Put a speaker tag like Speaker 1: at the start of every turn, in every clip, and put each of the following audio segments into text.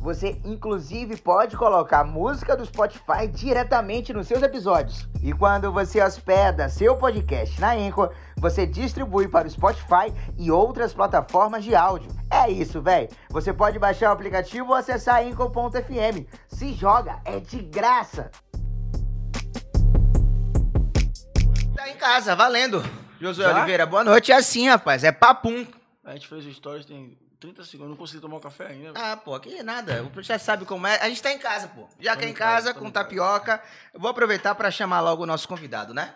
Speaker 1: Você inclusive pode colocar música do Spotify diretamente nos seus episódios. E quando você hospeda seu podcast na Anchor, você distribui para o Spotify e outras plataformas de áudio. É isso, velho. Você pode baixar o aplicativo ou acessar anchor.fm. Se joga, é de graça. Tá em casa, valendo. Josué
Speaker 2: Já?
Speaker 1: Oliveira, boa noite. É assim, rapaz. É papum.
Speaker 2: A gente fez o stories tem 30 segundos, não consegui tomar um café ainda.
Speaker 1: Ah, pô, aqui nada. O já sabe como é. A gente tá em casa, pô. Já que é
Speaker 2: em
Speaker 1: casa, com tapioca. Eu vou aproveitar pra chamar logo o nosso convidado, né?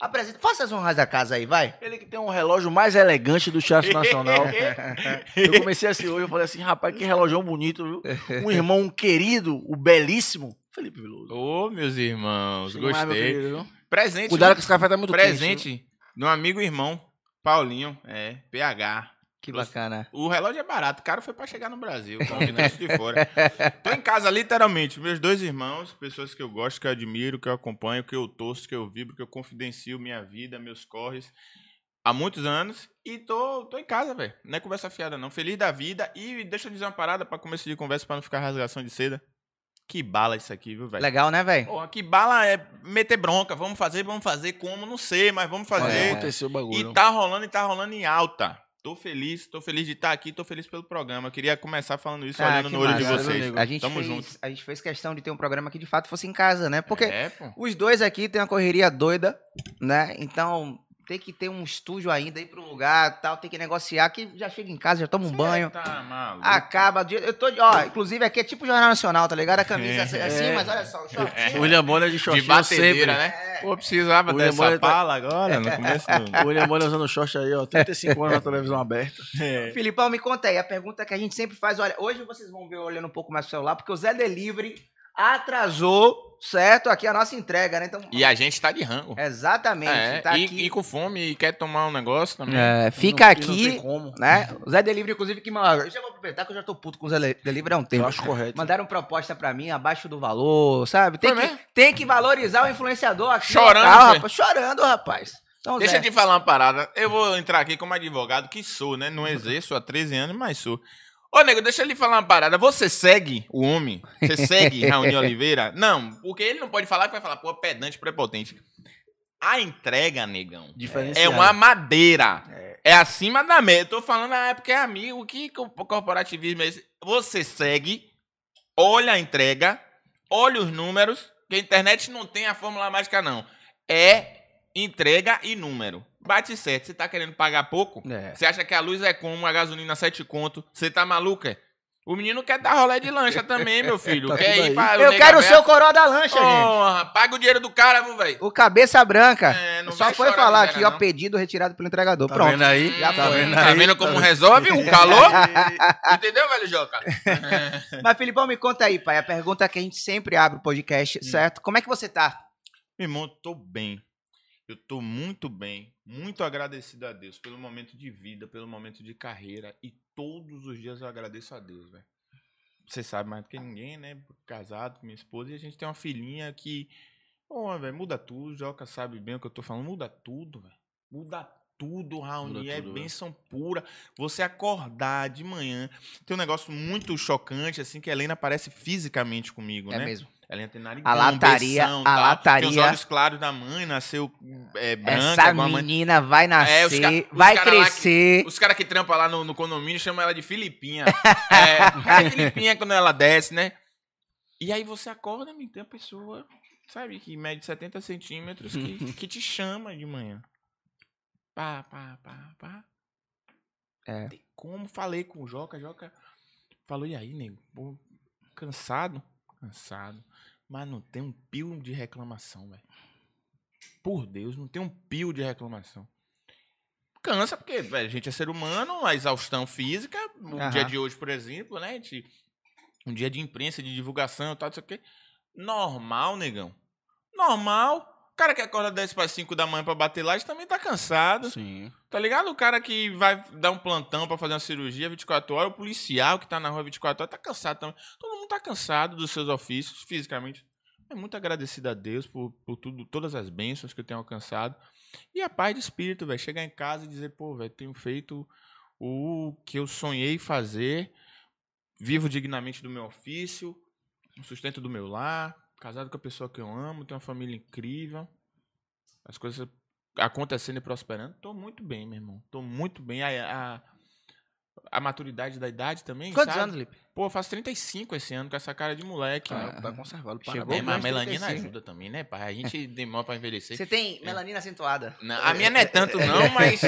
Speaker 1: Apresenta. Faça as honras da casa aí, vai.
Speaker 2: Ele que tem um relógio mais elegante do Teatro Nacional. eu comecei assim hoje, eu falei assim, rapaz, que relógio bonito, viu? Um irmão um querido, o belíssimo Felipe Veloso.
Speaker 3: Ô, meus irmãos,
Speaker 2: mais, meu
Speaker 3: gostei.
Speaker 2: querido, viu?
Speaker 3: Presente.
Speaker 2: Cuidado que esse café tá muito quente?
Speaker 3: Presente do amigo e irmão, Paulinho, é, PH.
Speaker 1: Que bacana.
Speaker 3: O relógio é barato, caro foi pra chegar no Brasil, combinando de fora. Tô em casa, literalmente, meus dois irmãos, pessoas que eu gosto, que eu admiro, que eu acompanho, que eu torço, que eu vibro, que eu confidencio minha vida, meus corres há muitos anos e tô, tô em casa, velho. Não é conversa fiada não, feliz da vida e deixa eu dizer uma parada pra começo de conversa pra não ficar rasgação de seda. Que bala isso aqui, viu, velho?
Speaker 1: Legal, né, velho?
Speaker 3: Porra, que bala é meter bronca. Vamos fazer, vamos fazer como? Não sei, mas vamos fazer.
Speaker 2: acontecer o bagulho.
Speaker 3: E tá rolando e tá rolando em alta. Tô feliz, tô feliz de estar aqui, tô feliz pelo programa. Eu queria começar falando isso,
Speaker 1: Ah,
Speaker 3: olhando no olho de vocês.
Speaker 1: A gente,
Speaker 3: Tamo
Speaker 1: fez,
Speaker 3: junto.
Speaker 1: a gente fez questão de ter um programa que de fato fosse em casa, né? Porque
Speaker 3: É,
Speaker 1: os dois aqui têm uma correria doida, né? Então tem que ter um estúdio ainda aí pro lugar tal, tem que negociar, que já chega em casa, já toma um banho.
Speaker 3: Tá maluco.
Speaker 1: Acaba o. Eu tô. de- Ó, inclusive aqui é tipo Jornal Nacional, tá ligado? A camisa assim, assim, mas olha só, o shortinho.
Speaker 2: O William Bonner de
Speaker 3: De
Speaker 2: shortinho
Speaker 3: batedeira,
Speaker 2: sempre.
Speaker 3: né? Pô, precisava
Speaker 2: O
Speaker 3: dessa
Speaker 2: tá-
Speaker 3: pala agora, no começo do...
Speaker 2: O William Bonner usando short aí, ó. 35 anos na televisão aberta.
Speaker 1: Filipão, me conta aí, a pergunta que a gente sempre faz, olha, hoje vocês vão ver olhando um pouco mais pro celular, porque o Zé Delivery atrasou, certo? Aqui a nossa entrega, né? Então,
Speaker 3: E a gente tá de rango.
Speaker 1: exatamente,
Speaker 3: É,
Speaker 1: tá
Speaker 3: e,
Speaker 1: aqui.
Speaker 3: e com fome e quer tomar um negócio também.
Speaker 1: É, fica
Speaker 2: Não-
Speaker 1: aqui,
Speaker 2: Não tem como.
Speaker 1: né? O Zé Delivery, inclusive, que mano, eu já vou aproveitar que eu já tô puto com o Zé Delivery há um tempo.
Speaker 2: Eu acho correto.
Speaker 1: Mandaram proposta pra mim abaixo do valor, sabe? Tem,
Speaker 3: Foi
Speaker 1: que,
Speaker 3: mesmo?
Speaker 1: tem que valorizar o influenciador aqui.
Speaker 3: Chorando,
Speaker 1: local, rapaz, chorando, rapaz. Então,
Speaker 3: Deixa
Speaker 1: Zé,
Speaker 3: eu te falar uma parada. Eu vou entrar aqui como advogado, que sou, né? Não exerço há 13 anos, mas sou. Ô, nego, deixa eu lhe falar uma parada. Você segue o homem? Você segue Raoni Oliveira? Não, porque ele não pode falar que vai falar, pô, pedante, prepotente. A entrega, negão, é uma madeira. É, acima da média. Eu tô falando, ah, é porque é amigo. Que co- corporativismo é esse? Você segue, olha a entrega, olha os números, que a internet não tem a fórmula mágica, não. É entrega e número. Bate certo. Você tá querendo pagar pouco?
Speaker 1: É.
Speaker 3: Você acha que a luz é como, a gasolina 7 conto? Você tá maluco, é? O menino quer dar rolé de lancha também, meu filho.
Speaker 2: Tá
Speaker 3: quer ir pra
Speaker 1: Eu quero o seu coroa da lancha, gente.
Speaker 3: Porra, paga o dinheiro do cara, viu, velho?
Speaker 1: O cabeça branca.
Speaker 3: É, não
Speaker 1: Só foi falar aqui, ó, pedido retirado pelo entregador.
Speaker 2: Tá
Speaker 1: Pronto.
Speaker 2: vendo aí?
Speaker 1: Já
Speaker 2: tá
Speaker 1: foi.
Speaker 2: vendo
Speaker 3: Tá
Speaker 2: aí?
Speaker 3: vendo
Speaker 2: Tá
Speaker 3: como resolve o calor? Entendeu, velho Joca?
Speaker 1: Mas, Filipão, me conta aí, pai. A pergunta que a gente sempre abre o podcast,
Speaker 3: Hum.
Speaker 1: certo? Como é que você tá?
Speaker 3: Meu irmão, eu tô bem. Eu tô muito bem. Muito agradecido a Deus pelo momento de vida, pelo momento de carreira. E todos os dias eu agradeço a Deus, velho. Você sabe mais do que ninguém, né? Casado com minha esposa. E a gente tem uma filhinha que. Pô, velho, muda tudo. Joca sabe bem o que eu tô falando. Muda tudo, velho. Muda tudo, Raoni. É bênção pura. Você acordar de manhã. Tem um negócio muito chocante, assim, que a Helena aparece fisicamente comigo,
Speaker 1: É
Speaker 3: né?
Speaker 1: mesmo.
Speaker 3: Ela tem narigão,
Speaker 1: A lataria- a
Speaker 3: tal.
Speaker 1: lataria-
Speaker 3: Tem os olhos claros da mãe, nasceu é, branca.
Speaker 1: Essa
Speaker 3: igual a mãe.
Speaker 1: menina vai nascer,
Speaker 3: É, os os
Speaker 1: vai
Speaker 3: lá que-
Speaker 1: crescer.
Speaker 3: Os caras que trampam lá no, no condomínio chamam ela de Filipinha. é, é Filipinha quando ela desce, né? E aí você acorda e tem a pessoa, sabe, que mede 70 centímetros, que, que te chama de manhã. Pá, pá, pá, pá.
Speaker 1: É.
Speaker 3: Tem Como falei com o Joca, Joca falou, e aí, nego? Pô, cansado? Cansado. Mas não tem um pio de reclamação, velho. Por Deus, não tem um pio de reclamação. Cansa, porque velho, a gente é ser humano, a exaustão física. O
Speaker 1: Aham.
Speaker 3: dia de hoje, por exemplo, né? gente- um dia de imprensa, de divulgação e tal, não sei o quê. Normal, negão. Normal. O cara que acorda 10 para 5 da manhã pra bater laje também tá cansado.
Speaker 2: Sim.
Speaker 3: Tá ligado? O cara que vai dar um plantão pra fazer uma cirurgia 24 horas, o policial que tá na rua 24 horas, tá cansado também. Todo mundo tá cansado dos seus ofícios, fisicamente. É muito agradecido a Deus por, por tudo, todas as bênçãos que eu tenho alcançado. E a paz de espírito, velho. Chegar em casa e dizer, pô, velho, tenho feito o que eu sonhei fazer, vivo dignamente do meu ofício, sustento do meu lar, casado com a pessoa que eu amo, tenho uma família incrível. As coisas acontecendo e prosperando. Tô muito bem, meu irmão. Tô muito bem. A, a, a maturidade da idade também.
Speaker 1: Quantos
Speaker 3: sabe?
Speaker 1: anos, Lipe?
Speaker 3: Pô, eu faço 35 esse ano com essa cara de moleque.
Speaker 2: Tá,
Speaker 3: né?
Speaker 2: tá conservado.
Speaker 1: Chegou.
Speaker 3: É, mas a melanina
Speaker 1: 35.
Speaker 3: ajuda também, né, pai? A gente demora pra envelhecer.
Speaker 1: Você tem melanina acentuada.
Speaker 3: Não, a minha não é tanto, não, mas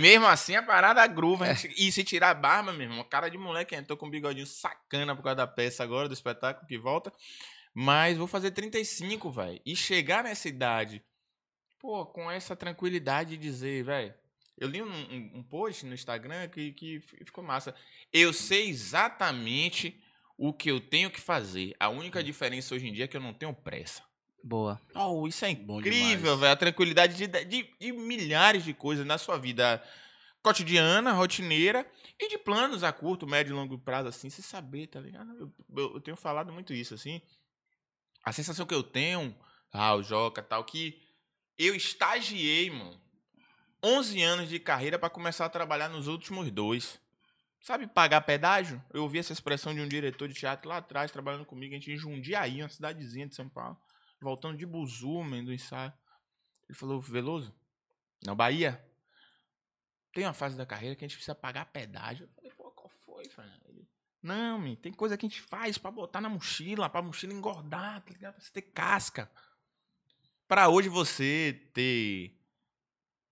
Speaker 3: mesmo assim a parada gruva. E se tirar a barba, meu irmão, cara de moleque, eu tô com um bigodinho sacana por causa da peça agora, do espetáculo que volta. Mas vou fazer 35, velho. E chegar nessa idade, pô, com essa tranquilidade de dizer, velho. Eu li um, um- um post no Instagram que, que ficou massa. Eu sei exatamente o que eu tenho que fazer. A única diferença hoje em dia é que eu não tenho pressa.
Speaker 1: Boa.
Speaker 3: Oh, isso é incrível, velho. A tranquilidade de, de- de milhares de coisas na sua vida cotidiana, rotineira e de planos a curto, médio e longo prazo, assim, você saber, tá ligado? Eu, eu- eu tenho falado muito isso, assim. A sensação que eu tenho, ah, o Joca tal, que eu estagiei, mano, 11 anos de carreira pra começar a trabalhar nos últimos dois. Sabe pagar pedágio? Eu ouvi essa expressão de um diretor de teatro lá atrás, trabalhando comigo, a gente em Jundiaí, uma cidadezinha de São Paulo voltando de Buzu, do ensaio. Ele falou, Veloso, na Bahia, tem uma fase da carreira que a gente precisa pagar pedágio. Eu falei, pô, qual foi, Fernando? Não, man, tem coisa que a gente faz pra botar na mochila, pra mochila engordar, tá ligado? Pra você ter casca. Pra hoje você ter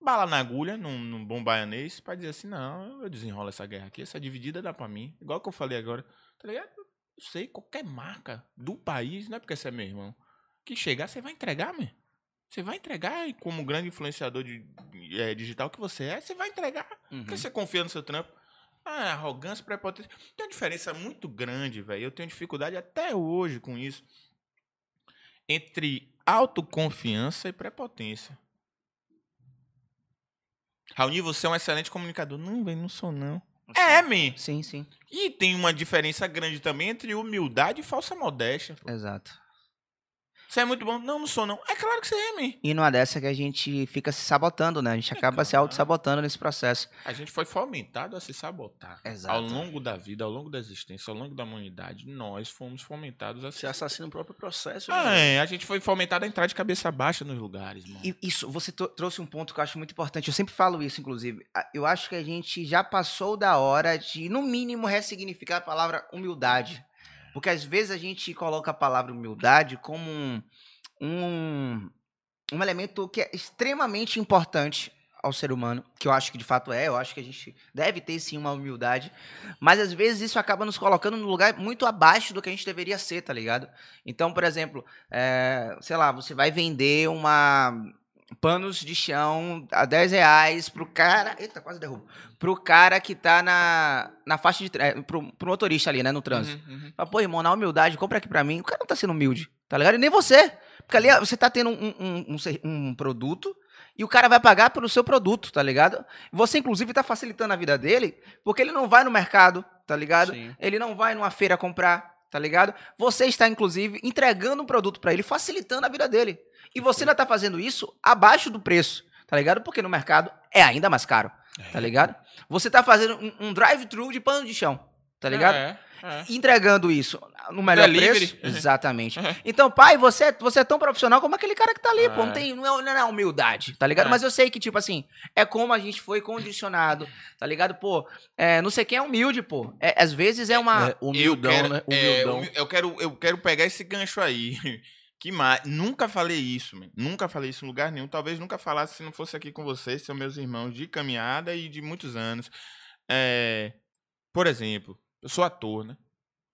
Speaker 3: bala na agulha, num, num bom baianês, pra dizer assim, não, eu desenrolo essa guerra aqui, essa dividida dá pra mim. Igual que eu falei agora, tá ligado? Eu sei, qualquer marca do país, não é porque você é meu irmão que chegar, você vai entregar, meu. Você vai entregar, e como grande influenciador de, eh, digital que você é, você vai entregar.
Speaker 1: Uhum.
Speaker 3: Porque você confia no seu trampo. Ah, arrogância, prepotência. Tem uma diferença muito grande, velho. Eu tenho dificuldade até hoje com isso. Entre autoconfiança e prepotência. Raoni, você é um excelente comunicador. Não, velho, não sou, não. É, man.
Speaker 1: Sim, sim.
Speaker 3: E tem uma diferença grande também entre humildade e falsa modéstia. pô.
Speaker 1: Exato.
Speaker 3: Você é muito bom. Não, não sou, não. É claro que você é, man.
Speaker 1: E numa dessa que a gente fica se sabotando, né? A gente acaba se auto-sabotando nesse processo.
Speaker 3: A gente foi fomentado a se sabotar.
Speaker 1: Exato.
Speaker 3: Ao longo da vida, ao longo da existência, ao longo da humanidade, nós fomos fomentados a se
Speaker 2: Você assassina o próprio processo.
Speaker 3: Ah,
Speaker 2: né?
Speaker 3: é, a gente foi fomentado a entrar de cabeça baixa nos lugares, mano.
Speaker 1: E isso, você tro- trouxe um ponto que eu acho muito importante. Eu sempre falo isso, inclusive. Eu acho que a gente já passou da hora de, no mínimo, ressignificar a palavra humildade. Porque às vezes a gente coloca a palavra humildade como um, um, um elemento que é extremamente importante ao ser humano, que eu acho que de fato é, eu acho que a gente deve ter sim uma humildade, mas às vezes isso acaba nos colocando num lugar muito abaixo do que a gente deveria ser, tá ligado? Então, por exemplo, é, sei lá, você vai vender uma panos de chão a 10 reais pro cara. Eita, quase derrubo. Pro cara que tá na, na faixa de. É, pro, pro motorista ali, né, no trânsito.
Speaker 3: Uhum, uhum.
Speaker 1: Fala, pô, irmão, na humildade, compra aqui pra mim. O cara não tá sendo humilde, tá ligado? E nem você. Porque ali você tá tendo um, um, um um produto e o cara vai pagar pelo seu produto, tá ligado? Você, inclusive, tá facilitando a vida dele porque ele não vai no mercado, tá ligado?
Speaker 2: Sim.
Speaker 1: Ele não vai numa feira comprar, tá ligado? Você está, inclusive, entregando um produto pra ele, facilitando a vida dele. E você ainda tá fazendo isso abaixo do preço, tá ligado? Porque no mercado é ainda mais caro, tá ligado? Você tá fazendo um, um drive-thru de pano de chão, tá ligado?
Speaker 3: É, é.
Speaker 1: Entregando isso no melhor
Speaker 3: Delivery.
Speaker 1: preço. Exatamente.
Speaker 3: Uhum.
Speaker 1: Então, pai, você, você é tão profissional como aquele cara que tá ali, pô. Não,
Speaker 3: É.
Speaker 1: tem, não, é, não é humildade, tá ligado?
Speaker 3: É.
Speaker 1: Mas eu sei que, tipo assim, é como a gente foi condicionado, tá ligado? Pô, é, não sei quem é humilde, pô. É, às vezes é uma.
Speaker 2: É, humildão,
Speaker 3: eu quero,
Speaker 2: né?
Speaker 3: é,
Speaker 2: Humildão.
Speaker 3: humi- eu, quero, eu quero pegar esse gancho aí. Que mais? Nunca falei isso, man. Nunca falei isso em lugar nenhum. Talvez nunca falasse se não fosse aqui com vocês, são meus irmãos de caminhada e de muitos anos. É, por exemplo, eu sou ator, né?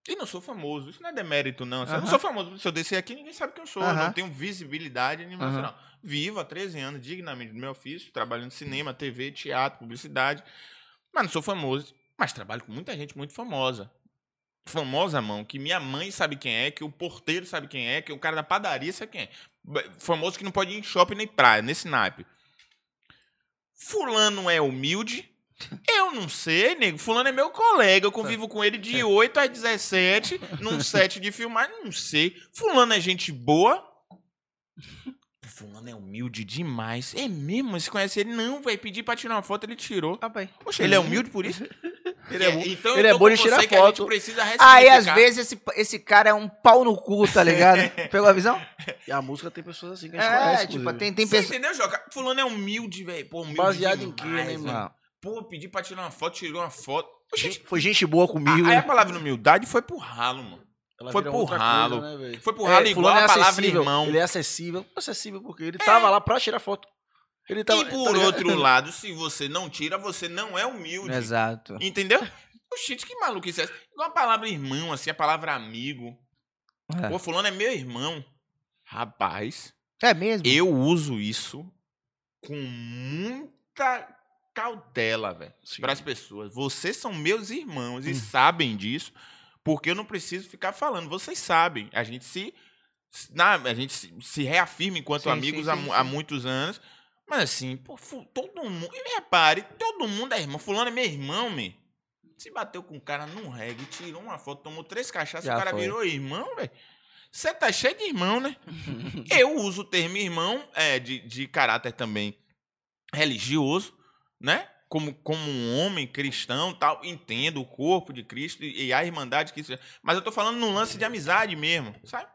Speaker 3: E não sou famoso. Isso não é demérito, não. Assim, Eu não sou famoso. Se eu descer aqui, ninguém sabe quem eu sou. Eu
Speaker 1: Aham.
Speaker 3: não tenho visibilidade nacional. Vivo há 13 anos dignamente do meu ofício, trabalhando em cinema, TV, teatro, publicidade. Mas não sou famoso. Mas trabalho com muita gente muito famosa. famosa, mão, que minha mãe sabe quem é, que o porteiro sabe quem é, que o cara da padaria sabe quem é. Famoso que não pode ir em shopping nem praia, nesse naipe. Fulano é humilde? Eu não sei, nego. Fulano é meu colega. Eu convivo com ele de 8 às 17, num set de filmagem. Não sei. Fulano é gente boa? Fulano é humilde demais. É mesmo? Você conhece ele? Não, vai pedir pra tirar uma foto, ele tirou.
Speaker 1: Ah, pai.
Speaker 3: Poxa, ele é humilde por isso?
Speaker 2: Ele é, bom.
Speaker 3: então
Speaker 2: ele é bom de tirar foto.
Speaker 3: gente precisa
Speaker 1: Aí, às vezes, esse, esse cara é um pau no cu, tá ligado? Pegou a visão?
Speaker 2: E a música tem pessoas assim que a gente
Speaker 1: É,
Speaker 2: conhece.
Speaker 1: tipo, tem, tem
Speaker 3: Você
Speaker 1: pessoas.
Speaker 3: entendeu, Joca? Fulano é humilde, velho. Pô, humilde
Speaker 2: Baseado em quê,
Speaker 3: demais,
Speaker 2: né, mano?
Speaker 3: Pô, pedi pra tirar uma foto, tirou uma foto.
Speaker 2: Gente- Foi gente boa comigo.
Speaker 3: Aí
Speaker 2: né?
Speaker 3: a palavra humildade foi pro ralo, mano.
Speaker 2: Ela
Speaker 3: foi pro ralo.
Speaker 2: coisa, né, velho?
Speaker 3: Foi pro ralo
Speaker 2: É,
Speaker 3: igual
Speaker 2: é
Speaker 3: a palavra irmão.
Speaker 2: Ele é acessível. Acessível porque ele tava lá pra tirar foto. Ele tava,
Speaker 3: e por
Speaker 2: tá
Speaker 3: outro lado, se você não tira, você não é humilde.
Speaker 1: Exato.
Speaker 3: Entendeu? Oxi, que maluquice é essa? Igual a palavra irmão, assim, a palavra amigo.
Speaker 1: É.
Speaker 3: Pô, fulano é meu irmão. Rapaz,
Speaker 1: É mesmo?
Speaker 3: eu uso isso com muita cautela, velho. Para as pessoas. Vocês são meus irmãos e
Speaker 1: Hum.
Speaker 3: sabem disso, porque eu não preciso ficar falando. Vocês sabem. A gente se. na- a gente se, se reafirma enquanto
Speaker 1: Sim,
Speaker 3: amigos
Speaker 1: sim,
Speaker 3: há,
Speaker 1: sim,
Speaker 3: há
Speaker 1: sim.
Speaker 3: muitos anos. Mas assim, pô, todo mundo. E repare, todo mundo é irmão. Fulano é meu irmão, me. Se bateu com o cara num reggae, tirou uma foto, tomou três cachaças,
Speaker 1: Já
Speaker 3: o cara
Speaker 1: foi.
Speaker 3: virou irmão, velho. Você tá cheio de irmão, né? Eu uso o termo irmão é, de, de caráter também religioso, né? Como, como um homem cristão tal, entendo o corpo de Cristo e, a irmandade que isso. Mas eu tô falando num lance de amizade mesmo, sabe?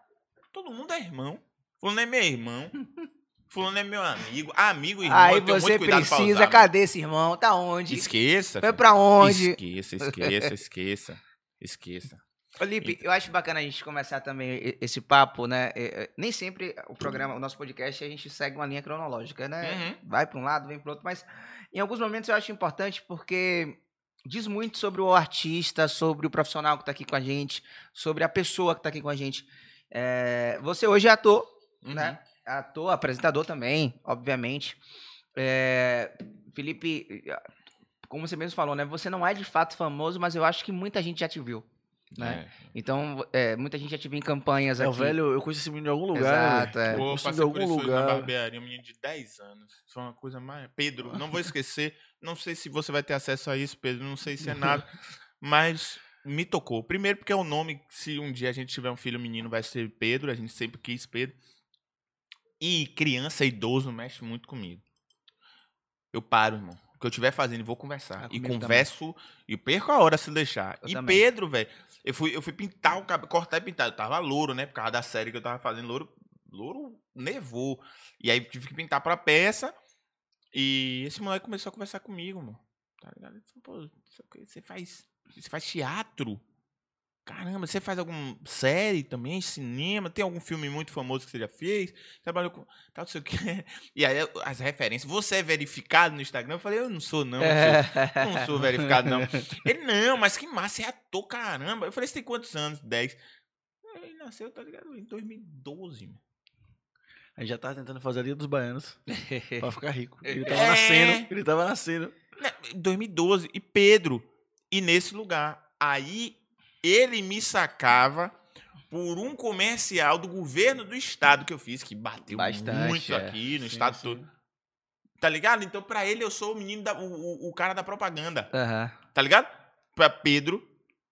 Speaker 3: Todo mundo é irmão. Fulano é meu irmão. Fulano é meu amigo. Amigo e irmão,
Speaker 1: Aí você precisa,
Speaker 3: usar,
Speaker 1: cadê esse irmão? Tá onde?
Speaker 3: Esqueça.
Speaker 1: Foi pra onde?
Speaker 3: Esqueça, esqueça, esqueça. Esqueça.
Speaker 1: Ô, Lipe, eu acho bacana a gente começar também esse papo, né? Nem sempre o programa, o nosso podcast, a gente segue uma linha cronológica, né?
Speaker 3: Uhum.
Speaker 1: Vai para um lado, vem para outro, mas em alguns momentos eu acho importante porque diz muito sobre o artista, sobre o profissional que está aqui com a gente, sobre a pessoa que está aqui com a gente. É, você hoje é ator,
Speaker 3: Uhum.
Speaker 1: né? Ator, apresentador também, obviamente. É, Felipe, como você mesmo falou, né? Você não é de fato famoso, mas eu acho que muita gente já te viu. Né?
Speaker 3: É.
Speaker 1: Então, é, muita gente viu em campanhas
Speaker 2: É o
Speaker 1: aqui.
Speaker 2: velho, eu conheci esse menino em algum lugar.
Speaker 1: Exato, é.
Speaker 3: Pô,
Speaker 2: Conheci
Speaker 3: passei
Speaker 2: em
Speaker 3: por
Speaker 2: algum
Speaker 3: isso hoje na
Speaker 2: lugar.
Speaker 3: barbearia, um menino de 10 anos. Isso foi uma coisa mais. Pedro, não vou esquecer. Não sei se você vai ter acesso a isso, Pedro. Não sei se é nada. mas me tocou. Primeiro, porque é o nome. Se um dia a gente tiver um filho menino, vai ser Pedro. A gente sempre quis Pedro. E criança e idoso mexe muito comigo. Eu paro, irmão. O que eu estiver fazendo, eu vou conversar.
Speaker 1: Ah,
Speaker 3: e converso e perco a hora se deixar.
Speaker 1: Eu
Speaker 3: e
Speaker 1: também.
Speaker 3: Pedro, velho, eu fui, eu fui pintar o cabelo, cortar e pintar. Eu tava louro, né? Por causa da série que eu tava fazendo. Louro, louro nevou. E aí tive que pintar pra peça. E esse moleque começou a conversar comigo, mano. Tá ligado? Ele falou, Pô, aqui, você faz. Você faz teatro? Caramba, você faz alguma série também, cinema? Tem algum filme muito famoso que você já fez? Trabalhou com. Tal, não sei o quê. E aí as referências. Você é verificado no Instagram? Eu falei, eu não sou, não. eu sou- não sou verificado, não. Ele, não, mas que massa, é ator, caramba. Eu falei, você tem quantos anos? 10. Ele nasceu, tá ligado? Em 2012. mano.
Speaker 2: A gente já tava tentando fazer a Liga dos Baianos pra ficar rico. Ele tava
Speaker 3: É.
Speaker 2: nascendo. Ele tava nascendo.
Speaker 3: Né, 2012. E Pedro. E nesse lugar. Aí ele me sacava por um comercial do governo do estado que eu fiz, que bateu
Speaker 1: Bastante,
Speaker 3: muito
Speaker 1: é.
Speaker 3: aqui no
Speaker 2: Sim,
Speaker 3: estado
Speaker 2: sim.
Speaker 3: todo. Tá ligado? Então, pra ele, eu sou o menino, da, o, o- cara da propaganda.
Speaker 1: Aham.
Speaker 3: Tá ligado? Pra Pedro,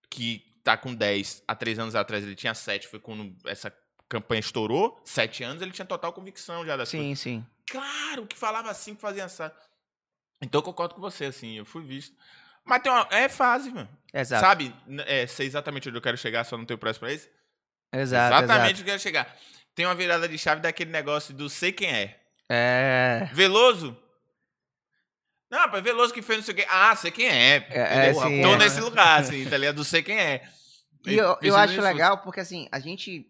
Speaker 3: que tá com 10, há 3 anos atrás ele tinha 7, foi quando essa campanha estourou. 7 anos ele tinha total convicção já das coisas.
Speaker 1: Sim, sim.
Speaker 3: Claro, que falava assim, que fazia assado. Então eu concordo com você, assim, eu fui visto. Mas tem uma. É fase, mano.
Speaker 1: Exato.
Speaker 3: Sabe? É, sei exatamente onde eu quero chegar, só não tenho pressa pra isso.
Speaker 1: Exato,
Speaker 3: exatamente
Speaker 1: exato.
Speaker 3: onde eu quero chegar. Tem uma virada de chave daquele negócio do sei quem é.
Speaker 1: É.
Speaker 3: Veloso? Não, rapaz, Veloso que fez não sei o quê. Ah, sei quem é.
Speaker 1: É, é, sim,
Speaker 3: Tô
Speaker 1: é.
Speaker 3: nesse lugar, assim, tá ligado? Do sei quem é.
Speaker 1: E eu, eu
Speaker 3: Precisa
Speaker 1: acho legal porque, assim, a gente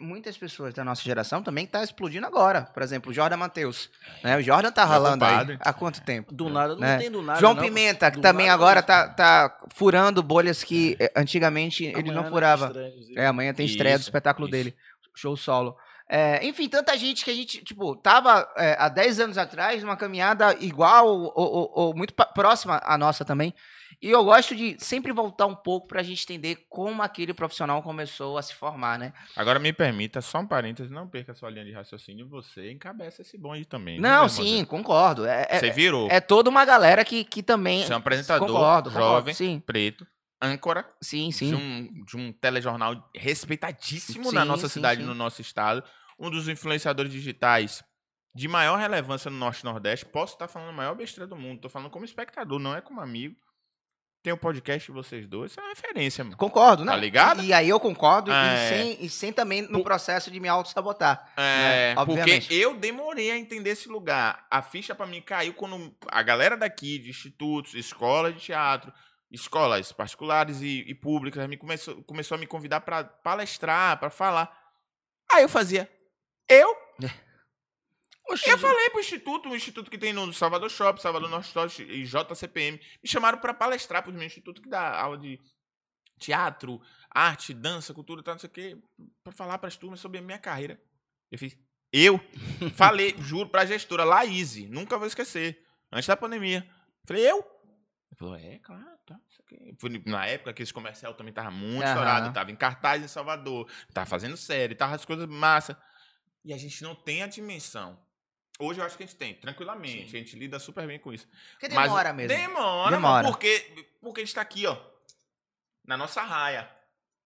Speaker 1: muitas pessoas da nossa geração também que tá explodindo agora. Por exemplo, o Jordan Matheus. Né? O Jordan tá
Speaker 3: Meu
Speaker 1: ralando aí há quanto tempo?
Speaker 2: Do nada, não
Speaker 1: Né?
Speaker 2: tem do nada.
Speaker 1: João
Speaker 2: não.
Speaker 1: Pimenta, que
Speaker 2: Do
Speaker 1: também
Speaker 2: nada,
Speaker 1: agora
Speaker 2: não.
Speaker 1: tá, tá furando bolhas que eh, antigamente ele
Speaker 2: Amanhã
Speaker 1: não
Speaker 2: tem
Speaker 1: furava. É, amanhã tem estreia do
Speaker 3: Isso,
Speaker 1: espetáculo
Speaker 3: isso.
Speaker 1: dele, show solo. É, enfim, tanta gente que a gente, tipo, tava é, há 10 anos atrás numa caminhada igual ou, ou- ou muito próxima à nossa também. E eu gosto de sempre voltar um pouco pra gente entender como aquele profissional começou a se formar, né?
Speaker 3: Agora me permita, só um parênteses, não perca sua linha de raciocínio, você encabeça esse bonde também.
Speaker 1: Não,
Speaker 3: meu
Speaker 1: sim, concordo. É, é-
Speaker 3: Você virou.
Speaker 1: é toda uma galera que, que também.
Speaker 3: Você é um apresentador
Speaker 1: concordo,
Speaker 3: jovem,
Speaker 1: Sim,
Speaker 3: preto, âncora
Speaker 1: sim,
Speaker 3: de
Speaker 1: sim.
Speaker 3: um, de um telejornal respeitadíssimo
Speaker 1: Sim,
Speaker 3: na nossa
Speaker 1: sim,
Speaker 3: cidade,
Speaker 1: sim.
Speaker 3: no nosso estado. Um dos influenciadores digitais de maior relevância no Norte e Nordeste. Posso estar falando a maior besteira do mundo. Tô falando como espectador, não é como amigo. Tem o podcast de vocês dois, isso é uma referência, mano.
Speaker 1: Concordo, né?
Speaker 3: Tá ligado?
Speaker 1: E, e aí eu concordo,
Speaker 3: É.
Speaker 1: e, sem, e sem também no
Speaker 3: Pu-
Speaker 1: processo de me auto-sabotar.
Speaker 3: É,
Speaker 1: né?
Speaker 3: porque eu demorei a entender esse lugar. A ficha pra mim caiu quando a galera daqui, de institutos, escola de teatro, escolas particulares e, e públicas, me começou, começou a me convidar pra palestrar, pra falar. Aí eu fazia. Eu?
Speaker 2: Oxi,
Speaker 3: Eu falei pro instituto, um instituto que tem no Salvador Shop, Salvador Norte Shop e JCPM. Me chamaram pra palestrar pro meu instituto que dá aula de teatro, arte, dança, cultura, tal, não sei o quê, pra falar pras turmas sobre a minha carreira. Eu fiz. Eu falei, juro, pra gestora Laís, nunca vou esquecer, antes da pandemia. Falei, eu? Ele falou, é, claro, tá. Foi na época que esse comercial também tava muito
Speaker 1: Aham.
Speaker 3: estourado, tava em cartaz em Salvador, tava fazendo série, tava as coisas massa. E a gente não tem a dimensão. Hoje eu acho que a gente tem, tranquilamente. A gente lida super bem com isso.
Speaker 1: Porque
Speaker 3: Mas
Speaker 1: demora mesmo.
Speaker 3: Demora,
Speaker 1: Demora.
Speaker 3: porque, porque a gente tá aqui, ó. Na nossa raia.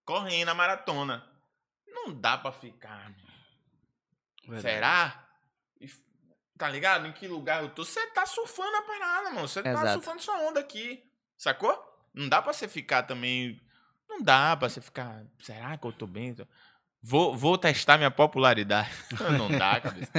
Speaker 3: Correndo a maratona. Não dá pra ficar. mano. Será? Tá ligado? Em que lugar eu tô? Você tá surfando a parada, mano. Você tá surfando sua onda aqui. Sacou? Não dá pra você ficar também. Não dá pra você ficar. Será que eu tô bem? Vou, vou testar minha popularidade. Não dá, cabeça.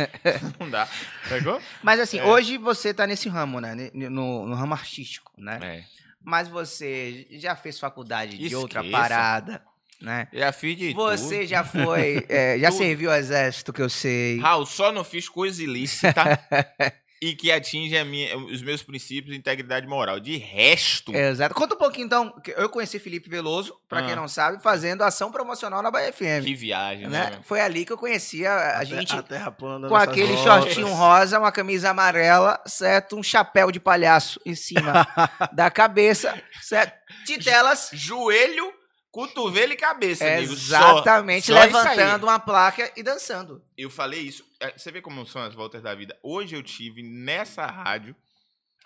Speaker 3: Não dá. Sacou?
Speaker 1: Mas assim,
Speaker 3: É.
Speaker 1: hoje você tá nesse ramo, né? No, no ramo artístico, né?
Speaker 3: É.
Speaker 1: Mas você já fez faculdade de outra
Speaker 3: Esqueça.
Speaker 1: parada, né?
Speaker 3: Já fiz de
Speaker 1: Você
Speaker 3: tudo.
Speaker 1: já foi, é, já serviu ao exército, que eu sei.
Speaker 3: Raul, só não fiz coisa ilícita e que atinge a minha, os meus princípios de integridade moral. De resto,
Speaker 1: Exato. Conta um pouquinho, então. que Eu conheci Felipe Veloso, pra quem
Speaker 3: Ah.
Speaker 1: não sabe, fazendo ação promocional na Bahia FM.
Speaker 3: que viagem, né?
Speaker 1: né? Foi ali que eu conhecia a gente
Speaker 2: A terra plana
Speaker 1: com aquele shortinho rosa, uma camisa amarela, certo? Um chapéu de palhaço em cima da cabeça, certo? Titelas.
Speaker 3: Joelho, cotovelo e cabeça, amigo. Só-
Speaker 1: Exatamente,
Speaker 3: só aí.
Speaker 1: levantando uma placa e dançando.
Speaker 3: Eu falei isso. É, Você vê como são as voltas da vida. Hoje eu tive nessa rádio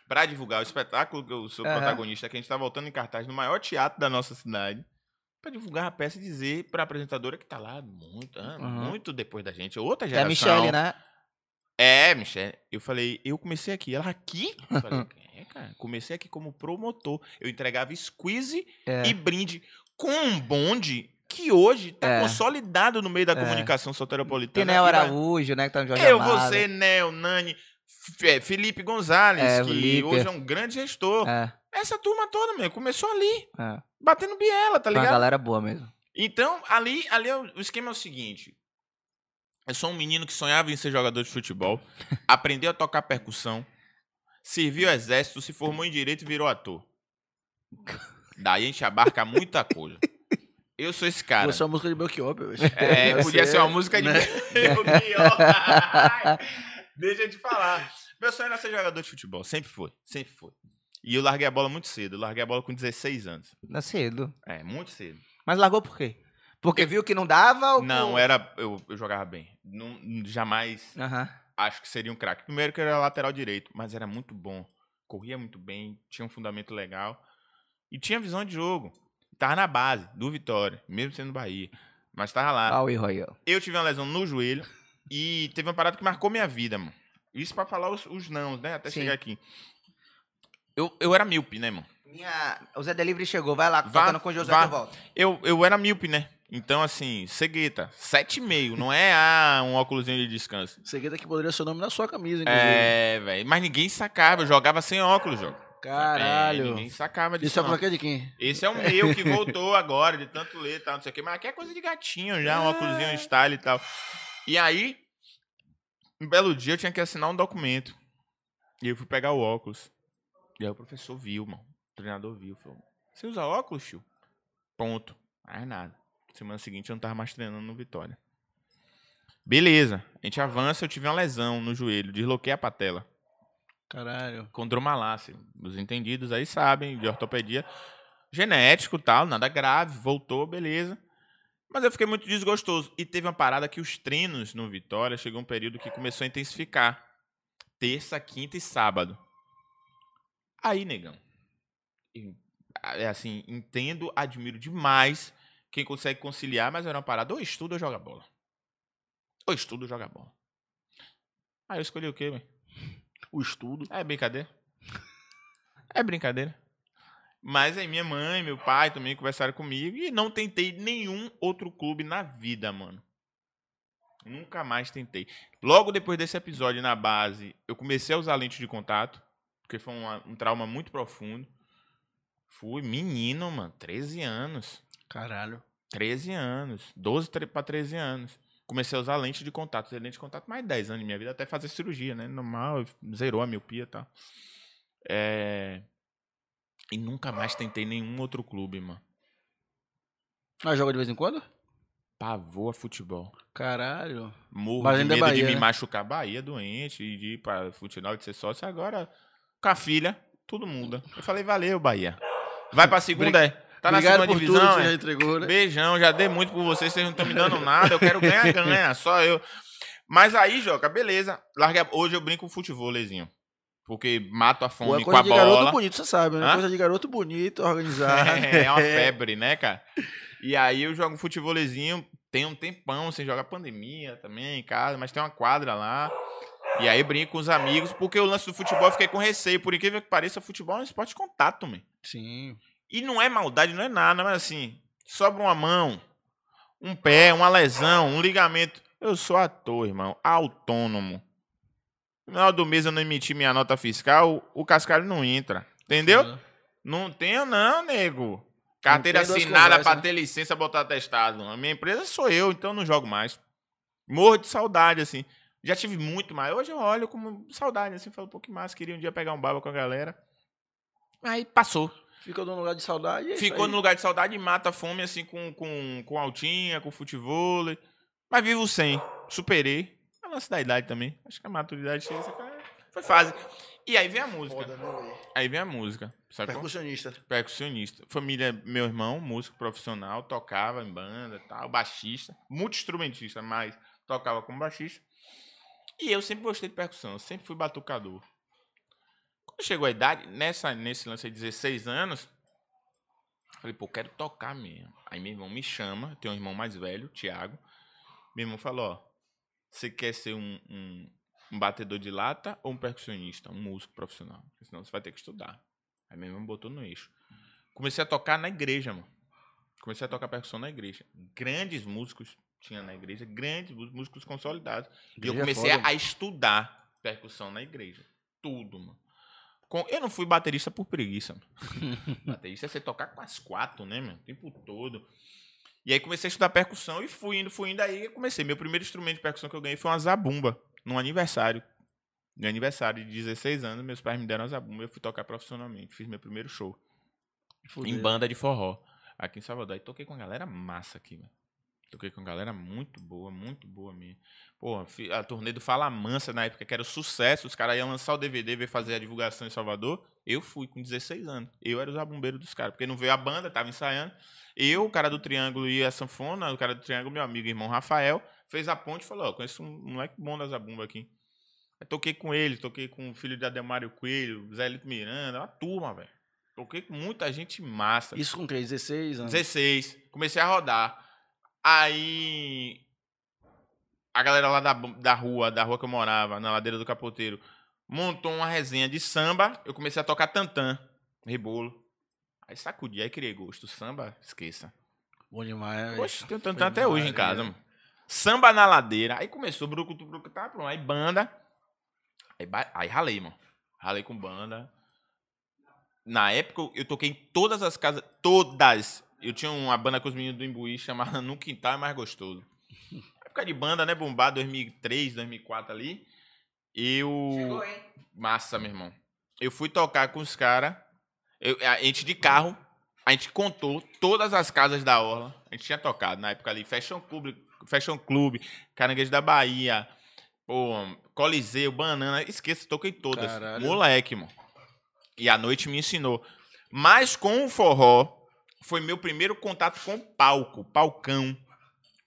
Speaker 3: pra divulgar o espetáculo que eu sou
Speaker 1: Aham.
Speaker 3: protagonista, que a gente tá voltando em cartaz no maior teatro da nossa cidade. Pra divulgar a peça e dizer pra apresentadora que tá lá muito, ah,
Speaker 1: Uhum.
Speaker 3: muito depois da gente. Outra
Speaker 1: É
Speaker 3: geração.
Speaker 1: a Michelle, né?
Speaker 3: É, Michelle. Eu falei, eu comecei aqui. Ela aqui? Eu falei, é, cara. Comecei aqui como promotor. Eu entregava squeeze
Speaker 1: É.
Speaker 3: e brinde com um bonde que hoje tá
Speaker 1: É.
Speaker 3: consolidado no meio da
Speaker 1: É.
Speaker 3: comunicação
Speaker 1: Tem
Speaker 3: soteropolitana.
Speaker 1: Nel
Speaker 3: E vai-
Speaker 1: Araújo, né? Que tá no Jorge
Speaker 3: Eu,
Speaker 1: Amado.
Speaker 3: você, Nel, Nani, é, Felipe Gonzalez,
Speaker 1: É,
Speaker 3: que
Speaker 1: Felipe.
Speaker 3: hoje é um grande gestor.
Speaker 1: É,
Speaker 3: Essa turma toda, meu, começou ali,
Speaker 1: é.
Speaker 3: batendo biela, tá
Speaker 1: Foi uma
Speaker 3: ligado?
Speaker 1: galera boa mesmo.
Speaker 3: Então, ali, ali é o o esquema é o seguinte. Eu sou um menino que sonhava em ser jogador de futebol, aprendeu a tocar percussão, serviu ao exército, se formou em direito e virou ator. Daí a gente abarca muita coisa. Eu sou esse cara.
Speaker 2: Você é uma música de Belchior.
Speaker 3: É,
Speaker 2: Você-
Speaker 3: podia ser uma música de
Speaker 2: né?
Speaker 3: Deus. Deixa eu te falar. Meu sonho era ser jogador de futebol. Sempre foi. Sempre foi. E eu larguei a bola muito cedo. Eu larguei a bola com 16 anos.
Speaker 1: Não é cedo.
Speaker 3: É, muito cedo.
Speaker 1: Mas largou por quê? Porque viu que não dava ou
Speaker 3: Não,
Speaker 1: por...
Speaker 3: era. Eu, eu jogava bem. Não, jamais acho que seria um craque. Primeiro que eu era lateral direito, mas era muito bom. Corria muito bem, tinha um fundamento legal. E tinha visão de jogo. Tava na base do Vitória, mesmo sendo Bahia. Mas tava lá.
Speaker 1: Ah, o Royal.
Speaker 3: Eu tive uma lesão no joelho e teve uma parada que marcou minha vida, mano. Isso pra falar os, os nãos, né? Até
Speaker 1: Sim.
Speaker 3: chegar aqui. Eu, eu era míope, né, mano?
Speaker 1: Minha... O Zé Delivery chegou, vai lá,
Speaker 3: Vá,
Speaker 1: tocando com o José
Speaker 3: vá.
Speaker 1: de volta.
Speaker 3: Eu, eu era míope, né? Então, assim, cegueta, 7,5. Não é ah, um óculosinho de descanso.
Speaker 2: Seguida que poderia ser o nome na sua camisa, inclusive.
Speaker 3: É, velho. Mas ninguém sacava. Eu jogava sem óculos, jogo. É,
Speaker 2: Caralho.
Speaker 3: ninguém sacava disso.
Speaker 2: Isso é quê de quem?
Speaker 3: Esse é o meu que voltou agora, de tanto ler e tal, não sei o quê. Mas aqui é coisa de gatinho já, um óculosinho style e tal. E aí, um belo dia eu tinha que assinar um documento. E eu fui pegar o óculos. E aí o professor viu, mano. O treinador viu. Falou, você usa óculos, tio? Ponto. Mais nada. Semana seguinte eu não tava mais treinando no Vitória. Beleza. A gente avança, eu tive uma lesão no joelho. Desloquei a patela.
Speaker 2: Caralho.
Speaker 3: condromalace. Os entendidos aí sabem de ortopedia. Genético tal, nada grave, voltou, beleza. Mas eu fiquei muito desgostoso. E teve uma parada que os treinos no Vitória chegou um período que começou a intensificar. Terça, quinta e sábado. Aí, negão. eu, É assim, entendo, admiro demais quem consegue conciliar, mas era uma parada. Ou estuda ou joga bola. Ou estuda ou joga bola. Aí eu escolhi o quê, velho?
Speaker 2: O estudo.
Speaker 3: É brincadeira. É brincadeira. Mas aí minha mãe, meu pai também conversaram comigo e não tentei nenhum outro clube na vida, mano. Nunca mais tentei. Logo depois desse episódio na base, eu comecei a usar lente de contato, porque foi uma- um trauma muito profundo. Fui menino, mano, 13 anos.
Speaker 2: Caralho.
Speaker 3: 13 anos. 12 para 13 anos. Comecei a usar lente de contato. Usei lente de contato mais de 10 anos de minha vida, até fazer cirurgia, né? Normal, zerou a miopia e tal. É... E nunca mais tentei nenhum outro clube, mano.
Speaker 2: Mas joga de vez em quando?
Speaker 3: Pavor a futebol.
Speaker 2: Caralho.
Speaker 3: Morro
Speaker 2: Mas
Speaker 3: de
Speaker 2: é
Speaker 3: medo de
Speaker 2: Bahia,
Speaker 3: me
Speaker 2: né?
Speaker 3: machucar. Bahia, doente, e de ir pra futebol, de ser sócio. Agora, com a filha, tudo muda. Eu falei, valeu, Bahia. Vai pra segunda, é? Tá na
Speaker 2: Obrigado
Speaker 3: segunda
Speaker 2: por
Speaker 3: divisão,
Speaker 2: tudo
Speaker 3: é?
Speaker 2: você já entregou, né?
Speaker 3: Beijão, já dei muito por vocês, vocês não estão me dando nada, eu quero ganhar, ganha, só eu. Mas aí, Joca, beleza. Larguei a- Hoje eu brinco com futebolizinho. Porque mato a fome
Speaker 2: é
Speaker 3: com
Speaker 2: coisa
Speaker 3: a
Speaker 2: de garoto
Speaker 3: bola.
Speaker 2: bonito, você sabe, né?
Speaker 3: Hã?
Speaker 2: Coisa de garoto bonito, organizado.
Speaker 3: É uma febre, né, cara? E aí eu jogo futebolizinho, tem um tempão, sem jogar pandemia também em casa, mas tem uma quadra lá. E aí brinco com os amigos, porque o lance do futebol eu fiquei com receio. Por incrível que pareça, futebol é um esporte de contato, man.
Speaker 2: Sim.
Speaker 3: E não é maldade, não é nada, mas assim, sobra uma mão, um pé, uma lesão, um ligamento. Eu sou ator, irmão, autônomo. No final do mês eu não emiti minha nota fiscal, o cascalho não entra. Entendeu?
Speaker 2: Foda.
Speaker 3: Não tenho, não, nego. Carteira assinada pra
Speaker 2: né?
Speaker 3: ter licença botar atestado. A minha empresa sou eu, então eu não jogo mais. Morro de saudade, assim. Já tive muito mais. Hoje eu olho como saudade, assim. Falo, pô, que massa, queria um dia pegar um baba com a galera. Aí passou.
Speaker 2: Ficou num lugar de saudade. é
Speaker 3: Ficou no lugar de saudade e mata a fome, assim, com, com, com altinha, com futebol. Mas vivo sem. Superei. É lance da idade também. Acho que a maturidade chega. essa cara- Foi fase. E aí vem a música.
Speaker 2: Foda, né?
Speaker 3: Aí vem a música. Qual?
Speaker 2: Percussionista.
Speaker 3: Percussionista. Família, meu irmão, músico profissional, tocava em banda e tal, baixista, multi-instrumentista, mas tocava como baixista. E eu sempre gostei de percussão, eu sempre fui batucador. Chegou a idade, nessa, nesse lance aí, 16 anos, falei, pô, quero tocar mesmo. Aí meu irmão me chama, tenho um irmão mais velho, Thiago. Meu irmão falou, ó, você quer ser um, um, um batedor de lata ou um percussionista, um músico profissional? Senão você vai ter que estudar. Aí meu irmão botou no eixo. Comecei a tocar na igreja, mano. Comecei a tocar percussão na igreja. Grandes músicos tinha na igreja, grandes músicos, consolidados. E eu
Speaker 2: é
Speaker 3: comecei a estudar percussão na igreja. Tudo, mano. Com- eu não fui baterista por preguiça. Baterista é você tocar com as quatro, né, mano? O tempo todo. E aí comecei a estudar percussão e fui indo, fui indo. Aí comecei. Meu primeiro instrumento de percussão que eu ganhei foi uma zabumba, num aniversário. No aniversário de 16 anos, meus pais me deram uma zabumba e eu fui tocar profissionalmente. Fiz meu primeiro show
Speaker 2: Fudeu.
Speaker 3: em banda de forró aqui em Salvador. Aí toquei com uma galera massa aqui, mano. Toquei com uma galera muito boa, muito boa mesmo. Pô, fi- a turnê do Fala Mansa na época que era o sucesso, os caras iam lançar o DVD, veio fazer a divulgação em Salvador. Eu fui com 16 anos. Eu era o zabumbeiro dos caras, porque não veio a banda, tava ensaiando. Eu, o cara do Triângulo e a sanfona, o cara do Triângulo, meu amigo, irmão Rafael, fez a ponte e falou: Ó, conheço um moleque bom da zabumba aqui. Aí toquei com ele, toquei com o filho de Ademário Coelho, Zé Lito Miranda, uma turma, velho. Toquei com muita gente massa.
Speaker 2: Isso com quê? 16 anos?
Speaker 3: 16. Comecei a rodar. Aí. A galera lá da, da rua, da rua que eu morava, na ladeira do Capoteiro, montou uma resenha de samba. Eu comecei a tocar tantã, rebolo. Aí sacudi, aí criei gosto. Samba, esqueça.
Speaker 2: Bom demais.
Speaker 3: Poxa, tem um tantã até hoje em casa, mano. Samba na ladeira. Aí começou, brucutu, brucutu, tá pronto. Aí banda. Aí, aí ralei, mano. Ralei com banda. Na época, eu- eu toquei em todas as casas. Todas. Eu tinha uma banda com os meninos do Imbuí chamada No Quintal é Mais Gostoso. época de banda, né? Bombar 2003, 2004 ali. Eu.
Speaker 1: Chegou, hein?
Speaker 3: Massa, meu irmão. Eu fui tocar com os caras. A gente de carro. A gente contou todas as casas da Orla. A gente tinha tocado na época ali. Fashion Club, Fashion Club Caranguejo da Bahia. Pô, Coliseu, Banana, esqueça, toquei todas.
Speaker 2: Caralho.
Speaker 3: Moleque, mano. E a noite me ensinou. Mas com o forró, foi meu primeiro contato com palco, palcão.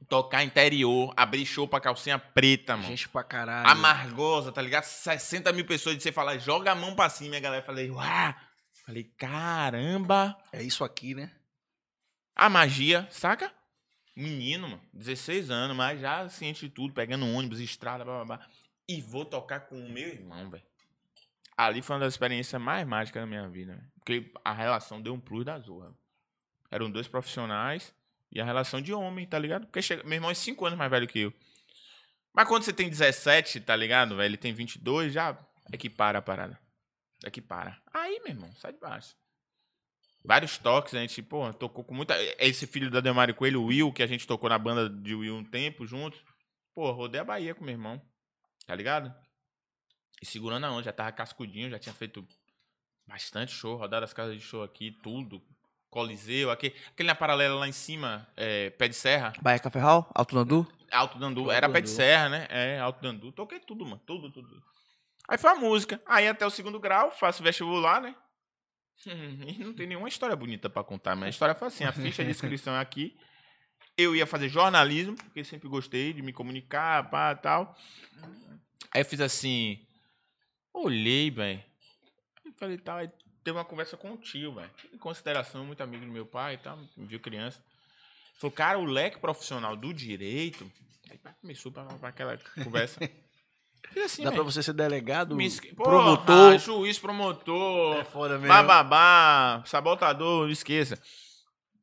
Speaker 3: Tocar interior, abrir show pra calcinha preta, mano.
Speaker 2: Gente pra caralho.
Speaker 3: Amargosa, tá ligado? 60 mil pessoas de você falar, joga a mão pra cima, e a galera falei, uau! Falei, caramba!
Speaker 2: É isso aqui, né?
Speaker 3: A magia, saca? Menino, mano, 16 anos, mas já ciente de tudo, pegando ônibus, estrada, blá, blá, blá. E vou tocar com o meu irmão, velho. Ali foi uma das experiências mais mágicas da minha vida, velho. Porque a relação deu um plus da zorra. Eram dois profissionais e a relação de homem, tá ligado? Porque chega... meu irmão é 5 anos mais velho que eu. Mas quando você tem 17, tá ligado, velho? Ele tem 22, já é que para a parada. É que para. Aí, meu irmão, sai de baixo. Vários toques, a gente, pô, tocou com muita. Esse filho da Demário Coelho, o Will, que a gente tocou na banda de Will um tempo juntos. Pô, rodei a Bahia com meu irmão. Tá ligado? E segurando a onda, já tava cascudinho, já tinha feito bastante show, rodado as casas de show aqui, tudo. Coliseu, aqui, aquele na paralela lá em cima, é, Pé de Serra,
Speaker 1: Bahia Café Hall, Alto Nandu.
Speaker 3: Alto Dandu,
Speaker 2: Alto
Speaker 3: era Pé de
Speaker 2: Dandu.
Speaker 3: Serra, né? É, Alto Dandu, toquei tudo, mano, tudo, tudo. Aí foi a música, aí até o segundo grau, faço vestibular, né? E não tem nenhuma história bonita pra contar, mas a história foi assim, a ficha de inscrição é aqui, eu ia fazer jornalismo, porque sempre gostei de me comunicar, pá, tal. Aí eu fiz assim, olhei, velho. Falei, tal, aí teve uma conversa com o tio, velho. Em consideração, muito amigo do meu pai e tal, me viu criança. Falou, cara, o leque profissional do direito. Aí começou pra, pra aquela conversa. Fiz assim,
Speaker 2: Dá pra
Speaker 3: velho.
Speaker 2: você ser delegado,
Speaker 3: esque- Porra,
Speaker 2: promotor.
Speaker 3: juiz, promotor.
Speaker 2: É foda mesmo.
Speaker 3: Bababá, sabotador, esqueça.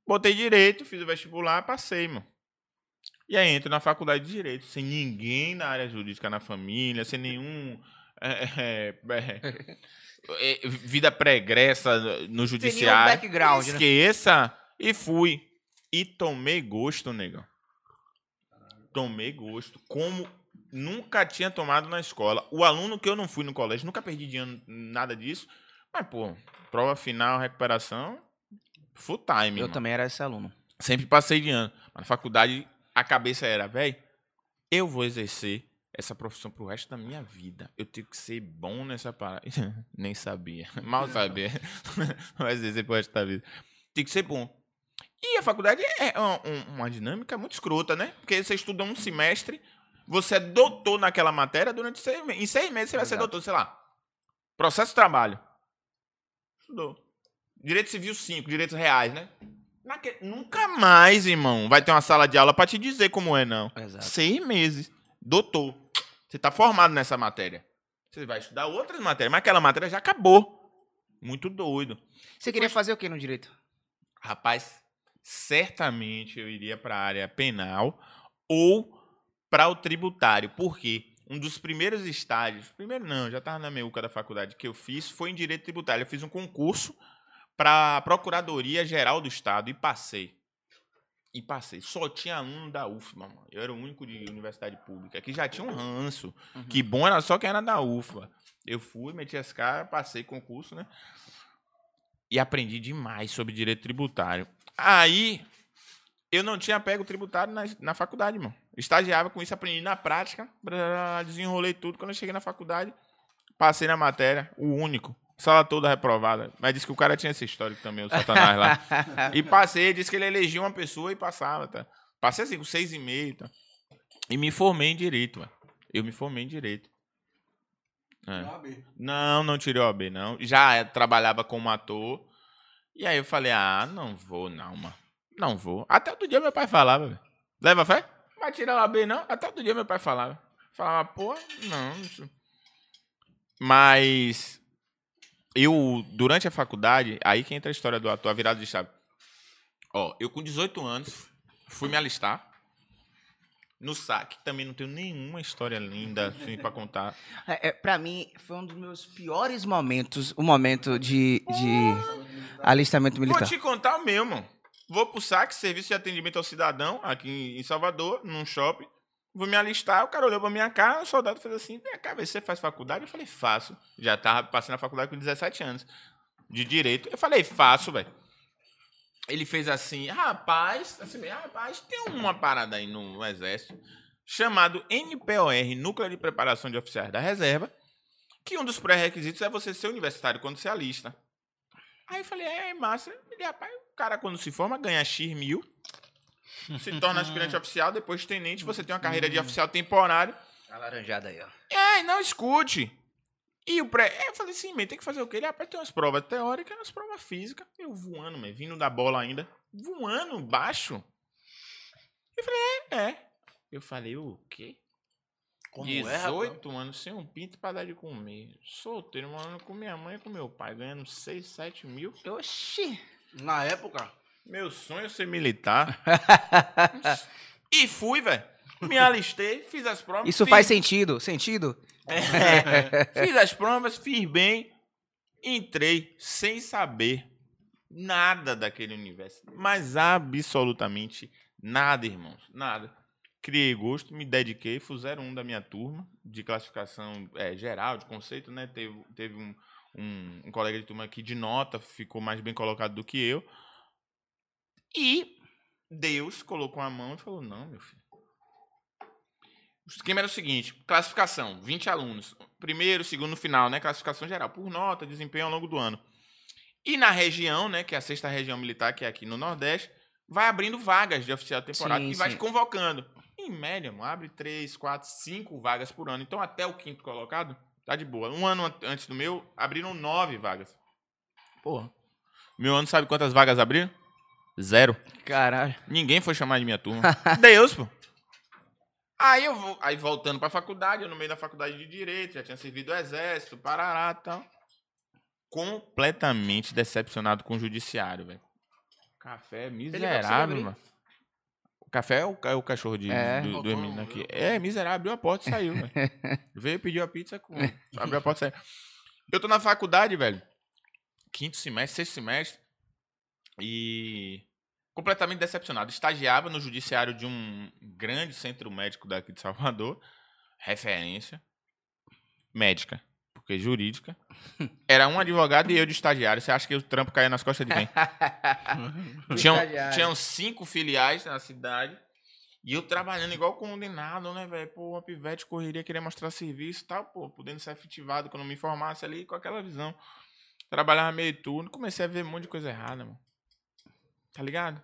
Speaker 3: Botei direito, fiz o vestibular, passei, mano. E aí entro na faculdade de direito, sem ninguém na área jurídica na família, sem nenhum. é, é, é, é, vida pregressa no judiciário.
Speaker 1: background, né?
Speaker 3: Esqueça. E fui. E tomei gosto, negão. Tomei gosto. Como nunca tinha tomado na escola. O aluno que eu não fui no colégio, nunca perdi de ano, nada disso. Mas, pô, prova final, recuperação, full time.
Speaker 1: Eu
Speaker 3: mano.
Speaker 1: também era esse aluno.
Speaker 3: Sempre passei de ano. Mas na faculdade, a cabeça era, velho, eu vou exercer essa profissão pro resto da minha vida. Eu tenho que ser bom nessa parada. Nem sabia. Mal sabia. Vai exercer pro resto da vida. Tem que ser bom. E a faculdade é uma, um- uma dinâmica muito escrota, né? Porque você estuda um semestre, você é doutor naquela matéria durante seis meses. Em seis meses você vai ser
Speaker 1: Exato.
Speaker 3: doutor, sei lá. Processo de trabalho. Estudou. Direito civil 5, direitos reais, né? Naque- Nunca mais, irmão, vai ter uma sala de aula pra te dizer como é, não.
Speaker 1: Exato.
Speaker 3: Seis meses. Doutor. Você tá formado nessa matéria. Você vai estudar outras matérias, mas aquela matéria já acabou. Muito doido.
Speaker 1: Você queria fazer o que no direito?
Speaker 3: Rapaz, certamente eu iria para a área penal ou para o tributário. Por quê? Um dos primeiros estágios, primeiro não, já estava na meiuca da faculdade que eu fiz, foi em direito tributário. Eu fiz um concurso para a Procuradoria Geral do Estado e passei. E passei. Só tinha aluno da UFMA, mano. Eu era o único de universidade pública que já tinha um ranço. Que bom era só quem era da UFA. Eu fui, meti as caras, passei concurso, né? E aprendi demais sobre direito tributário. Aí, eu não tinha pego tributário na, na faculdade, mano. Estagiava com isso, aprendi na prática, desenrolei tudo. Quando eu cheguei na faculdade, passei na matéria, o único. Sala toda reprovada. Mas disse que o cara tinha esse histórico também, o Satanás lá. E passei, disse que ele elegia uma pessoa e passava, tá? Passei assim, com seis e meio, tá? E me formei em direito, mano. Eu me formei em direito. É. Não, não tirei o AB, não. Já eh, trabalhava como ator. E aí eu falei, ah, não vou não, mano. Não vou. Até outro dia meu pai falava, velho. Leva fé? Não vai tirar o AB, não? Até outro dia meu pai falava. Falava, pô, não. isso- Mas eu, durante a faculdade, aí que entra a história do ator, a virada de chave. Ó, eu com 18 anos, fui me alistar. No saque, também não tenho nenhuma história linda assim pra contar.
Speaker 1: É, é, pra mim, foi um dos meus piores momentos, o momento de, de alistamento
Speaker 3: Vou
Speaker 1: militar.
Speaker 3: te contar o meu, mano. Vou pro saque, serviço de atendimento ao cidadão, aqui em Salvador, num shopping. Vou me alistar, o cara olhou pra minha cara, o soldado fez assim, vem cá, você faz faculdade? Eu falei, faço. Já tava passando na faculdade com 17 anos. De direito. Eu falei, faço, velho. Ele fez assim, rapaz, assim, rapaz, tem uma parada aí no, exército. chamado NPOR, Núcleo de Preparação de Oficiais da Reserva, que um dos pré-requisitos é você ser universitário quando você alista. Aí eu falei, é, massa. Ele, rapaz, o cara quando se forma ganha X mil, se torna aspirante oficial, depois tenente, você tem uma carreira de oficial temporário.
Speaker 1: Alaranjada aí, ó.
Speaker 3: É, não escute. E o pré. É, eu falei assim, man, tem que fazer o quê? Ele, rapaz, tem umas provas teóricas e umas provas físicas. Eu voando, man, vindo da bola ainda. Voando baixo. Eu falei, é, é. Eu falei, o quê?
Speaker 2: Como é, rapaz?
Speaker 3: 18 anos sem um pinto pra dar de comer. Solteiro, morando com minha mãe e com meu pai, ganhando 6, 7 mil.
Speaker 1: Oxi.
Speaker 2: Na época.
Speaker 3: Meu sonho é ser militar. e fui, velho. Me alistei, fiz as provas.
Speaker 1: Isso
Speaker 3: fiz-
Speaker 1: faz sentido? Sentido?
Speaker 3: É, fiz as provas, fiz bem, entrei sem saber nada daquele universo. Mas absolutamente nada, irmãos. Nada. Criei gosto, me dediquei, fui 01 da minha turma, de classificação é, geral, de conceito, né? Teve, teve um, um, um colega de turma aqui de nota, ficou mais bem colocado do que eu. E Deus colocou a mão e falou: Não, meu filho. O esquema era o seguinte: classificação, 20 alunos. Primeiro, segundo, final, né? Classificação geral, por nota, desempenho ao longo do ano. E na região, né? Que é a sexta região militar, que é aqui no Nordeste, vai abrindo vagas de oficial temporário
Speaker 1: Sim,
Speaker 3: e vai
Speaker 1: sim.
Speaker 3: te convocando. Em média, mano, abre três, quatro, cinco vagas por ano. Então, até o quinto colocado, tá de boa. Um ano an- antes do meu, abriram nove vagas.
Speaker 2: Porra.
Speaker 3: Meu ano, sabe quantas vagas abriram? Zero.
Speaker 1: Caralho.
Speaker 3: Ninguém foi chamar de minha turma. Deus, pô. Aí eu vou, aí voltando pra faculdade, eu no meio da faculdade de direito, já tinha servido o exército, parará, tal. Completamente decepcionado com o judiciário, velho. Café é miserável, mano. O café é o, é o cachorro de,
Speaker 1: É.
Speaker 3: do, do aqui. É, miserável, abriu a porta e saiu, velho. Veio, pediu a pizza, com... abriu a porta e saiu. Eu tô na faculdade, velho. Quinto semestre, sexto semestre. E completamente decepcionado. Estagiava no judiciário de um grande centro médico daqui de Salvador, referência médica, porque jurídica. Era um advogado e eu de estagiário. Você acha que o trampo caía nas costas de quem? tinham,
Speaker 1: Estagiário.
Speaker 3: tinham cinco filiais na cidade. E eu trabalhando igual condenado, né, velho? Pô, uma pivete correria, queria mostrar serviço e tal, pô, podendo ser efetivado quando me formasse ali com aquela visão. Trabalhava meio turno, comecei a ver um monte de coisa errada, mano. Tá ligado?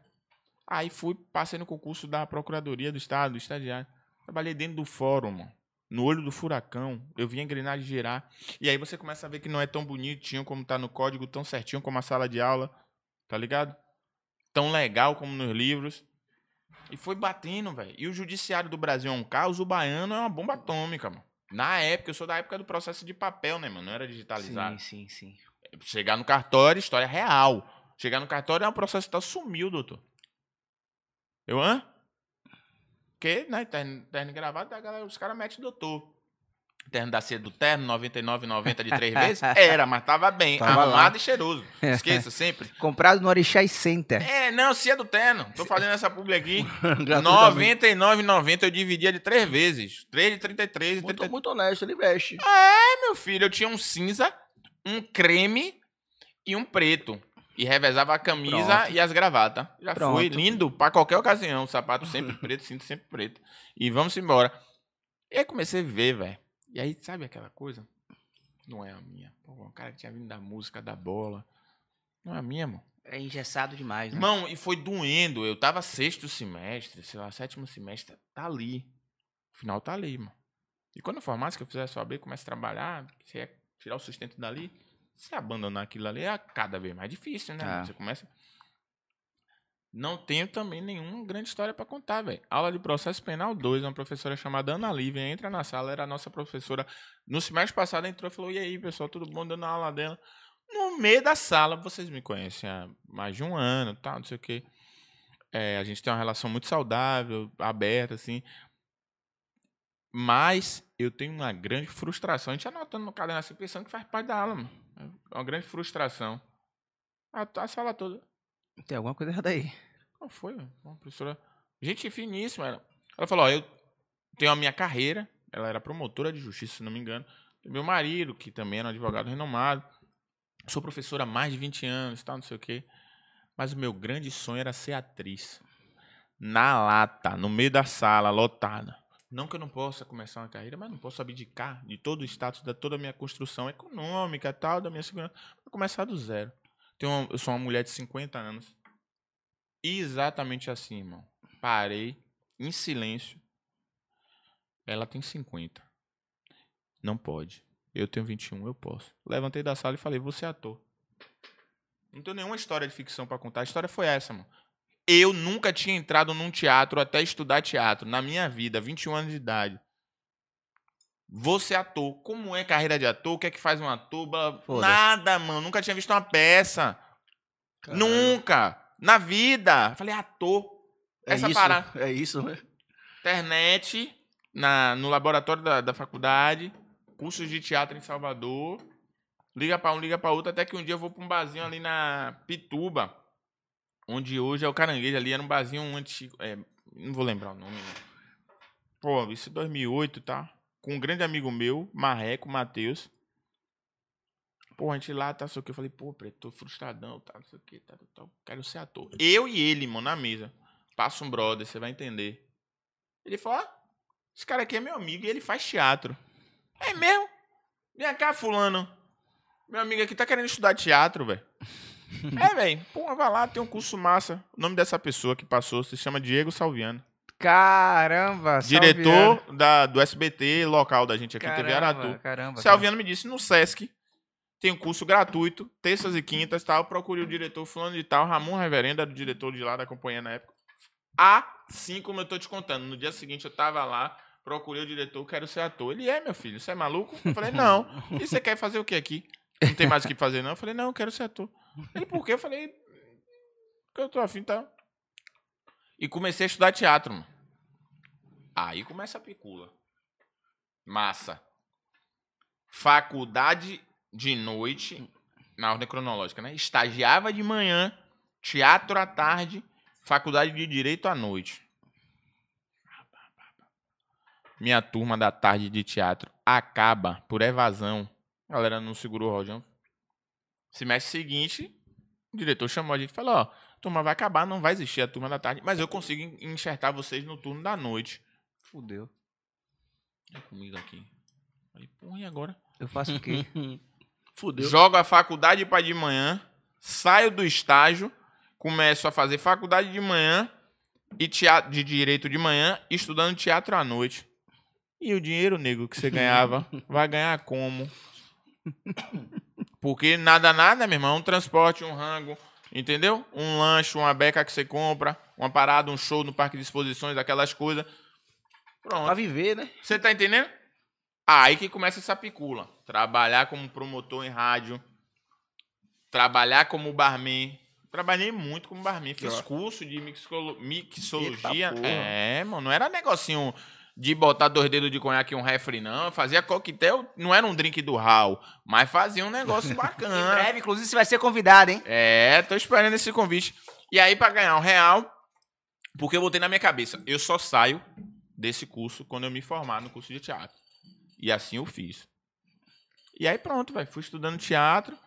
Speaker 3: Aí fui, passei no concurso da Procuradoria do Estado, do estagiário. Trabalhei dentro do fórum, mano. No olho do furacão. Eu vi a engrenagem girar. E aí você começa a ver que não é tão bonitinho como tá no código, tão certinho como a sala de aula. Tá ligado? Tão legal como nos livros. E foi batendo, velho. E o judiciário do Brasil é um caos, o baiano é uma bomba atômica, mano. Na época, eu sou da época do processo de papel, né, mano? Não era digitalizado.
Speaker 1: Sim, sim, sim.
Speaker 3: Chegar no cartório, história real. Chegar no cartório é um processo que tá sumiu, doutor. Eu, hã? Porque, né, terno, terno e gravata, galera, os caras metem doutor. Terno da cedo do terno, 99,90 de três vezes? Era, mas tava bem,
Speaker 1: Tava
Speaker 3: arrumado
Speaker 1: lá.
Speaker 3: e cheiroso. Esqueça sempre.
Speaker 1: Comprado no Orixá Center.
Speaker 3: É, não, se é do terno. Tô fazendo essa publi aqui.
Speaker 2: Gratuitamente.
Speaker 3: 99,90 eu dividia de três vezes. 3 de 33 e
Speaker 2: Muito,
Speaker 3: 33.
Speaker 2: muito honesto, ele veste.
Speaker 3: É, meu filho, eu tinha um cinza, um creme e um preto. E revezava a camisa
Speaker 1: Pronto.
Speaker 3: e as gravatas. Já
Speaker 1: Pronto.
Speaker 3: foi lindo pra qualquer ocasião. Sapato sempre preto, cinto sempre preto. E vamos embora. E aí comecei a ver, velho. E aí, sabe aquela coisa? Não é a minha. Pô, o cara que tinha vindo da música, da bola. Não é a minha, mano.
Speaker 1: É engessado demais, né?
Speaker 3: Irmão, e foi doendo. Eu tava sexto semestre, sei lá, sétimo semestre, tá ali. O final tá ali, mano. E quando eu formasse, que eu fizesse OAB, comece a trabalhar, você ia tirar o sustento dali, você abandonar aquilo ali é cada vez mais difícil, né?
Speaker 1: Ah.
Speaker 3: Você começa. Não tenho também nenhuma grande história pra contar, velho. Aula de processo penal 2, uma professora chamada Ana Lívia entra na sala, era a nossa professora. No semestre passado entrou e falou: E aí, pessoal, tudo bom? Dando aula dela. No meio da sala, vocês me conhecem há mais de um ano, tal, não sei o quê. É, a gente tem uma relação muito saudável, aberta, assim. Mas eu tenho uma grande frustração. A gente anotando no caderno assim, pensando que faz parte da aula, mano. É uma grande frustração. A, a sala toda.
Speaker 1: Tem alguma coisa errada aí.
Speaker 3: Qual foi? Uma professora. Gente finíssima. Ela, ela falou: Ó, eu tenho a minha carreira. Ela era promotora de justiça, se não me engano. Meu marido, que também era um advogado renomado. Sou professora há mais de 20 anos, tal, não sei o quê. Mas o meu grande sonho era ser atriz. Na lata, no meio da sala, lotada. Não que eu não possa começar uma carreira, mas não posso abdicar de todo o status, de toda a minha construção econômica tal, da minha segurança, para começar do zero. Tenho uma- eu sou uma mulher de 50 anos. Exatamente assim, irmão. Parei, em silêncio. Ela tem 50. Não pode. Eu tenho 21, eu posso. Levantei da sala e falei, você é ator. Não tenho nenhuma história de ficção pra contar. A história foi essa, mano. Eu nunca tinha entrado num teatro até estudar teatro na minha vida, 21 anos de idade. Você ator. Como é carreira de ator? O que é que faz um ator? Nada, mano. Nunca tinha visto uma peça.
Speaker 2: Caralho.
Speaker 3: Nunca. Na vida. Falei, ator.
Speaker 2: É
Speaker 3: Essa
Speaker 2: isso,
Speaker 3: parada.
Speaker 2: É isso, né?
Speaker 3: Internet, na, no laboratório da, da faculdade, cursos de teatro em Salvador. Liga pra um, liga pra outro, até que um dia eu vou pra um barzinho ali na Pituba, onde hoje é o Caranguejo ali, era um barzinho antigo, é, não vou lembrar o nome. Pô, isso é 2008, tá? Com um grande amigo meu, Marreco, Matheus. Pô, a gente lá, tá, sei o que, eu falei, pô, preto, tô frustradão, tá, não sei o que, tá, tá, tá, quero ser ator. Eu e ele, mano, na mesa. Passa um brother, você vai entender. Ele falou, ah, esse cara aqui é meu amigo e ele faz teatro. É mesmo? Vem cá, fulano. Meu amigo aqui tá querendo estudar teatro, velho. É, velho. Pô, vai lá, tem um curso massa. O nome dessa pessoa que passou se chama Diego Salviano.
Speaker 1: Caramba,
Speaker 3: Diretor da, do SBT local da gente aqui, TV
Speaker 1: Caramba,
Speaker 3: Aratu.
Speaker 1: caramba.
Speaker 3: Salviano me disse, no Sesc, tem um curso gratuito, terças e quintas, tal. Eu procurei o diretor fulano de tal, Ramon Reverendo, era o diretor de lá da companhia na época. Assim como eu tô te contando. No dia seguinte eu tava lá, procurei o diretor, quero ser ator. Ele é, meu filho, você é maluco? Eu falei, não. E você quer fazer o que aqui? Não tem mais o que fazer, não? Eu falei, não, eu quero ser ator. Ele, por quê? Eu falei, porque eu tô afim, tá? E comecei a estudar teatro, mano. Aí começa a picula. Massa. Faculdade de noite, na ordem cronológica, né? Estagiava de manhã, teatro à tarde, faculdade de direito à noite. Minha turma da tarde de teatro acaba por evasão. A galera não segurou o rojão. Semestre seguinte, o diretor chamou a gente e falou: Ó, a turma vai acabar, não vai existir a turma da tarde, mas eu consigo en- enxertar vocês no turno da noite.
Speaker 1: Fudeu.
Speaker 3: Olha comigo aqui. Falei, porra, e agora?
Speaker 1: Eu faço o quê?
Speaker 2: Fudeu.
Speaker 3: Jogo a faculdade para de manhã, saio do estágio, começo a fazer faculdade de manhã e teatro de direito de manhã, estudando teatro à noite. E o dinheiro, nego, que você ganhava, vai ganhar como? Porque nada, nada, meu irmão, um transporte, um rango, entendeu? Um lanche, uma beca que você compra, uma parada, um show no parque de exposições, aquelas coisas. Pronto.
Speaker 2: Pra viver, né?
Speaker 3: Você tá entendendo? Aí que começa essa picula. Trabalhar como promotor em rádio. Trabalhar como barman. Trabalhei muito como barman. Fiz curso de mixolo- mixologia.
Speaker 2: Eita.
Speaker 3: É, mano. Não era negocinho de botar dois dedos de conhaque e um refri, não. Eu fazia coquetel. Não era um drink do Hal. Mas fazia um negócio
Speaker 1: Em
Speaker 3: bacana.
Speaker 1: breve, inclusive, você vai ser convidado, hein?
Speaker 3: É, tô esperando esse convite. E aí, pra ganhar um real, porque eu botei na minha cabeça, eu só saio desse curso quando eu me formar no curso de teatro. E assim eu fiz. E aí pronto, velho. Fui estudando teatro.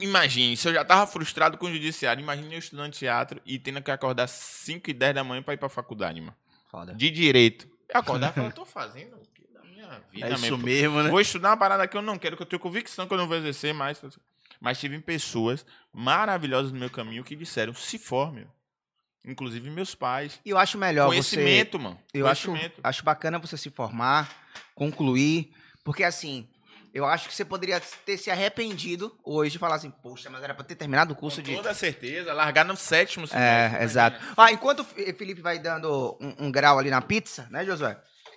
Speaker 3: Imagine, se eu já tava frustrado com o judiciário, imagine eu estudando teatro e tendo que acordar 5 e 10 da manhã pra ir pra faculdade, mano.
Speaker 1: Foda.
Speaker 3: De direito. Eu acordar e falar, tô fazendo o que da minha vida,
Speaker 2: É isso
Speaker 3: man?
Speaker 2: mesmo, né?
Speaker 3: Vou estudar uma parada que eu não quero, que eu tenho convicção que eu não vou exercer mais. Mas tive pessoas maravilhosas no meu caminho que disseram, se forme. Inclusive meus pais.
Speaker 1: E eu acho melhor você...
Speaker 3: Conhecimento, mano.
Speaker 1: Eu acho,
Speaker 3: Conhecimento.
Speaker 1: acho bacana você se formar, concluir, porque assim, eu acho que você poderia ter se arrependido hoje de falar assim, poxa, mas era pra ter terminado o curso
Speaker 3: Com
Speaker 1: de.
Speaker 3: toda certeza, largar no sétimo semestre.
Speaker 1: É, exato. Ah, enquanto o Felipe vai dando um, um grau ali na pizza, né, Josué?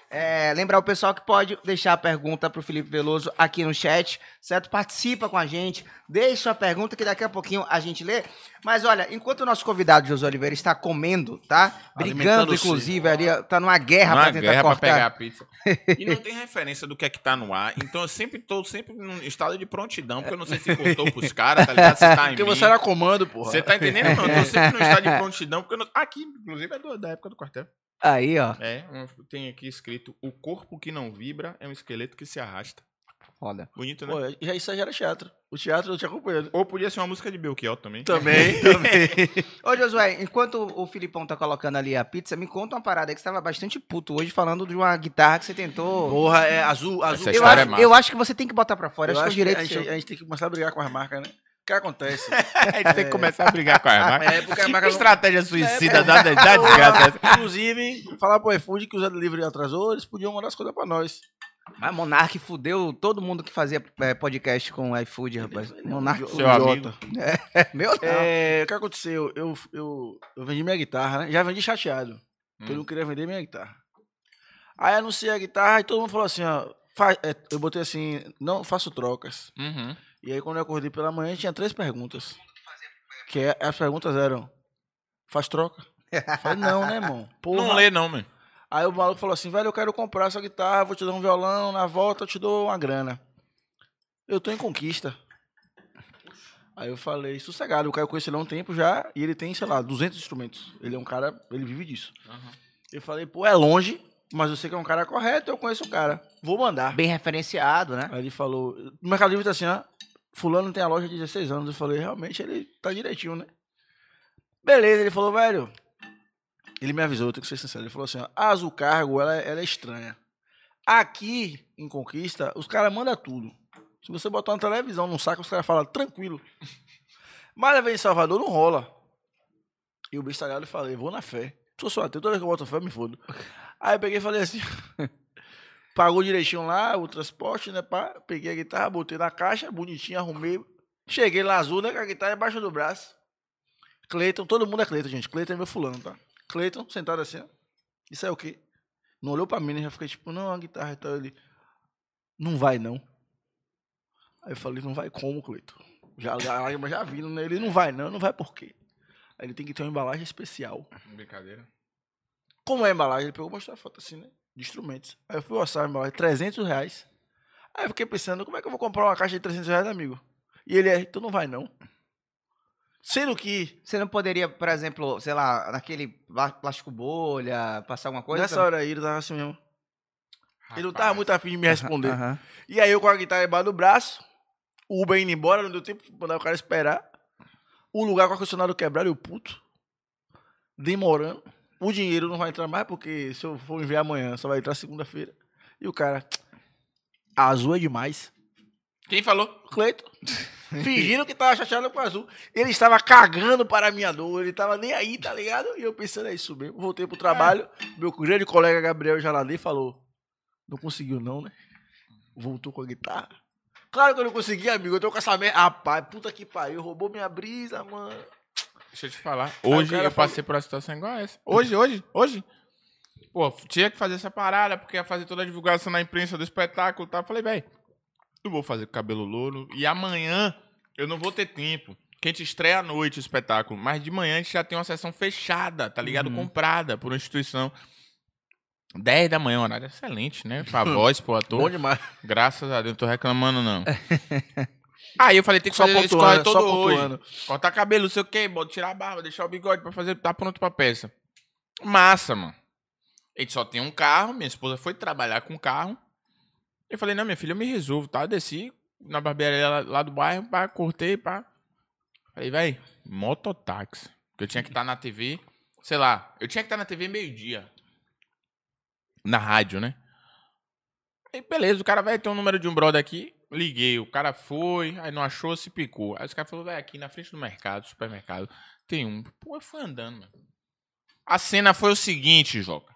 Speaker 1: É, lembrar o pessoal que pode deixar a pergunta pro Felipe Veloso aqui no chat, certo? Participa com a gente, deixa sua pergunta que daqui a pouquinho a gente lê. Mas olha, enquanto o nosso convidado Josué Oliveira está comendo, tá? Brigando, inclusive, ali, tá numa guerra
Speaker 3: Uma
Speaker 1: pra tentar
Speaker 3: guerra pra
Speaker 1: cortar.
Speaker 3: pegar a pizza. E não tem referência do que é que tá no ar. Então eu sempre tô sempre num estado de prontidão, porque eu não sei se cortou pros caras, tá ligado? Se tá em
Speaker 2: Porque
Speaker 3: mim.
Speaker 2: você era comando, porra.
Speaker 3: Você tá entendendo? Não, eu tô sempre no estado de prontidão, porque eu não... Aqui, inclusive, é do- da época do quartel.
Speaker 1: Aí, ó.
Speaker 3: É, um- tem aqui escrito: o corpo que não vibra é um esqueleto que se arrasta.
Speaker 1: Foda.
Speaker 3: Bonito, né?
Speaker 2: Pô, já isso aí já era teatro. O teatro eu te acompanhando.
Speaker 3: Ou podia ser uma música de Belchior também.
Speaker 2: Também, também.
Speaker 1: Ô, Josué, enquanto o Filipão tá colocando ali a pizza, me conta uma parada aí que você tava bastante puto hoje falando de uma guitarra que você tentou.
Speaker 2: Porra, é azul, azul.
Speaker 3: Essa
Speaker 1: eu,
Speaker 3: história
Speaker 1: acho,
Speaker 3: é massa.
Speaker 1: eu acho que você tem que botar pra fora.
Speaker 2: Eu
Speaker 1: acho,
Speaker 2: acho
Speaker 1: que é direito
Speaker 2: a gente, a gente tem que começar a brigar com as marcas, né? O que acontece?
Speaker 3: a gente tem que começar a brigar com a marca.
Speaker 2: É, porque a marca não-
Speaker 3: estratégia suicida
Speaker 2: É,
Speaker 3: da, da desgraça.
Speaker 2: Inclusive, falar pro iFood que o Zé Delivery atrasou, eles podiam mandar as coisas pra nós.
Speaker 1: Mas Monark fudeu todo mundo que fazia é, podcast com o iFood, rapaz. Monark
Speaker 2: Seu
Speaker 3: amigo.
Speaker 1: É, meu não.
Speaker 2: É, o que aconteceu? Eu, eu, eu vendi minha guitarra, né? Já vendi chateado. Porque eu
Speaker 3: Hum.
Speaker 2: não queria vender minha guitarra. Aí anunciei a guitarra e todo mundo falou assim, ó. fa- é, eu botei assim, não faço trocas.
Speaker 3: Uhum.
Speaker 2: E aí quando eu acordei pela manhã tinha três perguntas. Que é- as perguntas eram, faz troca? Eu falei, não, né, irmão? Porra.
Speaker 3: Não lê, não, mano.
Speaker 2: Aí o maluco falou assim, velho, eu quero comprar essa guitarra, vou te dar um violão, na volta eu te dou uma grana. Eu tô em conquista. Aí eu falei, sossegado, o cara eu conheço ele há um tempo já, e ele tem, sei lá, 200 instrumentos. Ele é um cara, ele vive disso. Eu falei, pô, é longe, mas eu sei que é um cara correto, eu conheço o cara. Vou mandar.
Speaker 1: Bem referenciado, né?
Speaker 2: Aí ele falou, no Mercado Livre tá assim, ó, fulano tem a loja de 16 anos. Eu falei, realmente ele tá direitinho, né? Beleza, ele falou, velho, ele me avisou, eu tenho que ser sincero, ele falou assim, a Azul Cargo, ela, ela é estranha. Aqui, em Conquista, os caras mandam tudo. Se você botar uma televisão num saco, os caras falam, tranquilo. Mas vem em Salvador, não rola. E o bicho talhado eu falei, vou na fé. Sou só ateu, toda vez que eu boto fé, me fodo. Aí eu peguei e falei assim, pagou direitinho lá, o transporte, né, pá. Peguei a guitarra, botei na caixa, bonitinho, arrumei. Cheguei lá azul, né, com a guitarra embaixo do braço. Cleiton, todo mundo é Cleiton, gente. Cleiton é meu fulano, tá? Cleiton, sentado assim, ó. Isso é o quê? Não olhou pra mim, né? Já fiquei tipo, não, a guitarra e tal. Ele, não vai não. Aí eu falei, não vai como, Cleiton? Já, lágrima já vindo, né? Ele não vai não, não vai por quê? Aí ele tem que ter uma embalagem especial.
Speaker 3: Brincadeira.
Speaker 2: Como é a embalagem? Ele pegou e mostrou a foto assim, né? De instrumentos. Aí eu fui orçar embalagem, 300 reais. Aí eu fiquei pensando, como é que eu vou comprar uma caixa de 300 reais, amigo? E ele é, então não vai não. Sendo que,
Speaker 1: Você não poderia, por exemplo, sei lá, naquele plá- plástico bolha, passar alguma coisa?
Speaker 2: nessa hora aí, ele tava assim mesmo. Ele não tava muito afim de me responder.
Speaker 1: Aham.
Speaker 2: E aí eu com a guitarra embaixo do braço, o Uber indo embora, não deu tempo de mandar o cara esperar. O lugar com o ar-condicionado quebrado, eu puto. Demorando. O dinheiro não vai entrar mais, porque se eu for enviar amanhã, só vai entrar segunda-feira. E o cara, azul é demais.
Speaker 3: Quem falou?
Speaker 2: Cleiton, fingindo que tava chateado com o azul. Ele estava cagando para a minha dor, ele tava nem aí, tá ligado? E eu pensando, é isso mesmo. Voltei pro trabalho, meu grande colega Gabriel Jaladei falou, não conseguiu não, né? Voltou com a guitarra. Claro que eu não consegui, amigo, eu tô com essa merda. Rapaz, puta que pariu, roubou minha brisa, mano.
Speaker 3: Deixa eu te falar. Hoje eu passei por uma situação igual a essa. Hoje, hoje, hoje. Pô, tinha que fazer essa parada, porque ia fazer toda a divulgação na imprensa do espetáculo e tal. Falei, velho, não vou fazer com cabelo louro. E amanhã eu não vou ter tempo. Que a gente estreia à noite o espetáculo. Mas de manhã a gente já tem uma sessão fechada, tá ligado?
Speaker 2: Uhum.
Speaker 3: Comprada por uma instituição. 10 da manhã, um horário excelente, né? Pra voz, pro ator.
Speaker 2: Bom demais.
Speaker 3: Graças a Deus, não tô reclamando, não. Aí eu falei, tem que
Speaker 2: Só
Speaker 3: fazer esse
Speaker 2: pontuando,
Speaker 3: corre
Speaker 2: só
Speaker 3: todo hoje.
Speaker 2: pontuando.
Speaker 3: Cortar cabelo, não sei o quê, bota, tirar a barba, deixar o bigode pra fazer, tá pronto pra peça. Massa, mano. A gente só tem um carro, minha esposa foi trabalhar com o carro. Eu falei, não, minha filha, eu me resolvo, tá? Eu desci na barbearia lá, lá do bairro, pá, cortei, pá. Falei, véi, mototáxi. Porque eu tinha que estar na TV, sei lá, eu tinha que estar na TV meio-dia. Na rádio, né? Aí, beleza, o cara vai ter um número de um brother aqui. Liguei, o cara foi, aí não achou, se picou. Aí os caras falaram, vai aqui na frente do mercado, supermercado, tem um. Pô, eu fui andando, mano. A cena foi o seguinte, Joca.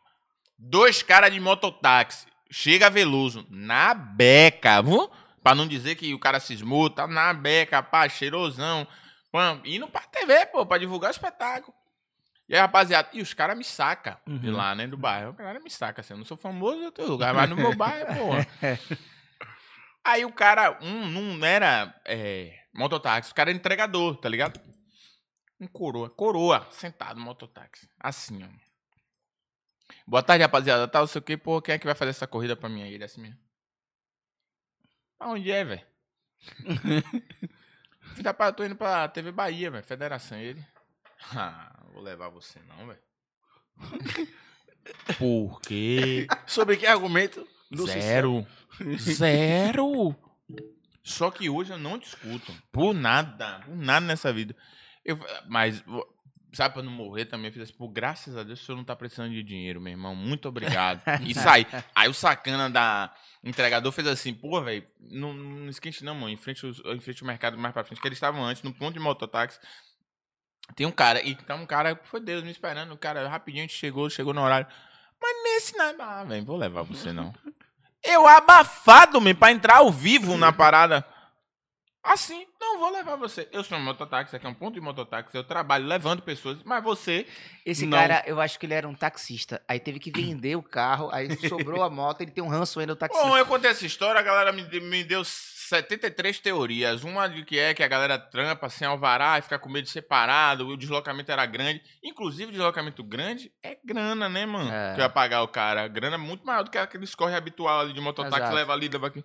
Speaker 3: Dois caras de mototáxi. Chega Veloso na beca, viu? Pra não dizer que o cara cismou, tá na beca, pá, cheirosão. Pam, indo pra TV, pô, pra divulgar o espetáculo. E aí, rapaziada, e os caras me sacam de
Speaker 1: Uhum.
Speaker 3: lá, né, do bairro. O cara me saca, assim, eu não sou famoso em outro lugar, mas no meu bairro, pô. Aí o cara, um não era é, mototáxi, o cara era entregador, tá ligado? Um coroa, coroa, sentado no mototáxi. Assim, ó. Boa tarde, rapaziada. Tá, não sei o que, pô, quem é que vai fazer essa corrida pra mim aí? Ele assim mesmo. Aonde é, velho? Filho da eu tô indo pra TV Bahia, velho. Federação. Ele. Ah, vou levar você não, velho. Por quê?
Speaker 2: Sobre que argumento? Se
Speaker 3: Zero. Zero. Só que hoje eu não discuto. Por nada. Por nada nessa vida. Eu, mas, sabe, pra não morrer também, eu fiz assim, pô, graças a Deus o senhor não tá precisando de dinheiro, meu irmão. Muito obrigado. E saí. Aí o sacana da entregador fez assim, pô, velho, não, não esquente não, mano. Em frente, os- em frente ao mercado mais pra frente, que eles estavam antes, no ponto de mototáxi. Tem um cara, e tá um cara, foi Deus me esperando, o cara rapidinho a gente chegou, chegou no horário. Mas nesse não, ah, velho, vou levar você não. Eu abafado, me pra entrar ao vivo na parada. Assim, não vou levar você. Eu sou um mototáxi, aqui é um ponto de mototáxi, eu trabalho levando pessoas, mas você.
Speaker 1: Esse
Speaker 2: Não.
Speaker 1: cara, eu acho que ele era um taxista. Aí teve que vender o carro, aí sobrou a moto, ele tem um ranço ainda do taxista.
Speaker 3: Bom, eu contei essa história, a galera me, me deu 73 teorias. Uma de que é que a galera trampa sem alvará e fica com medo de ser parado, o deslocamento era grande. Inclusive, deslocamento grande é grana, né, mano?
Speaker 1: É.
Speaker 3: Que ia pagar o cara. Grana é muito maior do que aquele escorre habitual ali de mototáxi,
Speaker 1: Exato.
Speaker 3: leva ali, leva aqui.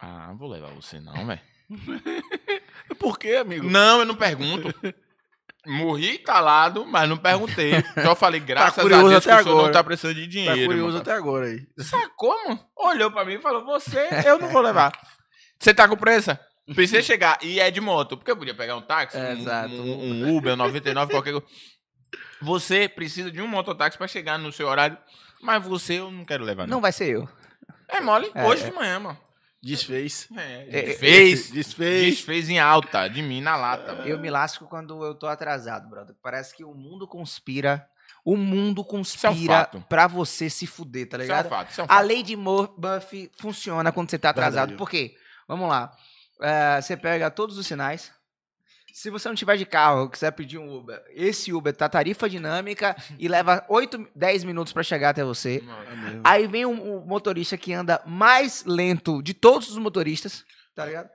Speaker 3: Ah, não vou levar você não, velho.
Speaker 2: Por quê, amigo?
Speaker 3: Não, eu não pergunto. Morri calado, mas não perguntei. Só falei, graças a
Speaker 2: curioso
Speaker 3: Deus que
Speaker 2: até
Speaker 3: o senhor não
Speaker 2: agora.
Speaker 3: tá precisando de
Speaker 2: Tá
Speaker 3: dinheiro.
Speaker 2: curioso
Speaker 3: meu
Speaker 2: até agora aí.
Speaker 3: Sacou, mano? Olhou pra mim e falou: Você, eu não vou levar. Você tá com pressa? Precisa chegar. E é de moto. Porque eu podia pegar um táxi,
Speaker 1: É,
Speaker 3: um,
Speaker 1: exato.
Speaker 3: um- um Uber, 99, qualquer coisa. Você precisa de um mototáxi pra chegar no seu horário. Mas você eu não quero levar, não.
Speaker 1: Não vai ser eu.
Speaker 3: É mole.
Speaker 1: É,
Speaker 3: Hoje
Speaker 1: é.
Speaker 3: de manhã, mano.
Speaker 2: Desfez.
Speaker 3: É,
Speaker 1: É,
Speaker 3: desfez.
Speaker 2: Desfez.
Speaker 3: Desfez em alta, de mim na lata. mano.
Speaker 1: Eu me lasco quando eu tô atrasado, brother. Parece que o mundo conspira. O mundo
Speaker 3: é um
Speaker 1: conspira pra você se fuder, tá
Speaker 3: Isso é um
Speaker 1: ligado?
Speaker 3: fato. Isso é um
Speaker 1: A
Speaker 3: fato.
Speaker 1: lei de Mur- Murphy funciona quando você tá atrasado.
Speaker 2: Verdade.
Speaker 1: Por quê? Vamos lá. É, você pega todos os sinais. Se você não tiver de carro, quiser pedir um Uber, esse Uber tá tarifa dinâmica e leva 8, 10 minutos pra chegar até você.
Speaker 2: É.
Speaker 1: Aí vem um, um motorista que anda mais lento de todos os motoristas, tá ligado?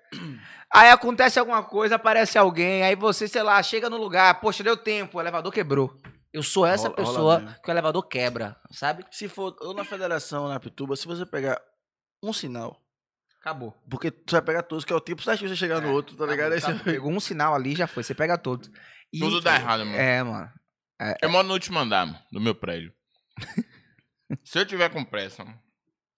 Speaker 1: Aí acontece alguma coisa, aparece alguém, aí você, sei lá, chega no lugar, poxa, deu tempo, o elevador quebrou. Eu sou essa
Speaker 2: Rola- rola
Speaker 1: pessoa
Speaker 2: mesmo.
Speaker 1: que o elevador quebra, sabe?
Speaker 2: Se for ou na federação ou na Pituba, se você pegar um sinal,
Speaker 1: Acabou.
Speaker 2: porque tu vai pegar todos, que é o tempo certinho você chegar no outro, tá ligado?
Speaker 1: Acabou, acabou. Pegou um sinal ali, já foi, você pega todos. E-
Speaker 3: Tudo dá errado, mano.
Speaker 1: É, mano.
Speaker 3: Eu moro no último andar, mano, do meu prédio. Se eu tiver com pressa, mano,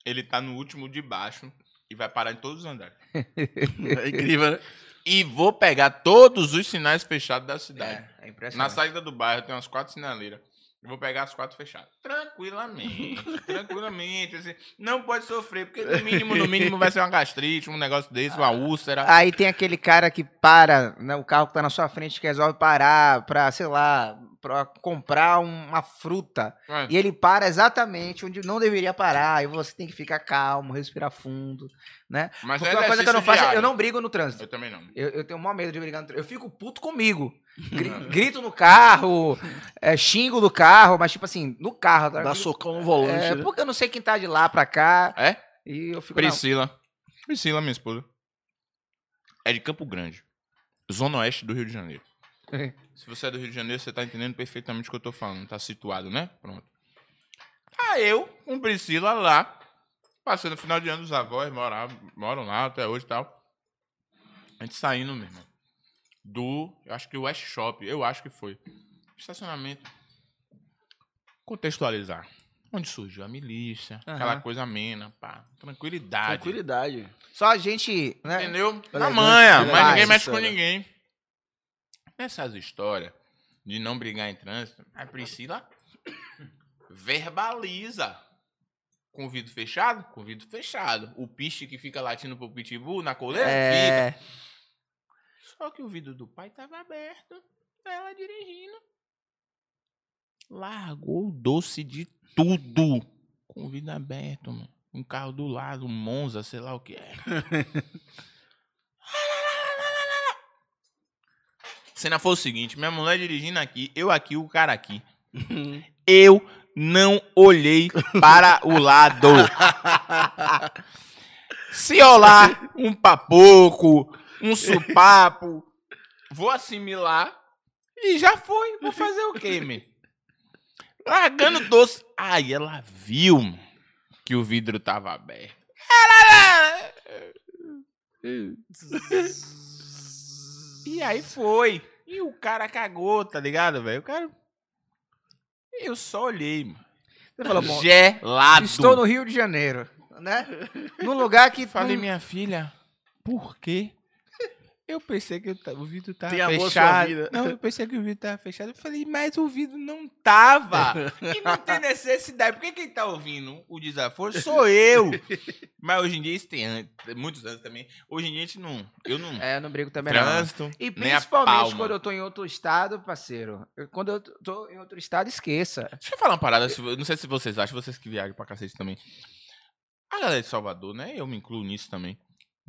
Speaker 3: ele tá no último de baixo e vai parar em todos os andares.
Speaker 2: É incrível, né?
Speaker 3: E vou pegar todos os sinais fechados da cidade.
Speaker 1: É, é
Speaker 3: Na saída do bairro tem umas quatro sinaleiras. Eu vou pegar as quatro fechadas. Tranquilamente. tranquilamente. assim, não pode sofrer, porque no mínimo, no mínimo vai ser uma gastrite, um negócio desse, uma úlcera.
Speaker 1: Aí tem aquele cara que para, né, o carro que tá na sua frente que resolve parar pra, sei lá, pra comprar uma fruta.
Speaker 3: Ué,
Speaker 1: E ele para exatamente onde não deveria parar. E você tem que ficar calmo, respirar fundo, né?
Speaker 3: Mas
Speaker 1: Porque
Speaker 3: é
Speaker 1: uma coisa que eu não faço, é- eu
Speaker 3: diário.
Speaker 1: não brigo no trânsito.
Speaker 3: Eu também não.
Speaker 1: Eu, eu tenho o maior medo de brigar no trânsito. Eu fico puto comigo. Gri- grito no carro, é, xingo no carro, mas tipo assim, no carro. tá?
Speaker 2: Dá socão no volante.
Speaker 1: É,
Speaker 2: né?
Speaker 1: porque eu não sei quem tá de lá pra cá.
Speaker 3: É?
Speaker 1: E eu fico. não.
Speaker 3: Priscila. Priscila, minha esposa. É de Campo Grande. Zona Oeste do Rio de Janeiro. Se você é do Rio de Janeiro, você tá entendendo perfeitamente o que eu tô falando. Tá situado, né? Pronto. Aí eu, com Priscila lá, passando o final de ano dos avós, moram, moram lá até hoje e tal. A gente saindo, meu irmão. Do, eu acho que o West Shop, eu acho que foi. Estacionamento. Contextualizar. Onde surgiu a milícia, aquela
Speaker 1: Aham.
Speaker 3: coisa amena, pá. Tranquilidade.
Speaker 2: Tranquilidade.
Speaker 1: Só a gente. Né?
Speaker 3: Entendeu? Na
Speaker 2: Elegante,
Speaker 3: manhã, mas ninguém mexe com ninguém. Essas histórias de não brigar em trânsito, a Priscila verbaliza. Com o vidro fechado? Com o vidro fechado. O piche que fica latindo pro pitbull na coleira? Fica.
Speaker 1: É.
Speaker 3: Só que o vidro do pai tava aberto. Ela dirigindo. Largou o doce de tudo. Com o vidro aberto, mano. Um carro do lado, um Monza, sei lá o que é. Cena foi o seguinte: minha mulher dirigindo aqui, eu aqui, o cara aqui. Eu não olhei para o lado. Se rolar um papoco, um supapo, vou assimilar e já foi. Vou fazer o quê, meu? Largando doce. Aí ela viu que o vidro tava aberto. Ela- E aí foi. E o cara cagou, tá ligado, velho? O cara. Eu só olhei, mano.
Speaker 1: Você falou, bom,
Speaker 3: Gelado.
Speaker 1: estou no Rio de Janeiro. né? Num lugar que.
Speaker 3: Falei,
Speaker 1: não-
Speaker 3: minha filha, por quê? Eu pensei que ta- o vidro tava
Speaker 2: Tem
Speaker 3: fechado.
Speaker 2: vida.
Speaker 3: Não, eu pensei que o vidro tava fechado. Eu falei, mas o vidro não tava. E não tem necessidade. Porque quem tá ouvindo o desaforo sou eu. Mas hoje em dia, isso tem muitos anos também. Hoje em dia a gente não. Eu não.
Speaker 1: É, eu não brigo também não.
Speaker 3: trânsito.
Speaker 1: E
Speaker 3: nem a
Speaker 1: principalmente quando eu tô em outro estado, parceiro. eu- quando eu tô em outro estado, esqueça.
Speaker 3: Deixa eu falar uma parada, não sei se vocês acham, vocês que viajam pra cacete também. A galera de Salvador, né? Eu me incluo nisso também.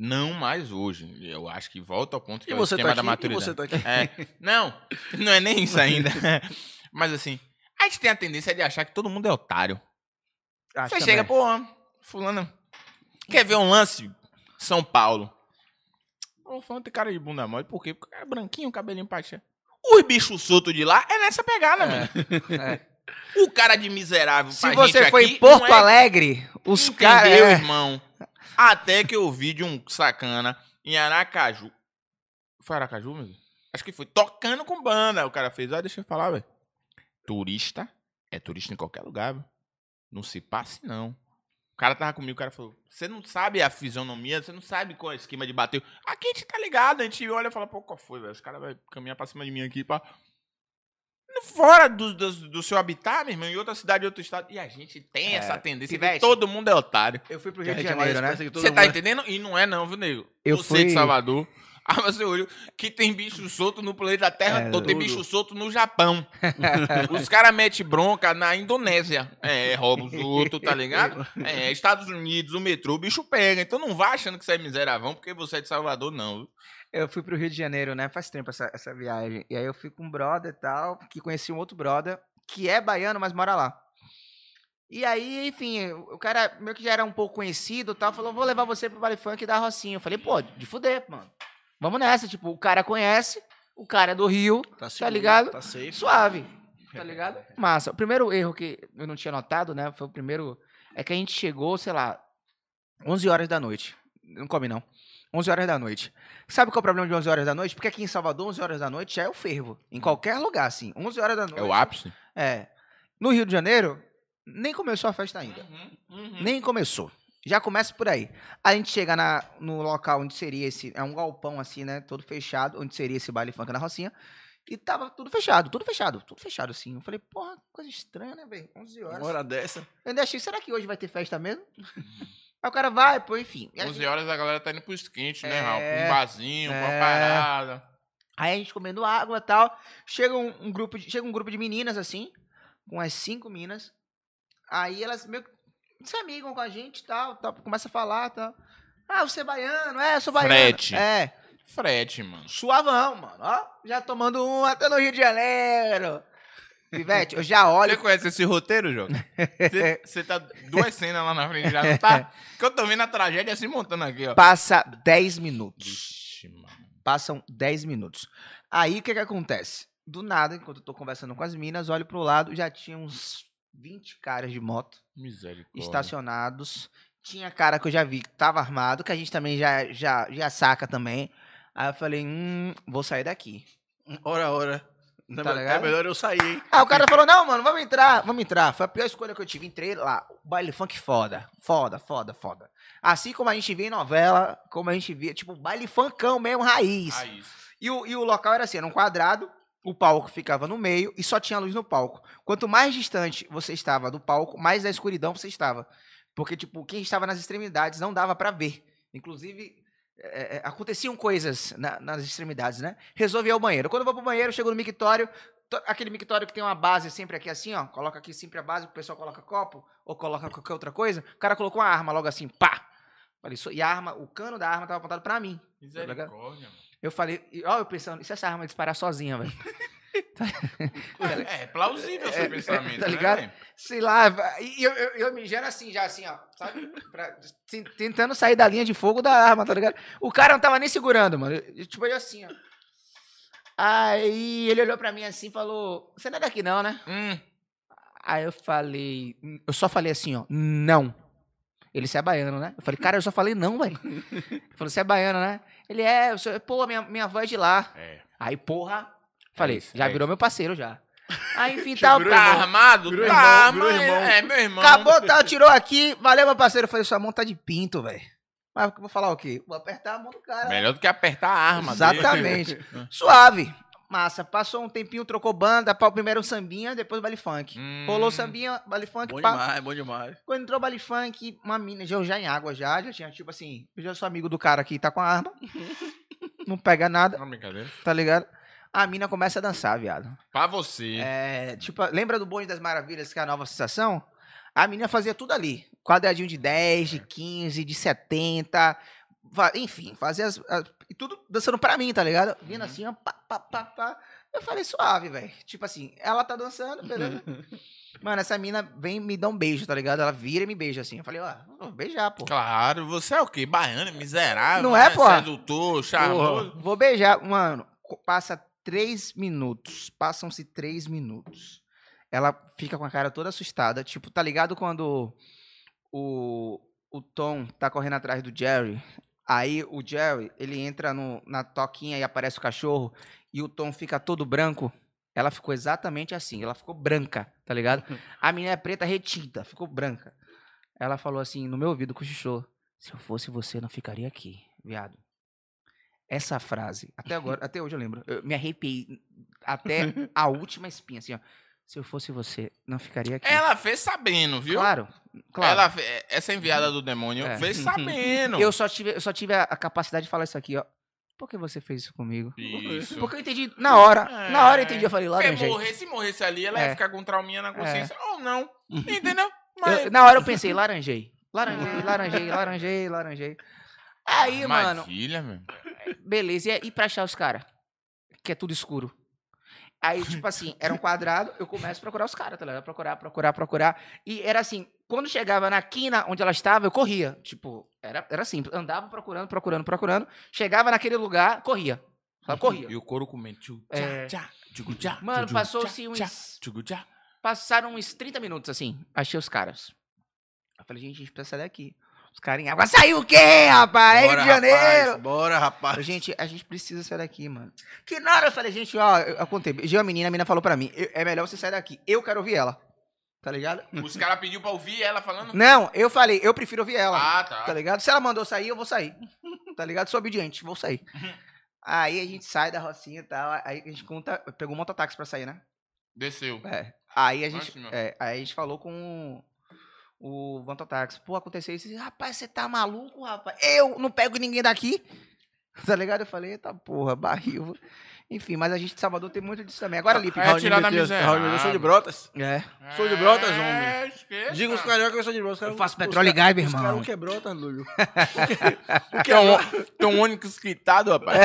Speaker 3: Não mais hoje. Eu acho que volta ao ponto que
Speaker 2: E
Speaker 3: é o
Speaker 2: você
Speaker 3: esquema
Speaker 2: tá
Speaker 3: da
Speaker 2: aqui? E
Speaker 3: maturidade.
Speaker 2: você tá aqui?
Speaker 3: É, não, não é nem isso ainda. Mas assim, a gente tem a tendência de achar que todo mundo é otário.
Speaker 1: Acho
Speaker 3: Você
Speaker 1: também.
Speaker 3: chega, pô, fulano, quer ver um lance? São Paulo. Ô, fulano tem cara de bunda mole, por quê? Porque o cara é branquinho, cabelinho paixão. Os bichos soltos de lá é nessa pegada, mano.
Speaker 1: É.
Speaker 3: O cara de miserável
Speaker 1: Se você foi
Speaker 3: aqui
Speaker 1: em Porto
Speaker 3: é
Speaker 1: Alegre, os
Speaker 3: Entendeu,
Speaker 1: caras. é,
Speaker 3: irmão? Até que eu vi de um sacana em Aracaju. Foi Aracaju, meu? Acho que foi tocando com banda. O cara fez, olha, deixa eu falar, velho. Turista é turista em qualquer lugar, velho. Não se passe, não. O cara tava comigo, o cara falou: Você não sabe a fisionomia, você não sabe qual é o esquema de bater. Aqui a gente tá ligado, a gente olha e fala: Pô, qual foi, velho? Os caras vão caminhar pra cima de mim aqui, pá. Fora do, do, do seu habitat, meu irmão, em outra cidade, em outro estado. E a gente tem
Speaker 1: É,
Speaker 3: essa tendência de todo mundo é otário.
Speaker 1: Eu fui pro
Speaker 2: Que
Speaker 1: Rio de
Speaker 2: é mais
Speaker 1: Janeiro, né?
Speaker 2: que
Speaker 3: Você tá
Speaker 2: mundo é.
Speaker 3: entendendo? E não é não, viu, nego?
Speaker 1: Eu
Speaker 3: Você
Speaker 1: fui-
Speaker 3: de Salvador. Ah, você olhou que tem bicho solto no planeta Terra
Speaker 1: É,
Speaker 3: todo. Tem bicho solto no Japão. Os caras metem bronca na Indonésia. É, rouba os outros, tá ligado? É, Estados Unidos, o metrô, o bicho pega. Então não vá achando que você é miseravão porque você é de Salvador, não.
Speaker 1: Eu fui pro Rio de Janeiro, né? Faz tempo essa, essa viagem. E aí eu fui com um brother e tal, que conheci um outro brother, que é baiano, mas mora lá. E aí, enfim, o cara meio que já era um pouco conhecido e tal, falou, vou levar você pro baile funk da Rocinha. Eu falei, pô, de fuder, mano. Vamos nessa, tipo, o cara conhece, o cara é do Rio,
Speaker 2: Tá, seguro,
Speaker 1: ligado?
Speaker 2: Tá safe.
Speaker 1: suave, tá ligado? Massa. O primeiro erro que eu não tinha notado, né, foi o primeiro, é que a gente chegou, sei lá, 11 horas da noite. Não come, não. 11 horas da noite. Sabe qual é o problema de 11 horas da noite? Porque aqui em Salvador, 11 horas da noite já é o fervo. Em qualquer lugar, assim. 11 horas da noite.
Speaker 3: É o ápice.
Speaker 1: É. No Rio de Janeiro, nem começou a festa ainda.
Speaker 3: Uhum.
Speaker 1: Nem começou. Já começa por aí. A gente chega na, no local onde seria esse. É um galpão assim, né? Todo fechado, onde seria esse baile funk na Rocinha. E tava tudo fechado, tudo fechado, tudo fechado assim. Eu falei, porra, coisa estranha, né, velho? 11 horas.
Speaker 2: Uma hora dessa.
Speaker 1: Eu ainda achei, será que hoje vai ter festa mesmo? Aí o cara vai, pô, enfim. E a
Speaker 3: 11
Speaker 1: gente-
Speaker 3: horas a galera tá indo pro esquente, né, Raul?
Speaker 1: É.
Speaker 3: Um barzinho, uma
Speaker 1: É.
Speaker 3: parada.
Speaker 1: Aí a gente comendo água e tal. Chega um, um grupo de, chega um grupo de meninas, assim, com as cinco minas. Aí elas meio que se amigam com a gente e tal, tal, começa a falar e tal. Ah, você é baiano, é, eu sou baiano.
Speaker 3: Frete.
Speaker 1: É,
Speaker 3: Frete, mano.
Speaker 1: suavão, mano. Ó, já tomando um até no Rio de Janeiro. Pivete, eu já olho.
Speaker 3: Você conhece esse roteiro, João? Você- Você tá duas cenas lá na frente já, não tá? Que eu tô vendo a tragédia se montando aqui, ó.
Speaker 1: Passa 10 minutos.
Speaker 3: Vixe, mano.
Speaker 1: Passam 10 minutos. Aí o que que acontece? Do nada, enquanto eu tô conversando com as minas, olho pro lado, já tinha uns 20 caras de moto
Speaker 3: Misericórdia.
Speaker 1: estacionados. Tinha cara que eu já vi que tava armado, que a gente também já, já, já saca também. Aí eu falei, hum, vou sair daqui.
Speaker 2: Hora, hora. Não,
Speaker 1: Tá
Speaker 2: é
Speaker 1: ligado?
Speaker 2: melhor eu sair, hein?
Speaker 1: Aí o cara falou, não, mano, vamos entrar, vamos entrar. Foi a pior escolha que eu tive. Entrei lá, baile funk foda, foda, foda, foda. Assim como a gente vê em novela, como a gente via, tipo, baile funkão mesmo, raiz.
Speaker 3: Ah, isso.
Speaker 1: E o, e o local era assim, era um quadrado, o palco ficava no meio e só tinha luz no palco. Quanto mais distante você estava do palco, mais na escuridão você estava. Porque, tipo, quem estava nas extremidades não dava pra ver. Inclusive, é, é, aconteciam coisas na- nas extremidades, né? Resolvi ir ao banheiro. Quando eu vou pro banheiro, chego no mictório, to- aquele mictório que tem uma base sempre aqui assim, ó. Coloca aqui sempre a base, o pessoal coloca copo ou coloca qualquer outra coisa. O cara colocou uma arma logo assim, pá! Falei, "Isso- e a arma, o cano da arma tava apontado pra mim.
Speaker 3: Misericórdia, mano.
Speaker 1: Eu falei, ó, eu pensando, e se essa arma disparar sozinha, velho?
Speaker 3: É, é plausível o seu
Speaker 1: É,
Speaker 3: pensamento,
Speaker 1: tá
Speaker 3: né,
Speaker 1: ligado?
Speaker 3: velho?
Speaker 1: Sei lá, e eu, eu, eu mijando assim, já assim, ó, sabe? Pra- ten- tentando sair da linha de fogo da arma, tá ligado? O cara não tava nem segurando, mano. Eu, tipo, eu assim, ó. Aí ele olhou pra mim assim e falou: Você não é daqui, não, né?
Speaker 3: Hum,
Speaker 1: Aí eu falei, eu só falei assim, ó, não. Ele, você é baiano, né? Eu falei, cara, eu só falei não, velho. Ele falou, você é baiano, né? Ele é, eu sou, pô, minha, minha avó é de lá.
Speaker 3: é.
Speaker 1: Aí, porra, falei,
Speaker 3: isso,
Speaker 1: já
Speaker 3: é
Speaker 1: virou meu parceiro já. Aí, enfim, tal.
Speaker 3: Tá
Speaker 2: irmão.
Speaker 3: armado?
Speaker 2: Virou
Speaker 3: tá,
Speaker 2: irmão,
Speaker 3: mas
Speaker 2: irmão.
Speaker 3: É, meu irmão.
Speaker 1: Acabou, tal, tirou aqui. Valeu, meu parceiro. Eu falei, sua mão tá de pinto, velho. Mas vou falar o quê? Vou apertar a mão do cara.
Speaker 3: Melhor do que apertar a arma. dele.
Speaker 1: Exatamente. Suave. Massa. Passou um tempinho, trocou banda. Pau, primeiro o sambinha, depois o baile funk.
Speaker 3: Hum.
Speaker 1: Rolou o sambinha, baile funk.
Speaker 2: Bom
Speaker 1: pá.
Speaker 2: demais, bom demais.
Speaker 1: Quando entrou o baile funk, uma mina, já, eu já em água já, já tinha tipo assim, eu já sou amigo do cara que tá com a arma. não pega nada,
Speaker 3: Não, brincadeira.
Speaker 1: tá ligado? A mina começa a dançar, viado.
Speaker 3: Pra você.
Speaker 1: É, tipo, lembra do Bonde das Maravilhas, que é a nova sensação? A menina fazia tudo ali. Quadradinho de 10, de 15, de 70. fa- Enfim, fazia as, as- E tudo dançando pra mim, tá ligado? Vindo assim, ó, pá, pá, pá, pá. Eu falei suave, velho. Tipo assim, ela tá dançando, beleza? Mano, essa mina vem me dá um beijo, tá ligado? Ela vira e me beija assim. Eu falei, ó, vou beijar, pô.
Speaker 3: Claro, você é o quê? Baiano, miserável.
Speaker 1: Não é,
Speaker 3: né?
Speaker 1: porra?
Speaker 3: Sedutor, charmoso.
Speaker 1: Vou beijar. Mano, passa três minutos. Passam-se três minutos. Ela fica com a cara toda assustada. Tipo, tá ligado quando o, o Tom tá correndo atrás do Jerry? Aí o Jerry, ele entra no, na toquinha e aparece o cachorro. E o Tom fica todo branco. Ela ficou exatamente assim. Ela ficou branca, tá ligado? A menina é preta retinta, ficou branca. Ela falou assim, no meu ouvido, cochichou. Se eu fosse você, não ficaria aqui, viado. Essa frase, até agora, até hoje eu lembro. Eu me arrepiei até a última espinha, assim, ó. Se eu fosse você, não ficaria aqui.
Speaker 3: Ela fez sabendo, viu?
Speaker 1: Claro, claro.
Speaker 3: Ela, fe- essa enviada do demônio
Speaker 1: É.
Speaker 3: fez sabendo.
Speaker 1: Eu só tive, eu só tive a, a capacidade de falar isso aqui, ó. Por que você fez isso comigo?
Speaker 3: Isso.
Speaker 1: Porque eu entendi na hora. Na hora eu entendi, eu falei, laranjei.
Speaker 3: morrer, se morresse ali, ela
Speaker 1: É.
Speaker 3: ia ficar com trauminha na consciência. Ou não. Entendeu? Mas.
Speaker 1: Eu- na hora eu pensei, laranjei. Laranjei, laranjei, laranjei, laranjei. Aí, mano,
Speaker 3: Armadilha, meu.
Speaker 1: Beleza. E, e pra achar os caras? Que é tudo escuro. Aí, tipo assim, era um quadrado, eu começo a procurar os caras, tá ligado? Procurar, procurar, procurar. E era assim, quando chegava na quina onde ela estava, eu corria. Tipo, era, era simples. Andava procurando, procurando, procurando. Chegava naquele lugar, corria. Só corria.
Speaker 3: E o couro comendo.
Speaker 1: É. Mano, passou-se uns-. Passaram uns 30 minutos assim, achei os caras. Eu falei, gente, a gente precisa sair daqui. Os caras em água. Saiu o quê, rapaz? Rio de Janeiro.
Speaker 2: rapaz, bora, rapaz.
Speaker 1: Gente, a gente precisa sair daqui, mano. Que na hora eu falei, gente, ó, eu, eu contei. Beijei a menina, a menina falou pra mim, "Eu- é melhor você sair daqui. Eu quero ouvir ela. Tá ligado?
Speaker 3: Os caras pediu pra ouvir ela falando.
Speaker 1: Não, eu falei, eu prefiro ouvir ela.
Speaker 3: Ah, tá.
Speaker 1: Tá ligado? Se ela mandou sair, eu vou sair. Tá ligado? Sou obediente, vou sair. Aí a gente sai da rocinha e tal. Aí a gente conta. Pegou um mototáxi pra sair, né?
Speaker 3: Desceu.
Speaker 1: É. Aí a gente, é, aí a gente falou com o, Vantotaxi. Pô, aconteceu isso. Rapaz, você tá maluco, rapaz? Eu não pego ninguém daqui. Tá ligado? Eu falei, eita porra, barril. Enfim, mas a gente de Salvador tem muito disso também. Agora, Lipe.
Speaker 3: É, tirar da miséria.
Speaker 2: Raul Metias, sou de Brotas.
Speaker 1: É.
Speaker 2: Sou de Brotas,
Speaker 3: É,
Speaker 2: homem.
Speaker 3: esqueça.
Speaker 2: Diga os carioca que eu sou de Brotas.
Speaker 1: Eu faço petróleo e gás, meu
Speaker 2: Os
Speaker 1: irmão.
Speaker 2: caras, o que é Brotas, Lúlio?
Speaker 3: Tem um, tem um ônibus quitado, rapaz.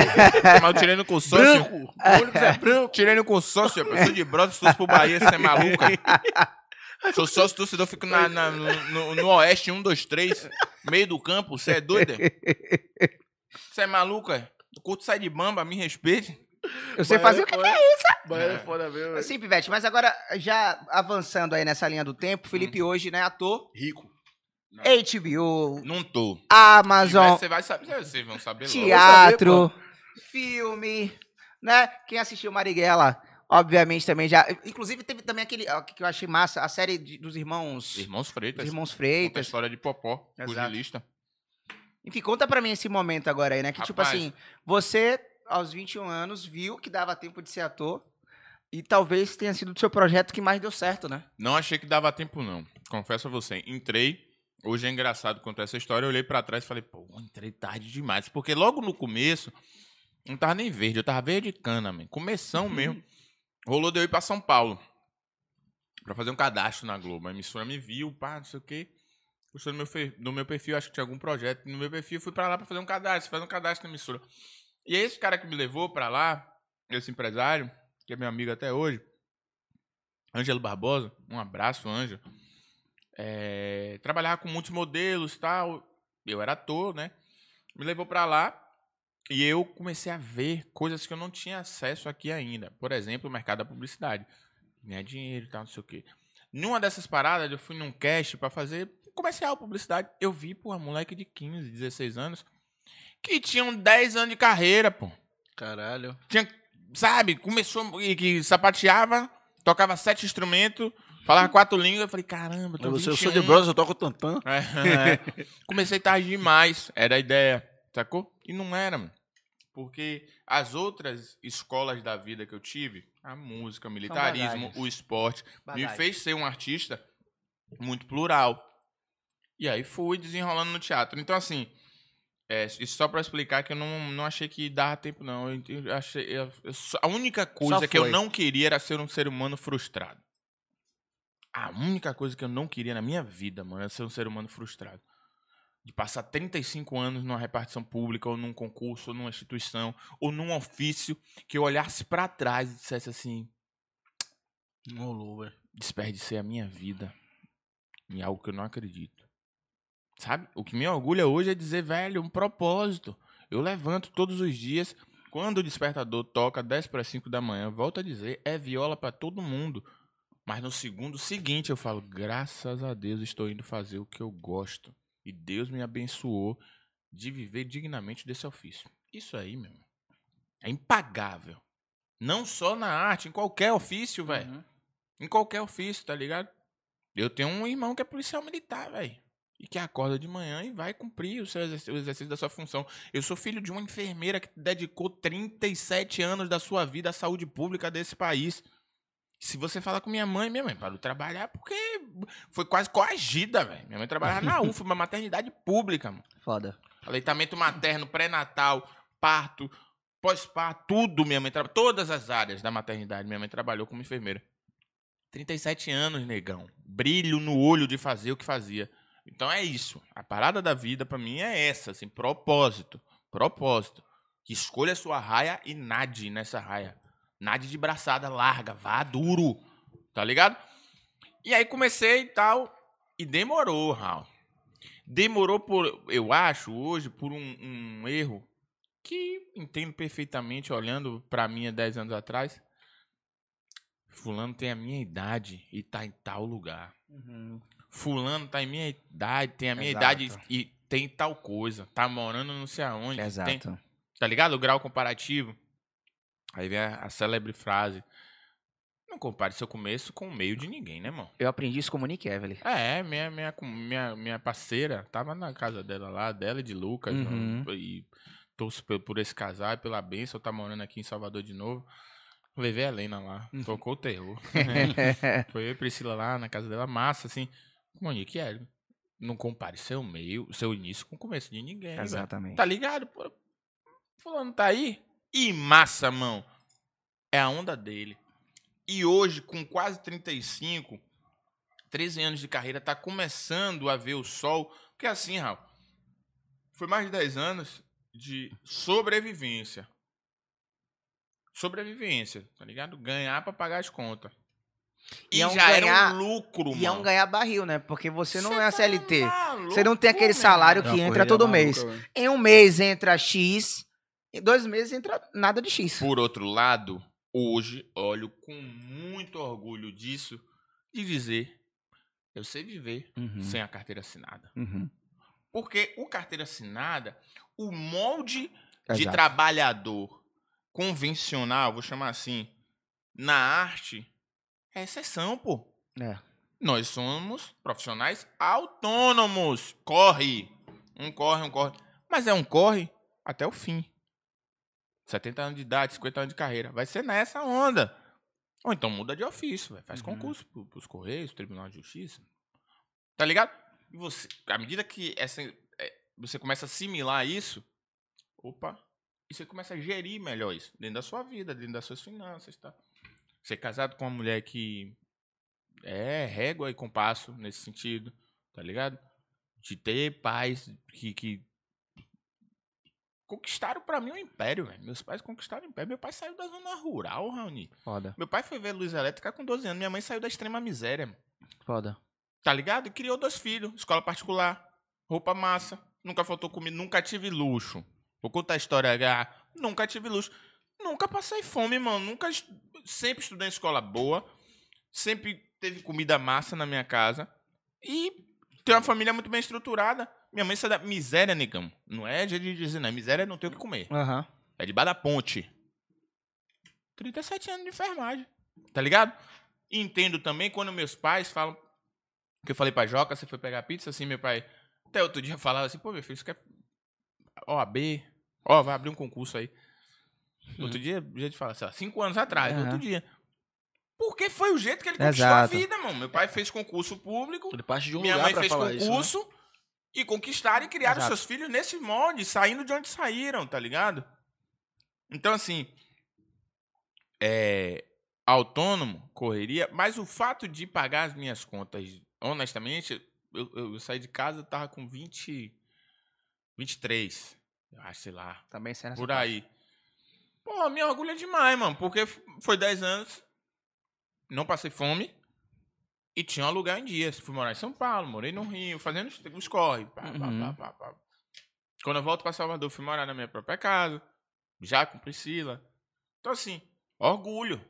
Speaker 3: Mas eu tirei no consórcio.
Speaker 2: Branco. O ônibus é branco.
Speaker 3: Tirei no consórcio, rapaz. Sou de brother, se fosse pro Bahia, você é maluca. Sou sócio torcedor, fico na, na- no, no- no Oeste, 1, 2, 3, meio do campo. Você é doida? Você é maluca? O curto sai de bamba, me respeite.
Speaker 1: Eu sei fazer o que
Speaker 2: é isso? Baiano é foda mesmo.
Speaker 1: Sim, Pivete, mas agora, já avançando aí nessa linha do tempo, Felipe hoje, né, ator,
Speaker 2: Rico.
Speaker 1: HBO,
Speaker 3: Não tô.
Speaker 1: Amazon,
Speaker 3: Você vai saber, vocês vão saber logo.
Speaker 1: teatro, filme, né? Quem assistiu Marighella, obviamente também já. Inclusive teve também aquele ó, que eu achei massa, a série de- dos irmãos,
Speaker 3: Irmãos
Speaker 1: dos
Speaker 3: Freitas.
Speaker 1: irmãos
Speaker 3: Conta a
Speaker 1: Freitas.
Speaker 3: história de Popó, pugilista.
Speaker 1: Enfim, conta pra mim esse momento agora aí, né? Que tipo
Speaker 3: Rapaz.
Speaker 1: assim, você aos 21 anos viu que dava tempo de ser ator e talvez tenha sido o seu projeto que mais deu certo, né?
Speaker 3: Não achei que dava tempo, não. Confesso a você. Entrei. Hoje é engraçado contar essa história. Eu olhei pra trás e falei, pô, entrei tarde demais. Porque logo no começo, não tava nem verde, eu tava verde cana, man. Começão mesmo. Rolou de eu ir pra São Paulo. Pra fazer um cadastro na Globo. A emissora me viu, pá, não sei o quê. Gostou do meu, do meu perfil, acho que tinha algum projeto. No meu perfil, fui pra lá pra fazer um cadastro, fazer um cadastro na emissora. E esse cara que me levou pra lá, esse empresário, que é meu amigo até hoje, Ângelo Barbosa, um abraço, Ângelo. É, trabalhava com muitos modelos e tal. Eu era ator, né? Me levou pra lá e eu comecei a ver coisas que eu não tinha acesso aqui ainda. Por exemplo, o mercado da publicidade. Ganhar dinheiro e tal, não sei o quê. Numa dessas paradas, eu fui num cast pra fazer comercial, publicidade. Eu vi, pô, um moleque de 15, 16 anos que tinham 10 anos de carreira, pô
Speaker 2: Caralho.
Speaker 3: tinha, sabe, começou e que sapateava, tocava sete instrumentos, falava quatro línguas. Eu falei, caramba, tô
Speaker 2: Você, eu
Speaker 3: 21.
Speaker 2: sou de Bros, eu toco tantã.
Speaker 3: É, é. Comecei tarde demais, era a ideia, sacou? E não era, mano. Porque as outras escolas da vida que eu tive, a música, o militarismo, o esporte, me fez ser um artista muito plural. E aí fui desenrolando no teatro. Então, assim, é, isso só pra explicar que eu não, não achei que dava tempo, não. Eu, eu achei, eu- a única coisa que eu não queria era ser um ser humano frustrado. A única coisa que eu não queria na minha vida, mano, era ser um ser humano frustrado. De passar 35 anos numa repartição pública, ou num concurso, ou numa instituição, ou num ofício, que eu olhasse pra trás e dissesse assim:
Speaker 2: rolou, velho.
Speaker 3: desperdicei a minha vida em algo que eu não acredito. Sabe? O que me orgulha hoje é dizer, velho, um propósito. Eu levanto todos os dias. Quando o despertador toca 10 para 5 da manhã, volto a dizer, é viola para todo mundo. Mas no segundo seguinte eu falo, graças a Deus estou indo fazer o que eu gosto. E Deus me abençoou de viver dignamente desse ofício. Isso aí, meu irmão, é impagável. Não só na arte, em qualquer ofício, velho.
Speaker 2: Uhum.
Speaker 3: Em qualquer ofício, tá ligado? Eu tenho um irmão que é policial militar, velho. E que acorda de manhã e vai cumprir o, seu exerc- o exercício da sua função. Eu sou filho de uma enfermeira que dedicou 37 anos da sua vida à saúde pública desse país. Se você falar com minha mãe, minha mãe parou de trabalhar porque foi quase coagida, velho. Minha mãe trabalhava na UFA, uma maternidade pública, mano.
Speaker 1: Foda.
Speaker 3: Aleitamento materno, pré-natal, parto, pós-parto, tudo minha mãe trabalhou. Todas as áreas da maternidade, minha mãe trabalhou como enfermeira. 37 anos, negão. Brilho no olho de fazer o que fazia. Então é isso. A parada da vida pra mim é essa, assim, propósito. Propósito. Que escolha a sua raia e nade nessa raia. Nade de braçada larga, vá duro. Tá ligado? E aí comecei e tal. E demorou, Raul. Demorou por, eu acho, hoje, por um, um erro que entendo perfeitamente olhando pra mim há 10 anos atrás. Fulano tem a minha idade e tá em tal lugar. Fulano tá em minha idade, tem a minha
Speaker 1: Exato.
Speaker 3: idade e tem tal coisa. Tá morando não sei aonde.
Speaker 1: Exato.
Speaker 3: Tem, tá ligado? O grau comparativo. Aí vem a, a célebre frase. Não compare seu começo com o meio de ninguém, né, irmão?
Speaker 1: Eu aprendi isso com o Monique Evelyn.
Speaker 3: É, minha, minha, minha, minha parceira tava na casa dela lá, dela e de Lucas.
Speaker 1: Uhum.
Speaker 3: E torço por, por esse casal e pela bênção. Tá morando aqui em Salvador de novo. Levei a Helena lá,
Speaker 1: Uhum.
Speaker 3: tocou o terror. Foi eu e Priscila lá na casa dela, massa, assim. Monique, é, não compare seu meio, seu início com o começo de ninguém.
Speaker 1: Exatamente.
Speaker 3: Tá ligado? Fulano tá aí. E massa, mão. É a onda dele. E hoje, com quase 35, 13 anos de carreira, tá começando a ver o sol. Porque assim, Raul, foi mais de 10 anos de sobrevivência. Sobrevivência, tá ligado? Ganhar pra pagar as contas. E,
Speaker 1: E é um
Speaker 3: já
Speaker 1: ganhar-
Speaker 3: era um lucro,
Speaker 1: E é um
Speaker 3: mano.
Speaker 1: ganhar barril, né? Porque você não
Speaker 3: Cê
Speaker 1: é a
Speaker 3: tá
Speaker 1: CLT.
Speaker 3: maluco,
Speaker 1: Você não tem aquele salário
Speaker 3: irmão.
Speaker 1: que
Speaker 2: É
Speaker 1: entra todo
Speaker 2: maluca,
Speaker 1: mês.
Speaker 2: velho.
Speaker 1: Em um mês entra X, em dois meses entra nada de X.
Speaker 3: Por outro lado, hoje olho com muito orgulho disso de dizer eu sei viver
Speaker 1: Uhum.
Speaker 3: sem a carteira assinada.
Speaker 1: Uhum.
Speaker 3: Porque o carteira assinada, o molde de
Speaker 1: Exato.
Speaker 3: trabalhador convencional, vou chamar assim, na arte, é exceção, pô.
Speaker 1: É.
Speaker 3: Nós somos profissionais autônomos. Corre. Um corre, um corre. Mas é um corre até o fim. 70 anos de idade, 50 anos de carreira. Vai ser nessa onda. Ou então muda de ofício, véio. faz
Speaker 1: Uhum.
Speaker 3: concurso pro, pros Correios, Tribunal de Justiça. Tá ligado? E você, à medida que essa, é, você começa a assimilar isso, opa, e você começa a gerir melhor isso dentro da sua vida, dentro das suas finanças, tá? Ser casado com uma mulher que é régua e compasso nesse sentido, tá ligado? De ter pais que, que conquistaram pra mim o império, velho. Meus pais conquistaram o império. Meu pai saiu da zona rural, Raoni.
Speaker 1: Foda.
Speaker 3: Meu pai foi ver luz elétrica com 12 anos. Minha mãe saiu da extrema miséria, mano.
Speaker 1: Foda.
Speaker 3: tá ligado? E criou dois filhos, escola particular, roupa massa, nunca faltou comida, nunca tive luxo. Vou contar a história, ah, nunca tive luxo. Nunca passei fome, mano. Nunca sempre estudei em escola boa, sempre teve comida massa na minha casa e tenho uma família muito bem estruturada. Minha mãe saiu da miséria, negão. Não é de dizer, não. é Miséria não tem o que comer.
Speaker 1: Aham.
Speaker 3: É de da ponte. 37 anos de enfermagem. Tá ligado? Entendo também quando meus pais falam. Que eu falei pra Joca, você foi pegar pizza, assim, meu pai. Até outro dia falava assim, pô, meu filho, você quer. OAB. Ó, vai abrir um concurso aí. Outro dia, dia de falar, sei lá, cinco anos atrás,
Speaker 1: Aham.
Speaker 3: outro dia. Porque foi o jeito que ele conquistou a
Speaker 1: Exato.
Speaker 3: vida, mano. Meu pai fez concurso público,
Speaker 2: Tudo parte de um
Speaker 3: minha
Speaker 2: lugar
Speaker 3: mãe fez
Speaker 2: falar isso. né?
Speaker 3: concurso e conquistaram e criaram
Speaker 1: Exato.
Speaker 3: seus filhos nesse molde, saindo de onde saíram, tá ligado? Então, assim, é autônomo, correria, mas o fato de pagar as minhas contas, honestamente, eu, eu- eu saí de casa, eu tava com 20, 23, eu acho, sei lá,
Speaker 1: Também sendo essa
Speaker 3: por
Speaker 1: parte.
Speaker 3: aí. Pô, me orgulha demais, mano, porque foi 10 anos, não passei fome e tinha um lugar em dias. Fui morar em São Paulo, morei no Rio, fazendo os- os corre. pá,
Speaker 1: Uhum.
Speaker 3: pá, pá. Quando eu volto pra Salvador, fui morar na minha própria casa, já com Priscila. Então, assim, orgulho.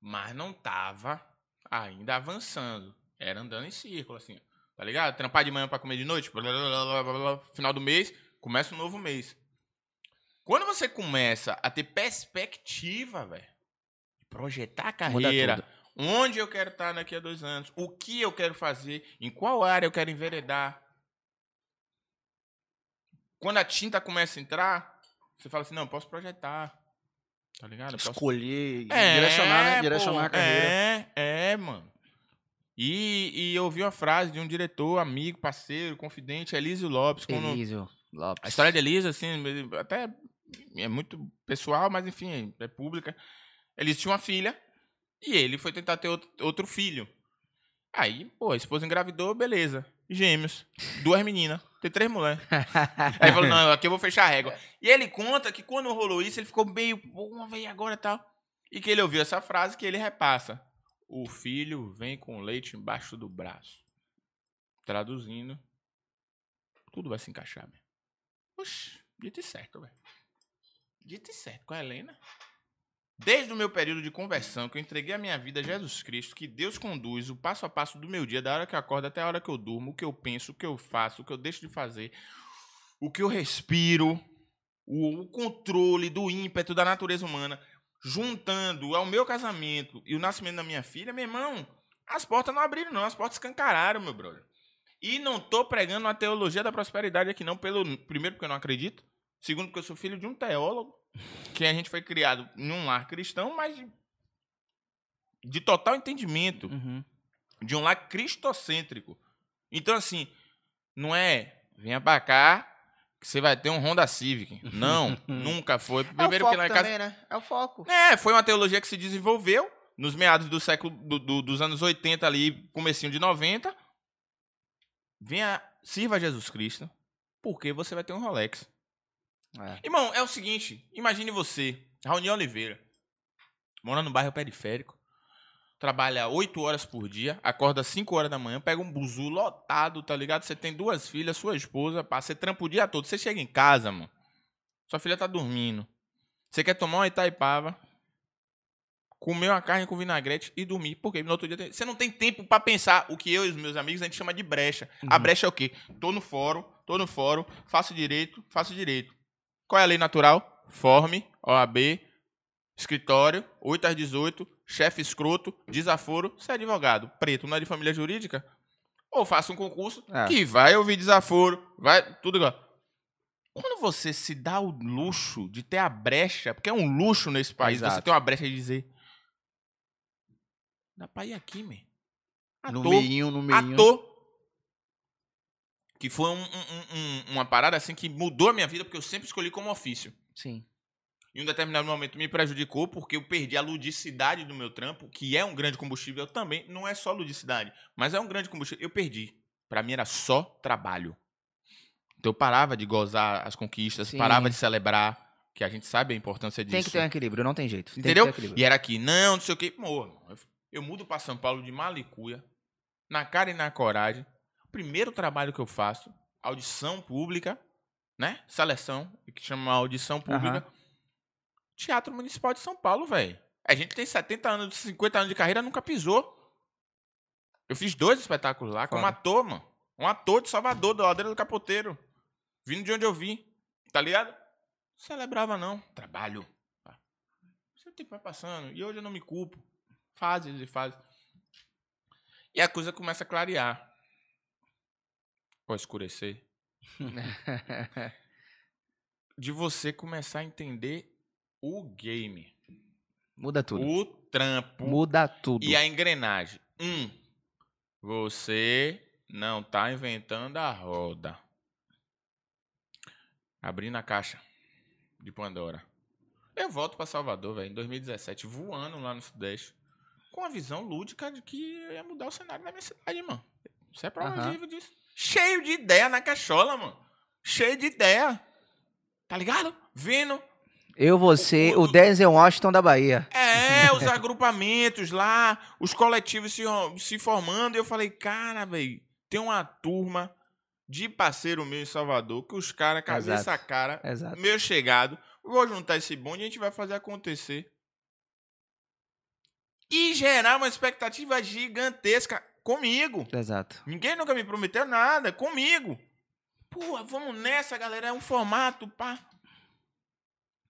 Speaker 3: Mas não tava ainda avançando. Era andando em círculo, assim, tá ligado? Trampar de manhã pra comer de noite, blá, blá, blá, final do mês, começa um novo mês. Quando você começa a ter perspectiva, velho, projetar a carreira. Onde eu quero estar daqui a dois anos, o que eu quero fazer, em qual área eu quero enveredar. Quando a tinta começa a entrar, você fala assim, não, eu posso projetar. Tá ligado? Posso
Speaker 2: Escolher,
Speaker 3: é,
Speaker 2: direcionar, né?
Speaker 3: pô,
Speaker 2: Direcionar a carreira.
Speaker 3: É, é, mano. E, e eu ouvi uma frase de um diretor, amigo, parceiro, confidente, Elísio Lopes. Quando,
Speaker 1: Elísio Lopes.
Speaker 3: a história de Elisa, assim, até é muito pessoal, mas enfim, é pública. Eles tinham uma filha e ele foi tentar ter outro, filho. Aí, pô, a esposa engravidou, beleza. Gêmeos. Duas meninas. Tem três mulheres. Aí falou, não, aqui eu vou fechar a régua. E ele conta que quando rolou isso, ele ficou meio, pô, velho, agora tal. E que ele ouviu essa frase que ele repassa. O filho vem com leite embaixo do braço. Traduzindo, tudo vai se encaixar, velho. Oxi, dito e certo, velho. Dito e certo com a Helena. Desde o meu período de conversão, que eu entreguei a minha vida a Jesus Cristo, que Deus conduz o passo a passo do meu dia, da hora que eu acordo até a hora que eu durmo, o que eu penso, o que eu faço, o que eu deixo de fazer, o que eu respiro, o, controle do ímpeto da natureza humana, juntando ao meu casamento e o nascimento da minha filha, meu irmão, as portas não abriram, não, as portas escancararam, meu brother. E não tô pregando uma teologia da prosperidade aqui, não. Pelo, primeiro, porque eu não acredito. Segundo, porque eu sou filho de um teólogo, que a gente foi criado em um lar cristão, mas de, de total entendimento,
Speaker 1: Uhum.
Speaker 3: de um lar cristocêntrico. Então, assim, não é venha pra cá que você vai ter um Honda Civic. Não, nunca foi.
Speaker 1: É o
Speaker 3: Primeiro
Speaker 1: foco
Speaker 3: casa
Speaker 1: também, né? É o foco.
Speaker 3: é, foi uma teologia que se desenvolveu nos meados do século do- do- dos anos 80 ali, comecinho de 90. Venha, sirva a Jesus Cristo, porque você vai ter um Rolex.
Speaker 1: É.
Speaker 3: Irmão, é o seguinte, imagine você, Raoni Oliveira, mora no bairro periférico, trabalha 8 horas por dia, acorda 5 horas da manhã, pega um buzu lotado, tá ligado? Você tem duas filhas, sua esposa, pá, você trampa o dia todo. Você chega em casa, mano, sua filha tá dormindo. Você quer tomar uma Itaipava, comer uma carne com vinagrete e dormir. Porque no outro dia tem- você não tem tempo pra pensar o que eu e os meus amigos a gente chama de brecha. A
Speaker 1: Uhum.
Speaker 3: brecha é o quê? Tô no fórum, tô no fórum, faço direito, faço direito. Qual é a lei natural? Forme, OAB, escritório, 8 às 18, chefe escroto, desaforo, você é advogado, preto, não é de família jurídica? Ou faça um concurso
Speaker 1: É.
Speaker 3: que vai ouvir desaforo, vai, tudo igual. Quando você se dá o luxo de ter a brecha, porque é um luxo nesse país, você
Speaker 1: Exato.
Speaker 3: ter uma brecha de dizer. Dá pra ir aqui, man. À
Speaker 2: No meinho, no meinho.
Speaker 3: Ator. Que foi um- um- um- uma parada assim que mudou a minha vida, porque eu sempre escolhi como ofício.
Speaker 1: Sim.
Speaker 3: Em um determinado momento me prejudicou, porque eu perdi a ludicidade do meu trampo, que é um grande combustível também. Não é só ludicidade, mas é um grande combustível. Eu perdi. Pra mim era só trabalho. Então eu parava de gozar as conquistas,
Speaker 1: Sim.
Speaker 3: parava de celebrar, que a gente sabe a importância disso.
Speaker 1: Tem que ter um equilíbrio, não tem jeito. Tem
Speaker 3: Entendeu?
Speaker 1: que ter equilíbrio.
Speaker 3: E era aqui, não, não sei o quê. Pô, eu, eu mudo pra São Paulo de Malicuia, na cara e na coragem. Primeiro trabalho que eu faço, audição pública, né? Seleção, que chama audição pública. Teatro Municipal de São Paulo, velho. A gente tem 70 anos, 50 anos de carreira, nunca pisou. Eu fiz dois espetáculos lá como
Speaker 1: Foda.
Speaker 3: ator, mano. Um ator de Salvador, do Ladeira do Capoteiro. Vindo de onde eu vim. Tá ligado? Celebrava, não. Trabalho. Tá. O tempo vai passando. E hoje eu não me culpo. Fases e fases. E a coisa começa a clarear. Ou escurecer. De você começar a entender o game.
Speaker 1: Muda tudo.
Speaker 3: O trampo.
Speaker 1: Muda tudo.
Speaker 3: E a engrenagem. Um, você não tá inventando a roda. Abrindo a caixa de Pandora. Eu volto pra Salvador, velho, em 2017, voando lá no Sudeste. Com a visão lúdica de que ia mudar o cenário da minha cidade, mano. Isso é prova viva disso. Cheio de ideia na cachola, mano. Cheio de ideia. Tá ligado? Vendo
Speaker 1: Eu, você, o
Speaker 3: O-
Speaker 1: Denzel Washington da Bahia.
Speaker 3: É, os agrupamentos lá, os coletivos se, se formando. E eu falei, cara, velho, tem uma turma de parceiro meu em Salvador que os caras, cabeça a cara,
Speaker 1: Exato.
Speaker 3: meu chegado, vou juntar esse bonde e a gente vai fazer acontecer. E gerar uma expectativa gigantesca comigo.
Speaker 1: Exato.
Speaker 3: Ninguém nunca me prometeu nada, comigo. Pô, vamos nessa, galera, é um formato, pá.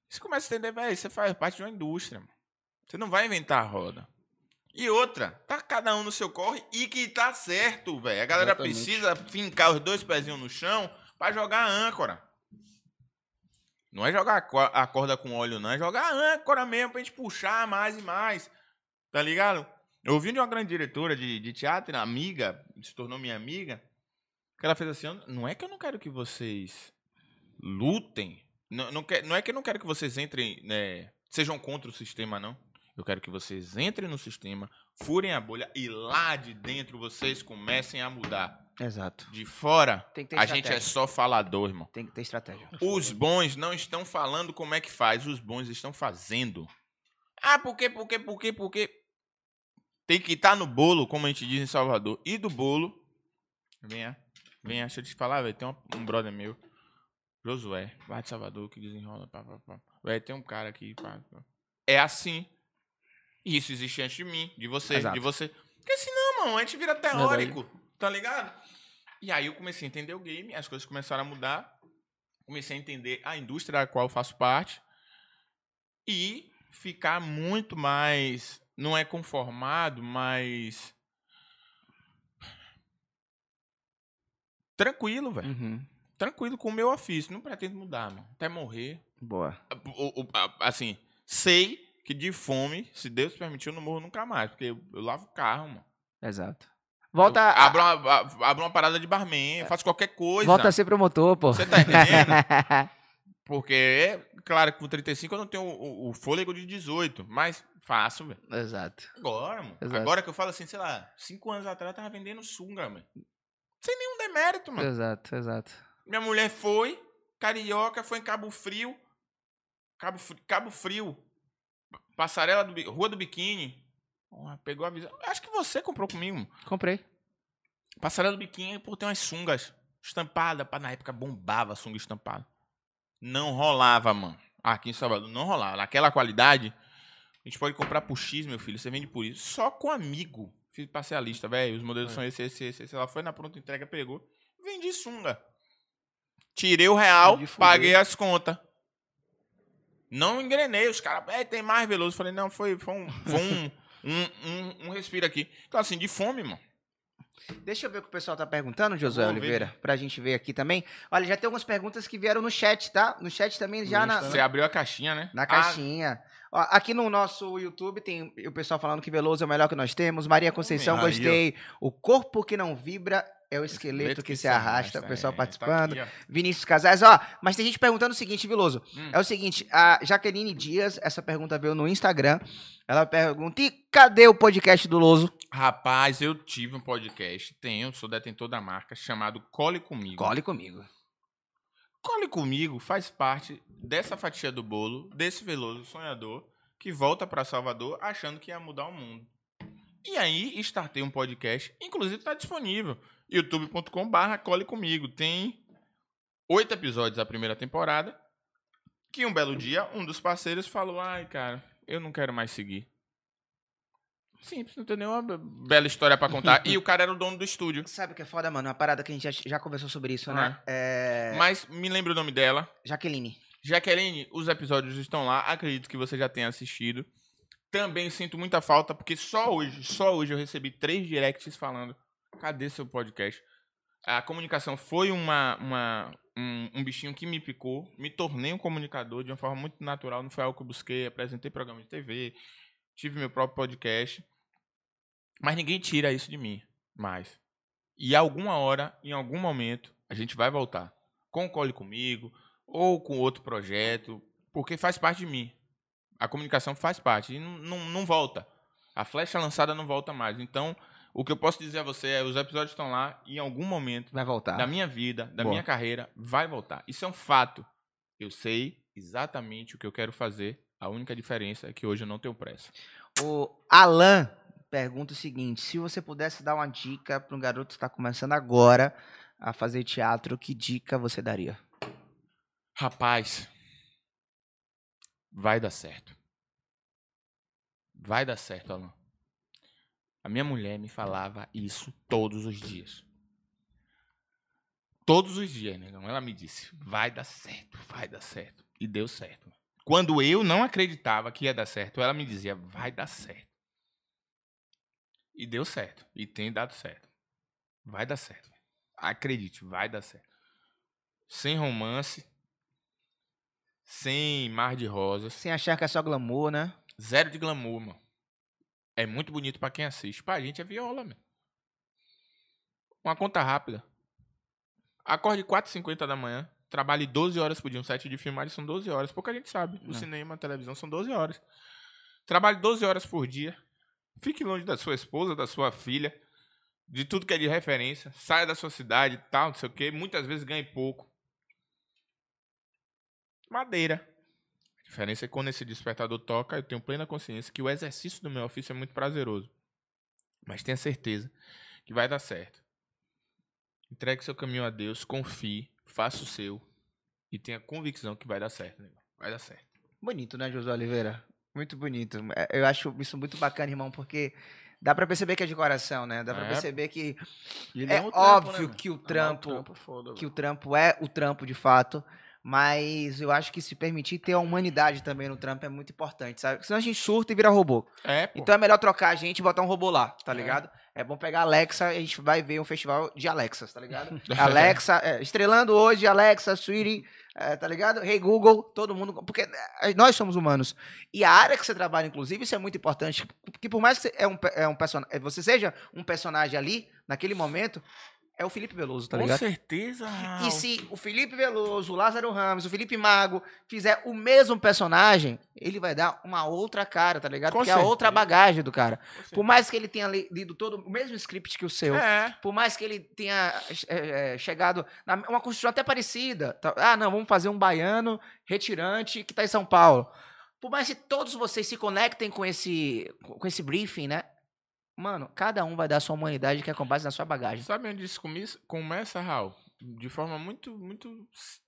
Speaker 3: Você começa a entender, velho, você faz parte de uma indústria. mano. Você não vai inventar a roda. E outra, tá cada um no seu corre e que tá certo, velho. A galera
Speaker 2: Exatamente.
Speaker 3: precisa fincar os dois pezinhos no chão pra jogar a âncora. Não é jogar a co- a corda com óleo, não. É jogar âncora mesmo pra gente puxar mais e mais. Tá ligado? Eu ouvi de uma grande diretora de, de teatro, amiga, se tornou minha amiga, que ela fez assim: "Eu- não é que eu não quero que vocês lutem. Não, não, quer- não é que eu não quero que vocês entrem, né, sejam contra o sistema, não. Eu quero que vocês entrem no sistema, furem a bolha e lá de dentro vocês comecem a mudar.
Speaker 1: Exato.
Speaker 3: De fora,
Speaker 1: Tem que ter
Speaker 3: a gente é só falador, irmão.
Speaker 1: Tem que ter estratégia.
Speaker 3: Os bons não estão falando como é que faz, os bons estão fazendo. Ah, por quê, por quê, por quê, por quê? Tem que estar no bolo, como a gente diz em Salvador. E do bolo. Venha, venha, deixa eu te falar, velho. Tem um, um brother meu, Josué, lá de Salvador, que desenrola. Pá, pá, pá. Velho, tem um cara aqui. Pá, pá. É assim. E isso existe antes de mim, de você,
Speaker 1: Exato.
Speaker 3: de você. Porque senão, mano, a gente vira teórico, tá ligado? E aí eu comecei a entender o game, as coisas começaram a mudar. Comecei a entender a indústria da qual eu faço parte. E ficar muito mais. Não é conformado, mas. Tranquilo, velho.
Speaker 1: Uhum.
Speaker 3: Tranquilo com o meu ofício. Não pretendo mudar, mano. Até morrer.
Speaker 1: Boa.
Speaker 3: O- o- assim, sei que de fome, se Deus permitir, eu não morro nunca mais. Porque eu, eu lavo carro, mano.
Speaker 1: Exato. Volta,
Speaker 3: Eu abro, uma, abro uma parada de barman, eu faço qualquer coisa.
Speaker 1: volta a ser promotor, pô.
Speaker 3: Você tá entendendo? Porque, claro, com 35 eu não tenho o, o- o fôlego de 18, mas faço, velho.
Speaker 1: Exato.
Speaker 3: Agora, mano.
Speaker 1: Exato.
Speaker 3: Agora que eu falo assim, sei lá, 5 anos atrás eu tava vendendo sunga, mano. Sem nenhum demérito, mano.
Speaker 1: Exato, exato.
Speaker 3: Minha mulher foi, carioca, foi em Cabo Frio. Cabo, Fri- Cabo Frio. Passarela do Rua do Biquíni. Pegou a visão. Acho que você comprou comigo, mano.
Speaker 1: Comprei.
Speaker 3: Passarela do Biquíni, pô, tem umas sungas estampadas. Na época bombava a sunga estampada. Não rolava, mano. Aqui em Salvador, não rolava. Naquela qualidade, a gente pode comprar por X, meu filho. Você vende por isso. Só com amigo. Fiz, passei a lista, velho. Os modelos são esse, esse, esse, esse. Ela foi na pronta entrega, pegou. Vendi sunga. Tirei o real, paguei as contas. Não engrenei. Os caras, é, tem mais veloso. Falei, não, foi, foi, um, foi um, um, um, um respiro aqui. Então, assim, de fome, mano.
Speaker 1: Deixa eu ver o que o pessoal tá perguntando, Josué
Speaker 3: ver.
Speaker 1: Oliveira, pra gente ver aqui também. Olha, já tem algumas perguntas que vieram no chat, tá? No chat também, já na,
Speaker 3: Você abriu a caixinha, né?
Speaker 1: na
Speaker 3: Ah,
Speaker 1: caixinha. Ó, aqui no nosso YouTube tem o pessoal falando que Veloso é o melhor que nós temos. Maria Conceição,
Speaker 3: Aí, ó.
Speaker 1: gostei. O corpo que não vibra é o esqueleto que, se arrasta. O pessoal
Speaker 3: é,
Speaker 1: participando.
Speaker 3: Tá aqui,
Speaker 1: Vinícius Casais, ó, mas tem gente perguntando o seguinte, Viloso.
Speaker 3: Hum.
Speaker 1: É o seguinte, a Jaqueline Dias, essa pergunta veio no Instagram. Ela pergunta: e cadê o podcast do Loso?
Speaker 3: Rapaz, eu tive um podcast, tenho, sou detentor da marca, chamado Cole Comigo.
Speaker 1: Cole comigo.
Speaker 3: Cole Comigo faz parte dessa fatia do bolo, desse veloso sonhador, que volta pra Salvador achando que ia mudar o mundo. E aí, startei um podcast, inclusive está disponível, youtube.com.br Cole Comigo. Tem oito episódios da primeira temporada, que um belo dia, um dos parceiros falou, ai, cara, eu não quero mais seguir. Simples, não tem nenhuma be- bela história pra contar. e o cara era o dono do estúdio.
Speaker 1: Sabe o que é foda, mano? Uma parada que a gente já, já conversou sobre isso, né? É...
Speaker 3: Mas me lembra o nome dela.
Speaker 1: Jaqueline.
Speaker 3: Jaqueline, os episódios estão lá. Acredito que você já tenha assistido. Também sinto muita falta, porque só hoje, só hoje eu recebi três directs falando: cadê seu podcast? A comunicação foi uma, uma, um, um bichinho que me picou, me tornei um comunicador de uma forma muito natural, não foi algo que eu busquei, apresentei programa de TV, tive meu próprio podcast. Mas ninguém tira isso de mim mais. E alguma hora, em algum momento, a gente vai voltar. Com o Cole Comigo, ou com outro projeto, porque faz parte de mim. A comunicação faz parte e não, não, não volta. A flecha lançada não volta mais. Então, o que eu posso dizer a você é, os episódios estão lá e em algum momento
Speaker 1: Vai voltar.
Speaker 3: da minha vida, da
Speaker 1: Boa.
Speaker 3: minha carreira, vai voltar. Isso é um fato. Eu sei exatamente o que eu quero fazer. A única diferença é que hoje eu não tenho pressa.
Speaker 1: O Alan pergunta o seguinte: se você pudesse dar uma dica para um garoto que está começando agora a fazer teatro, que dica você daria?
Speaker 3: Rapaz, vai dar certo. Vai dar certo, Alan. A minha mulher me falava isso todos os dias. Todos os dias, negão. Ela me disse: vai dar certo, vai dar certo. E deu certo. Quando eu não acreditava que ia dar certo, ela me dizia: vai dar certo. E deu certo. E tem dado certo. Vai dar certo. Acredite, vai dar certo. Sem romance, sem mar de rosas,
Speaker 1: Sem achar que é só glamour, né?
Speaker 3: zero de glamour, mano. É muito bonito pra quem assiste. Pra gente é viola, mano. Uma conta rápida. Acorde 4h50 da manhã. Trabalhe 12 horas por dia. Um set de filmagem são 12 horas. Pouca gente sabe. O
Speaker 1: Não.
Speaker 3: cinema, a televisão são 12 horas. Trabalhe 12 horas por dia. Fique longe da sua esposa, da sua filha. De tudo que é de referência. Saia da sua cidade tal, não sei o quê. Muitas vezes ganhe pouco. Madeira. A diferença é que quando esse despertador toca, eu tenho plena consciência que o exercício do meu ofício é muito prazeroso. Mas tenha certeza que vai dar certo. Entregue seu caminho a Deus, confie, faça o seu e tenha convicção que vai dar certo. Nego. Vai dar certo.
Speaker 1: Bonito, né, Josué Oliveira? Muito bonito. É, Eu acho isso muito bacana, irmão, porque dá pra perceber que é de coração, né? Dá pra
Speaker 3: É.
Speaker 1: perceber que,
Speaker 2: ele
Speaker 1: É
Speaker 2: um
Speaker 1: óbvio
Speaker 2: mano?
Speaker 1: que o
Speaker 2: Amar
Speaker 1: trampo-
Speaker 2: é foda,
Speaker 1: que o trampo é o trampo de fato. Mas eu acho que se permitir ter a humanidade também no trampo é muito importante, sabe? Senão a gente surta e vira robô.
Speaker 3: É, pô.
Speaker 1: Então é melhor trocar a gente e botar um robô lá, tá
Speaker 3: É.
Speaker 1: ligado? É bom pegar a Alexa e a gente vai ver um festival de Alexas, tá ligado? Alexa, é, estrelando hoje, Alexa, Siri, é, tá ligado? Hey Google, todo mundo. Porque é, nós somos humanos. E a área que você trabalha, inclusive, isso é muito importante. Porque por mais que você, é um, é um person... é, você seja um personagem ali, naquele momento, é o Felipe Veloso, tá
Speaker 3: Com
Speaker 1: ligado?
Speaker 3: certeza. Raul.
Speaker 1: E se o Felipe Veloso, o Lázaro Ramos, o Felipe Mago fizer o mesmo personagem, ele vai dar uma outra cara, tá ligado?
Speaker 3: Com
Speaker 1: Porque é a outra
Speaker 3: certeza.
Speaker 1: bagagem do cara.
Speaker 3: Com certeza.
Speaker 1: Por mais que ele tenha li- lido todo o mesmo script que o seu,
Speaker 3: É.
Speaker 1: por mais que ele tenha é, é, chegado na uma construção até parecida. tá? Ah, não, vamos fazer um baiano retirante que tá em São Paulo. Por mais que todos vocês se conectem com esse, com esse briefing, né? Mano, cada um vai dar sua humanidade que é com base na sua bagagem.
Speaker 3: Sabe onde isso começa, Raul? De forma muito, muito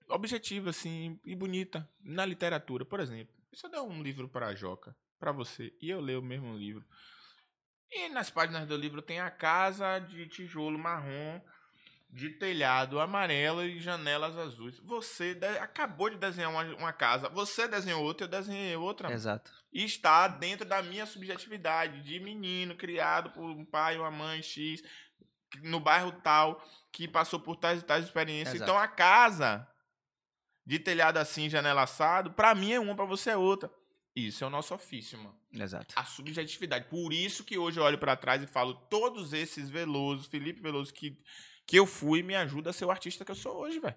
Speaker 3: objetiva, assim, e bonita. Na literatura, por exemplo. Se eu der um livro para a Joca, para você, e eu ler o mesmo livro, e nas páginas do livro tem a casa de tijolo marrom, de telhado amarelo e janelas azuis. Você de- acabou de desenhar uma, uma casa, você desenhou outra, eu desenhei outra.
Speaker 1: Exato.
Speaker 3: E está dentro da minha subjetividade de menino criado por um pai uma mãe X no bairro tal que passou por tais e tais experiências.
Speaker 1: Exato.
Speaker 3: Então a casa de telhado assim, janela assado, pra mim é uma, pra você é outra. Isso é o nosso ofício, mano.
Speaker 1: Exato.
Speaker 3: A subjetividade. Por isso que hoje eu olho pra trás e falo todos esses Veloso, Felipe Veloso que que eu fui me ajuda a ser o artista que eu sou hoje, velho.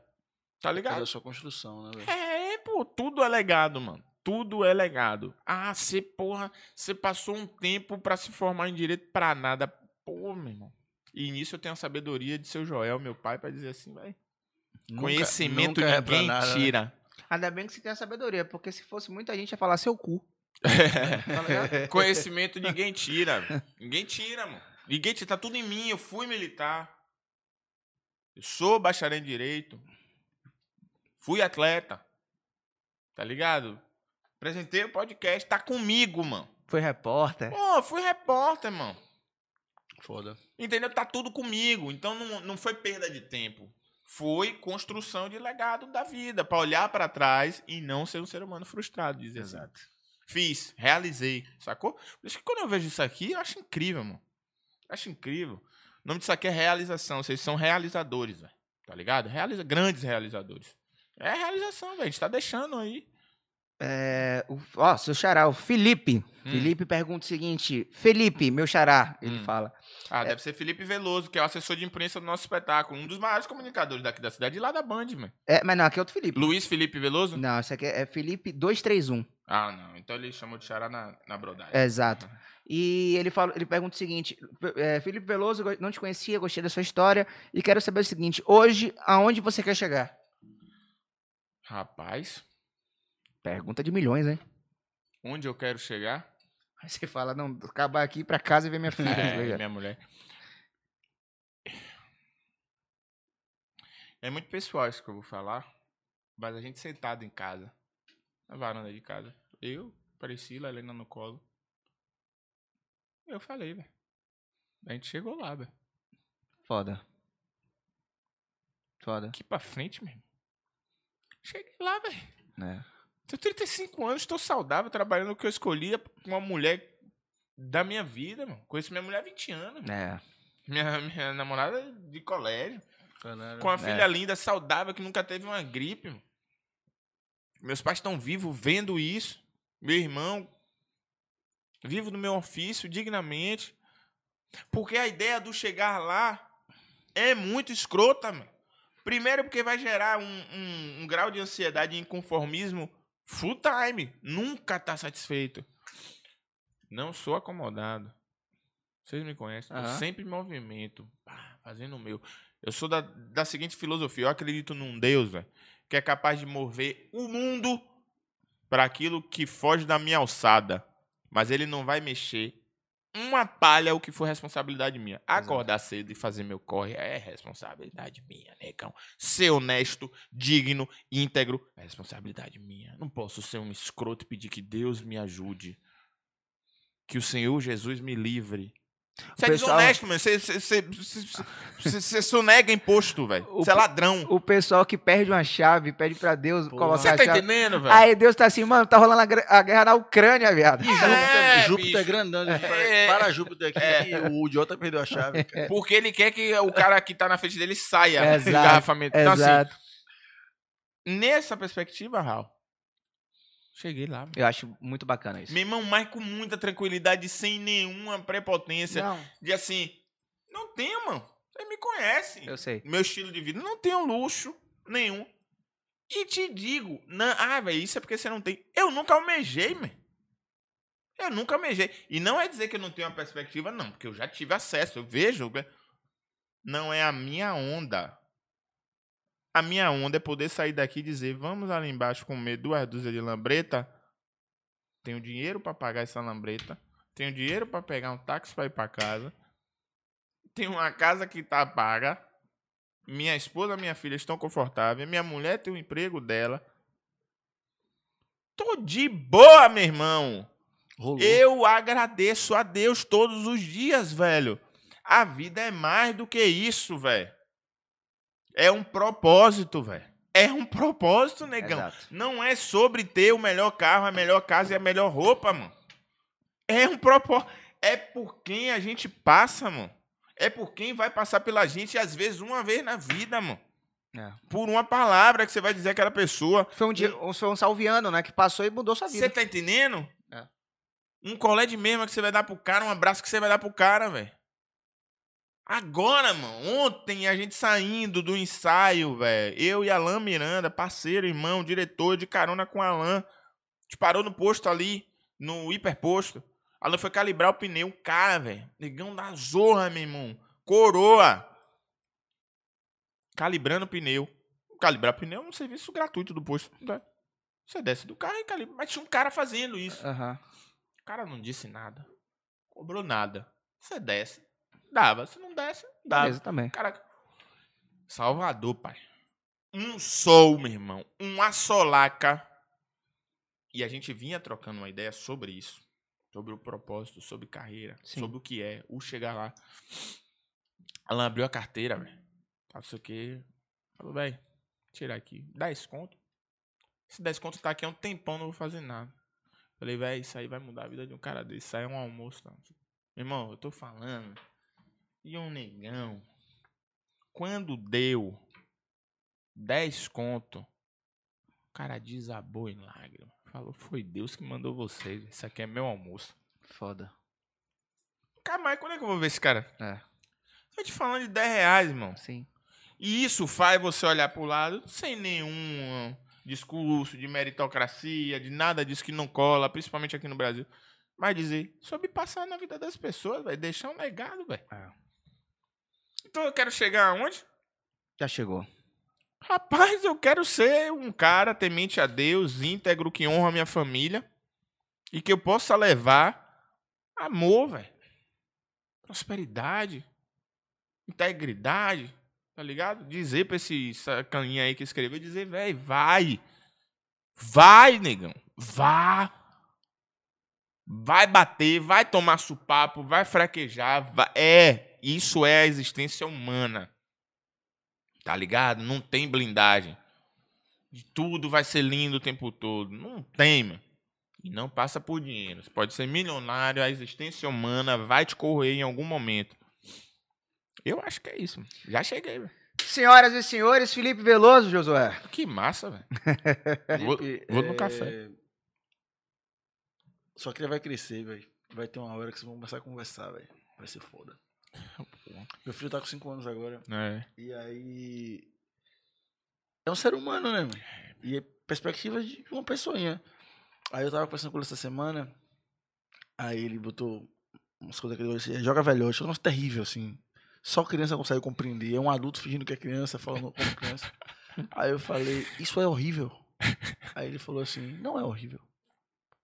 Speaker 3: Tá ligado?
Speaker 2: Fazer a sua construção, né, velho?
Speaker 3: É, pô, tudo é legado, mano. Tudo é legado. Ah, você, porra, você passou um tempo pra se formar em direito pra nada. Pô, meu irmão. E nisso eu tenho a sabedoria de seu Joel, meu pai, pra dizer assim, vai.
Speaker 2: Nunca-
Speaker 3: Conhecimento
Speaker 2: nunca é
Speaker 3: ninguém
Speaker 2: nada, né?
Speaker 3: tira.
Speaker 1: Ainda bem que você tem a sabedoria, porque se fosse muita gente ia falar seu cu. Tá ligado?
Speaker 3: Conhecimento ninguém tira. Ninguém tira, mano. Ninguém tira. Tá tudo em mim. Eu fui militar. Eu sou bacharel em direito. Fui atleta. Tá ligado? Apresentei o podcast. Tá comigo, mano.
Speaker 1: Foi repórter.
Speaker 3: Pô, fui repórter, mano.
Speaker 2: Foda.
Speaker 3: Entendeu? Tá tudo comigo. Então não, não foi perda de tempo. Foi construção de legado da vida. Pra olhar pra trás e não ser um ser humano frustrado, dizer assim.
Speaker 1: Exato.
Speaker 3: Fiz, realizei, sacou? Por isso que quando eu vejo isso aqui, eu acho incrível, mano. Eu acho incrível. O nome disso aqui é realização. Vocês são realizadores, velho. Tá ligado? Realiza, grandes realizadores. É realização, velho. A gente tá deixando aí.
Speaker 1: É, o- ó, seu xará, o Felipe.
Speaker 3: Hum.
Speaker 1: Felipe pergunta o seguinte: Felipe, meu xará, ele
Speaker 3: Hum.
Speaker 1: fala.
Speaker 3: Ah, deve ser Felipe Veloso, que é o assessor de imprensa do nosso espetáculo. Um dos maiores comunicadores daqui da cidade e lá da Band, mano.
Speaker 1: É, mas não, aqui é outro Felipe.
Speaker 3: Luiz Felipe Veloso?
Speaker 1: Não, esse aqui é Felipe 231.
Speaker 3: Ah, não. Então ele chamou de xará na, na brodagem.
Speaker 1: É, exato. E ele, fala, ele pergunta o seguinte: é, Felipe Veloso, não te conhecia, gostei da sua história e quero saber o seguinte: hoje, aonde você quer chegar?
Speaker 3: Rapaz,
Speaker 1: Pergunta de milhões, hein?
Speaker 3: onde eu quero chegar?
Speaker 1: Aí você fala: não, acabar aqui pra casa e ver minha filha. tá
Speaker 3: É,
Speaker 1: ligado?
Speaker 3: minha mulher. É muito pessoal isso que eu vou falar, mas a gente sentado em casa, na varanda de casa, eu, Priscila, Helena no colo. Eu falei, velho. A gente chegou lá, velho.
Speaker 1: Foda. Foda.
Speaker 3: Aqui pra frente, mesmo. Cheguei lá, velho.
Speaker 1: É.
Speaker 3: Tenho 35 anos, estou saudável, trabalhando no que eu escolhia com uma mulher da minha vida, mano. Conheço minha mulher há 20 anos. mano.
Speaker 1: É.
Speaker 3: Minha, minha namorada de colégio.
Speaker 2: Caralho.
Speaker 3: Com a
Speaker 1: É.
Speaker 3: filha linda, saudável, que nunca teve uma gripe. mano. Meus pais estão vivos vendo isso. Meu irmão, vivo no meu ofício dignamente. Porque a ideia do chegar lá é muito escrota. Primeiro porque vai gerar um, um- um grau de ansiedade e inconformismo full time. Nunca tá satisfeito. Não sou acomodado. Vocês me conhecem. Eu
Speaker 1: Aham.
Speaker 3: sempre me movimento. pá, fazendo o meu. Eu sou da, da seguinte filosofia. Eu acredito num Deus, velho, que é capaz de mover o mundo para aquilo que foge da minha alçada. Mas ele não vai mexer uma palha o que for responsabilidade minha. Acordar cedo e fazer meu corre é responsabilidade minha, negão. Ser honesto, digno, íntegro é responsabilidade minha. Não posso ser um escroto e pedir que Deus me ajude. Que o Senhor Jesus me livre. Você é
Speaker 1: pessoal-
Speaker 3: desonesto, mano. Você- Você você- você- você- você sonega imposto, velho. Você é ladrão.
Speaker 1: O pessoal que perde uma chave, pede pra Deus
Speaker 2: Porra.
Speaker 1: colocar
Speaker 3: Você
Speaker 1: a
Speaker 3: tá
Speaker 1: chave.
Speaker 3: entendendo, velho?
Speaker 1: Aí Deus tá assim, mano, tá rolando a, gra- a guerra na Ucrânia, viado.
Speaker 2: Júpiter,
Speaker 3: É,
Speaker 2: Júpiter
Speaker 3: bicho.
Speaker 2: grandão.
Speaker 3: É.
Speaker 2: Para Júpiter aqui,
Speaker 3: É.
Speaker 2: que o idiota perdeu a chave. cara.
Speaker 3: Porque ele quer que o cara que tá na frente dele saia do
Speaker 1: Exato,
Speaker 3: engarrafamento. Então, assim,
Speaker 1: Exato.
Speaker 3: nessa perspectiva, Raul, cheguei lá.
Speaker 1: Eu acho muito bacana isso.
Speaker 3: Meu irmão, mas com muita tranquilidade, sem nenhuma prepotência.
Speaker 1: Não,
Speaker 3: De assim, não tenho, mano. Você me conhece.
Speaker 1: eu sei.
Speaker 3: Meu estilo de vida não tenho luxo nenhum. E te digo, não, ah, velho, isso é porque você não tem. Eu nunca almejei, man. Eu nunca almejei. E não é dizer que eu não tenho uma perspectiva, não, porque eu já tive acesso, eu vejo. né? Não é a minha onda. A minha onda é poder sair daqui e dizer, vamos ali embaixo comer duas dúzias de lambreta. Tenho dinheiro pra pagar essa lambreta. Tenho dinheiro pra pegar um táxi pra ir pra casa. Tenho uma casa que tá paga. Minha esposa e minha filha estão confortáveis. Minha mulher tem o emprego dela. Tô de boa, meu irmão.
Speaker 2: Rolou.
Speaker 3: Eu agradeço a Deus todos os dias, velho. A vida é mais do que isso, velho. É um propósito, velho. É um propósito, negão.
Speaker 1: Exato.
Speaker 3: Não é sobre ter o melhor carro, a melhor casa e a melhor roupa, mano. É um propósito. É por quem a gente passa, mano. É por quem vai passar pela gente, às vezes, uma vez na vida, mano.
Speaker 1: É.
Speaker 3: Por uma palavra que você vai dizer àquela pessoa.
Speaker 1: Foi um, dia, foi um salviano, né, que passou e mudou sua
Speaker 3: Você
Speaker 1: vida.
Speaker 3: tá entendendo?
Speaker 1: É.
Speaker 3: Um colé de mesma que você vai dar pro cara, um abraço que você vai dar pro cara, velho. Agora, mano, ontem a gente saindo do ensaio, velho. Eu e Alain Miranda, parceiro, irmão, diretor de carona com Alain. A gente parou no posto ali, no hiperposto. Alain foi calibrar o pneu. Cara, velho. Negão da zorra, meu irmão. Coroa. Calibrando o pneu. Calibrar pneu é um serviço gratuito do posto. né? Você desce do carro e calibra. Mas tinha um cara fazendo isso.
Speaker 1: Aham.
Speaker 3: O cara não disse nada. Cobrou nada. Você desce. Dava. Se não desce, dava.
Speaker 1: Beleza também.
Speaker 3: Cara, Salvador, pai. Um sol, meu irmão. Uma solaca. E a gente vinha trocando uma ideia sobre isso. Sobre o propósito, sobre carreira,
Speaker 1: Sim.
Speaker 3: sobre o que é, o chegar lá. Ela abriu a carteira, velho. Tá, não sei o quê. Falou, velho, tirar aqui. 10 conto. Esse 10 conto tá aqui há um tempão, não vou fazer nada. Falei, velho, isso aí vai mudar a vida de um cara desse. Isso aí é um almoço. Tá? Irmão, eu tô falando. E um negão. Quando deu 10 conto, o cara desabou em lágrimas. Falou, foi Deus que mandou vocês. Isso aqui é meu almoço.
Speaker 1: Foda.
Speaker 3: Cara, mas quando é que eu vou ver esse cara?
Speaker 1: É,
Speaker 3: Tô te falando de 10 reais, irmão.
Speaker 1: sim.
Speaker 3: E isso faz você olhar pro lado sem nenhum discurso de meritocracia, de nada disso que não cola, principalmente aqui no Brasil. Mas dizer, sobre passar na vida das pessoas, vai deixar um legado, velho.
Speaker 1: É.
Speaker 3: Então eu quero chegar aonde?
Speaker 1: Já chegou.
Speaker 3: Rapaz, eu quero ser um cara temente a Deus, íntegro, que honra a minha família e que eu possa levar amor, velho. Prosperidade, integridade, tá ligado? Dizer pra esse sacaninha aí que escreveu, dizer, velho, vai. Vai, negão. Vá. Vai bater, vai tomar supapo, vai fraquejar. vai- É, isso é a existência humana. Tá ligado? Não tem blindagem. De tudo vai ser lindo o tempo todo. Não tem, mano. E não passa por dinheiro. Você pode ser milionário, a existência humana vai te corroer em algum momento. Eu acho que é isso. mano. Já cheguei, velho.
Speaker 1: Senhoras e senhores, Felipe Veloso, Josué.
Speaker 3: Que massa, velho. Vou, vou no
Speaker 2: é,
Speaker 3: café.
Speaker 2: Só que ele vai crescer, velho. Vai ter uma hora que vocês vão começar a conversar, velho. Vai ser foda. Meu filho tá com 5 anos agora.
Speaker 3: É.
Speaker 2: E aí. É um ser humano, né, mano? E é perspectiva de uma pessoinha. Aí eu tava conversando com ele essa semana. Aí ele botou umas coisas que ele assim: joga velhote. Nossa, terrível, assim. Só criança consegue compreender. É um adulto fingindo que é criança, falando como criança. Aí eu falei: Isso é horrível. Aí ele falou assim: Não é horrível.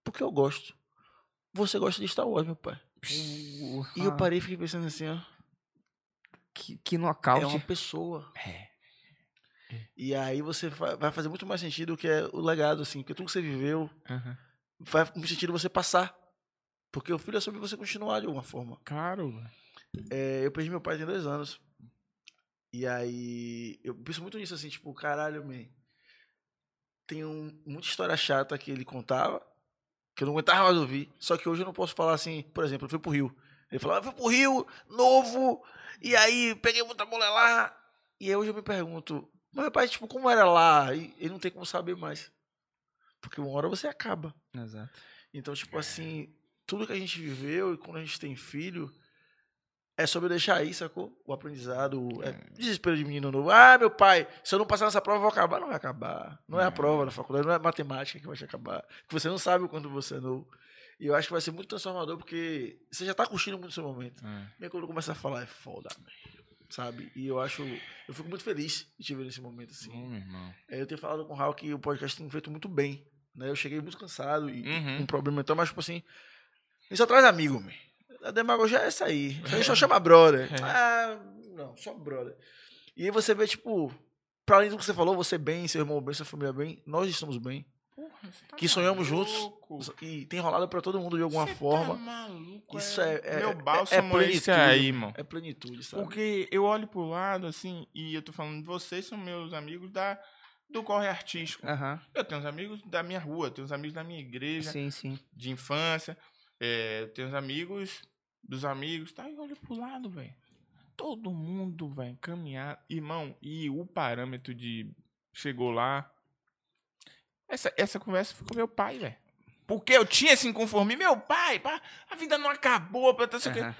Speaker 2: Porque eu gosto. Você gosta de Star Wars, meu pai. E eu parei e fiquei pensando assim: ó.
Speaker 1: Que, que
Speaker 2: É
Speaker 1: nocaute.
Speaker 2: uma pessoa.
Speaker 3: É.
Speaker 2: E aí você vai fazer muito mais sentido que é o legado, assim. Porque tudo que você viveu
Speaker 3: Aham.
Speaker 2: faz muito sentido você passar. Porque o filho é sobre você continuar de alguma forma.
Speaker 3: Claro.
Speaker 2: É, eu perdi meu pai tem dois anos. E aí eu penso muito nisso, assim, tipo, caralho, man. Tem um, muita história chata que ele contava, que eu não aguentava mais ouvir. Só que hoje eu não posso falar assim, por exemplo, eu fui pro Rio. Ele falava, eu fui pro Rio, novo, e aí peguei muita mulher lá. E aí hoje eu me pergunto, mas meu pai, tipo, como era lá? E ele não tem como saber mais. Porque uma hora você acaba.
Speaker 1: Exato.
Speaker 2: Então, tipo assim, tudo que a gente viveu e quando a gente tem filho, é sobre deixar aí, sacou? O aprendizado, o- é desespero de menino novo. Ah, meu pai, se eu não passar nessa prova, eu vou acabar. Não vai acabar. Não é a
Speaker 3: É.
Speaker 2: prova da faculdade, não é matemática que vai te acabar. Que você não sabe o quanto você é novo. E eu acho que vai ser muito transformador, porque você já tá curtindo muito o seu momento.
Speaker 3: É.
Speaker 2: E aí quando começa a falar, é foda, man, sabe? E eu acho, eu fico muito feliz de te ver nesse momento, assim.
Speaker 3: Bom, meu irmão.
Speaker 2: É, Eu tenho falado com o Raul que o podcast tem feito muito bem. Né? Eu cheguei muito cansado e
Speaker 3: Uhum.
Speaker 2: com um problema então, mas tipo assim, a só traz amigo, man. A demagogia é essa aí. A gente só chama brother.
Speaker 3: É.
Speaker 2: Ah, não, só brother. E aí você vê, tipo, pra além do que você falou, você bem, seu irmão bem, sua família bem, nós estamos bem.
Speaker 3: Porra, tá
Speaker 2: Que sonhamos
Speaker 3: maluco?
Speaker 2: juntos. E tem rolado pra todo mundo de alguma
Speaker 3: Você
Speaker 2: forma.
Speaker 3: Tá maluco,
Speaker 2: Isso é, é,
Speaker 3: Meu
Speaker 2: é-
Speaker 3: bálsamo é, esse
Speaker 2: plenitude,
Speaker 3: aí, irmão.
Speaker 2: É plenitude, sabe?
Speaker 3: Porque eu olho pro lado, assim, e eu tô falando, vocês são meus amigos da, do corre artístico.
Speaker 1: Aham.
Speaker 3: Eu tenho uns amigos da minha rua, tenho uns amigos da minha igreja,
Speaker 1: Sim, sim.
Speaker 3: de infância. É, tenho uns amigos dos amigos, tá? E olha pro lado, velho. Todo mundo vai caminhar. Irmão, e o parâmetro de chegou lá. Essa, essa conversa foi com meu pai, velho. Porque eu tinha esse inconformismo. Meu pai, pá, a vida não acabou. Pra, tá.
Speaker 1: Aham.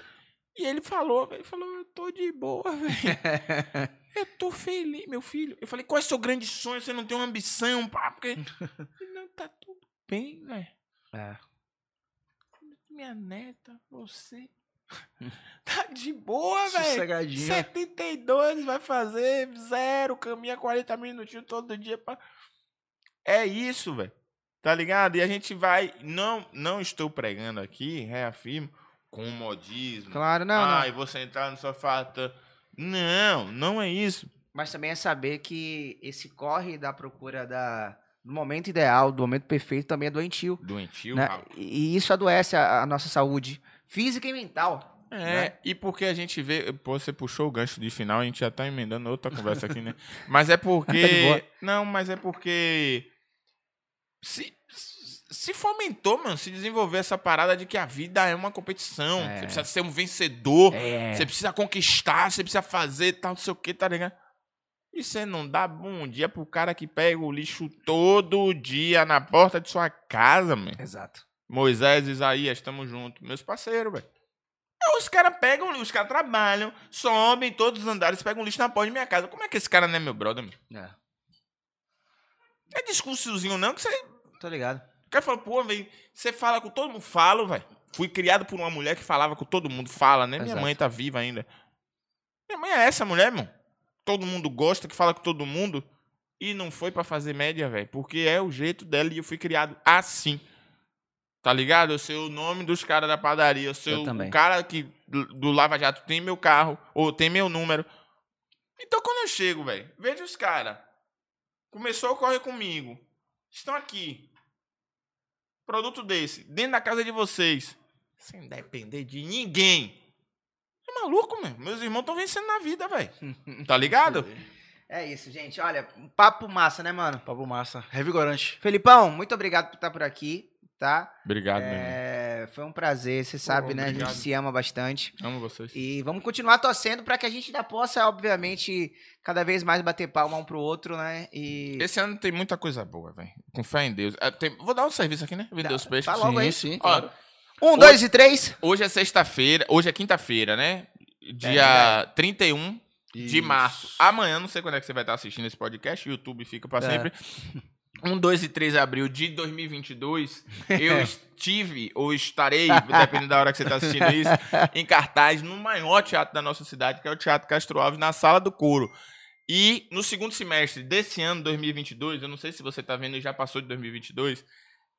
Speaker 3: E ele falou, velho, falou, eu tô de boa, velho. Eu tô feliz, meu filho. Eu falei, qual é o seu grande sonho? Você não tem uma ambição, pá, porque... Não, tá tudo bem, velho.
Speaker 1: É.
Speaker 3: Minha neta, você. tá de boa, velho.
Speaker 2: Sossegadinho.
Speaker 3: 72 vai fazer zero, caminha 40 minutinhos todo dia. Pra... É isso, velho. Tá ligado? E a gente vai. Não, não estou pregando aqui, reafirmo, com modismo.
Speaker 1: Claro, não, não.
Speaker 3: Ai, você entrar no sofá. tá- Não, não é isso.
Speaker 1: Mas também é saber que esse corre da procura da, do momento ideal, do momento perfeito, também é doentio.
Speaker 3: Doentio,
Speaker 1: né? E isso adoece a, a nossa saúde física e mental.
Speaker 3: É,
Speaker 1: né?
Speaker 3: e porque a gente vê. Pô, você puxou o gancho de final, a gente já tá emendando outra conversa aqui, né? Mas é
Speaker 1: Tá
Speaker 3: porque. não, mas é porque. Se, se fomentou, mano, se desenvolveu essa parada de que a vida é uma competição.
Speaker 1: É.
Speaker 3: Você precisa ser um vencedor.
Speaker 1: É.
Speaker 3: Você precisa conquistar, você precisa fazer tal, não sei o que, tá ligado? E você não dá bom dia pro cara que pega o lixo todo dia na porta de sua casa, mano.
Speaker 1: Exato.
Speaker 3: Moisés, Isaías, tamo junto. Meus parceiros, velho. Os caras pegam, os caras trabalham, sobem todos os andares, pegam lixo na porta de minha casa. Como é que esse cara não é meu brother, mano?
Speaker 1: É.
Speaker 3: Não é discursozinho não, que você
Speaker 1: Tô ligado.
Speaker 3: o cara fala, pô, velho, você fala com todo mundo. Falo, velho. Fui criado por uma mulher que falava com todo mundo. Fala, né? Minha
Speaker 1: Exato.
Speaker 3: mãe tá viva ainda. Minha mãe é essa mulher, mano. Todo mundo gosta, que fala com todo mundo. E não foi pra fazer média, velho. Porque é o jeito dela e eu fui criado assim. Tá ligado? Eu sei o nome dos caras da padaria. Eu sei
Speaker 1: Eu
Speaker 3: o,
Speaker 1: também.
Speaker 3: cara que do do Lava Jato tem meu carro. Ou tem meu número. Então quando eu chego, velho, vejo os caras. Começou a correr comigo. Estão aqui produto desse, dentro da casa de vocês, sem depender de ninguém. Maluco, meu. Meus irmãos estão vencendo na vida, velho. Tá ligado?
Speaker 1: É isso, gente. Olha, um papo massa, né, mano?
Speaker 2: Papo massa. Revigorante.
Speaker 1: Felipão, muito obrigado por estar por aqui, tá?
Speaker 3: Obrigado, meu irmão.
Speaker 1: É, foi um prazer, você sabe, né? A
Speaker 3: obrigado.
Speaker 1: gente se ama bastante.
Speaker 3: Amo vocês.
Speaker 1: E vamos continuar torcendo para que a gente ainda possa, obviamente, cada vez mais bater palma um pro outro, né? E.
Speaker 3: Esse ano tem muita coisa boa, velho. Com fé em Deus. É, tem- Vou dar um serviço aqui, né? Vender
Speaker 1: Dá-
Speaker 3: os peixes.
Speaker 1: tá logo
Speaker 2: sim,
Speaker 1: aí.
Speaker 2: sim,
Speaker 3: Ó,
Speaker 2: claro.
Speaker 1: Um, dois e três.
Speaker 3: Hoje é sexta-feira. Hoje é quinta-feira, né?
Speaker 1: É
Speaker 3: Dia 31 de
Speaker 2: Isso.
Speaker 3: março. Amanhã, não sei quando é que você vai estar assistindo esse podcast. YouTube fica pra
Speaker 1: É.
Speaker 3: sempre. 1, 2 e 3 de abril de 2022, eu estive ou estarei, dependendo da hora que você está assistindo isso, em cartaz no maior teatro da nossa cidade, que é o Teatro Castro Alves, na Sala do Couro. E no segundo semestre desse ano, 2022, eu não sei se você está vendo, já passou de 2022,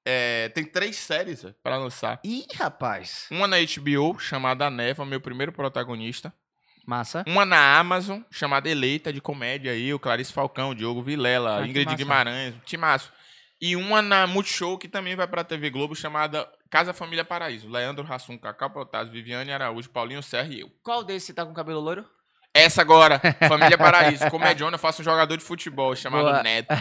Speaker 3: é, tem três séries para lançar.
Speaker 1: Ih, rapaz.
Speaker 3: Uma na HBO, chamada A Neva, meu primeiro protagonista.
Speaker 1: Massa.
Speaker 3: Uma na Amazon, chamada Eleita, de comédia aí, o Clarice Falcão, o Diogo Vilela,
Speaker 1: Ah,
Speaker 3: Ingrid
Speaker 1: massa.
Speaker 3: Guimarães, Timaço. E uma na Multishow, que também vai pra TV Globo, chamada Casa Família Paraíso. Leandro Hassum, Cacau Protásio, Viviane Araújo, Paulinho Serra e eu.
Speaker 1: Qual desses tá com cabelo loiro?
Speaker 3: Essa agora, Família Paraíso. Comediona, eu faço um jogador de futebol chamado
Speaker 1: Boa.
Speaker 3: Neto.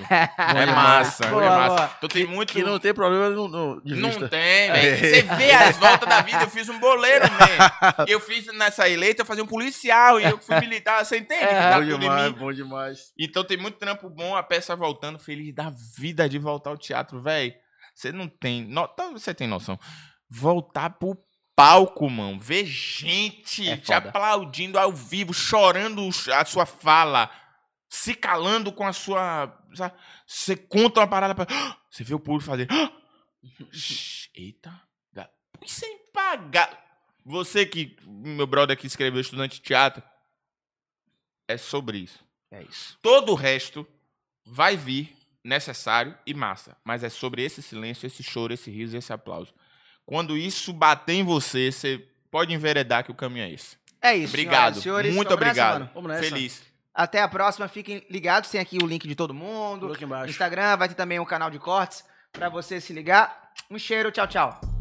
Speaker 3: É
Speaker 1: demais.
Speaker 3: massa,
Speaker 1: Boa,
Speaker 3: é massa.
Speaker 1: boa.
Speaker 3: Então tem muito...
Speaker 2: Que não tem problema no, no, de
Speaker 3: Não
Speaker 2: vista.
Speaker 3: tem, velho. Você vê as voltas da vida, eu fiz um boleiro, man. Eu fiz nessa eleita, eu fazia um policial e eu fui militar, você entende? que
Speaker 1: É.
Speaker 2: Bom demais, bom demais.
Speaker 3: Então tem muito trampo bom, a peça voltando, feliz da vida de voltar ao teatro, velho. Você não tem, no... tá, você tem noção. Voltar pro palco, mano, ver gente
Speaker 1: É
Speaker 3: te
Speaker 1: foda.
Speaker 3: aplaudindo ao vivo, chorando a sua fala, se calando com a sua, sabe? você conta uma parada pra... você vê o público fazer, eita, sem pagar. Você que, meu brother que escreveu estudante de teatro, é sobre isso.
Speaker 1: É isso.
Speaker 3: Todo o resto vai vir necessário e massa. Mas é sobre esse silêncio, esse choro, esse riso, esse aplauso. Quando isso bater em você, você pode enveredar que o caminho é esse.
Speaker 1: É isso.
Speaker 3: Obrigado.
Speaker 1: senhoras senhores.
Speaker 3: Muito obrigado.
Speaker 2: nessa.
Speaker 3: Feliz.
Speaker 1: Até a próxima. Fiquem ligados. Tem aqui o link de todo mundo.
Speaker 2: Tudo aqui embaixo.
Speaker 1: Instagram, vai ter também um canal de cortes pra você se ligar. Um cheiro. Tchau, tchau.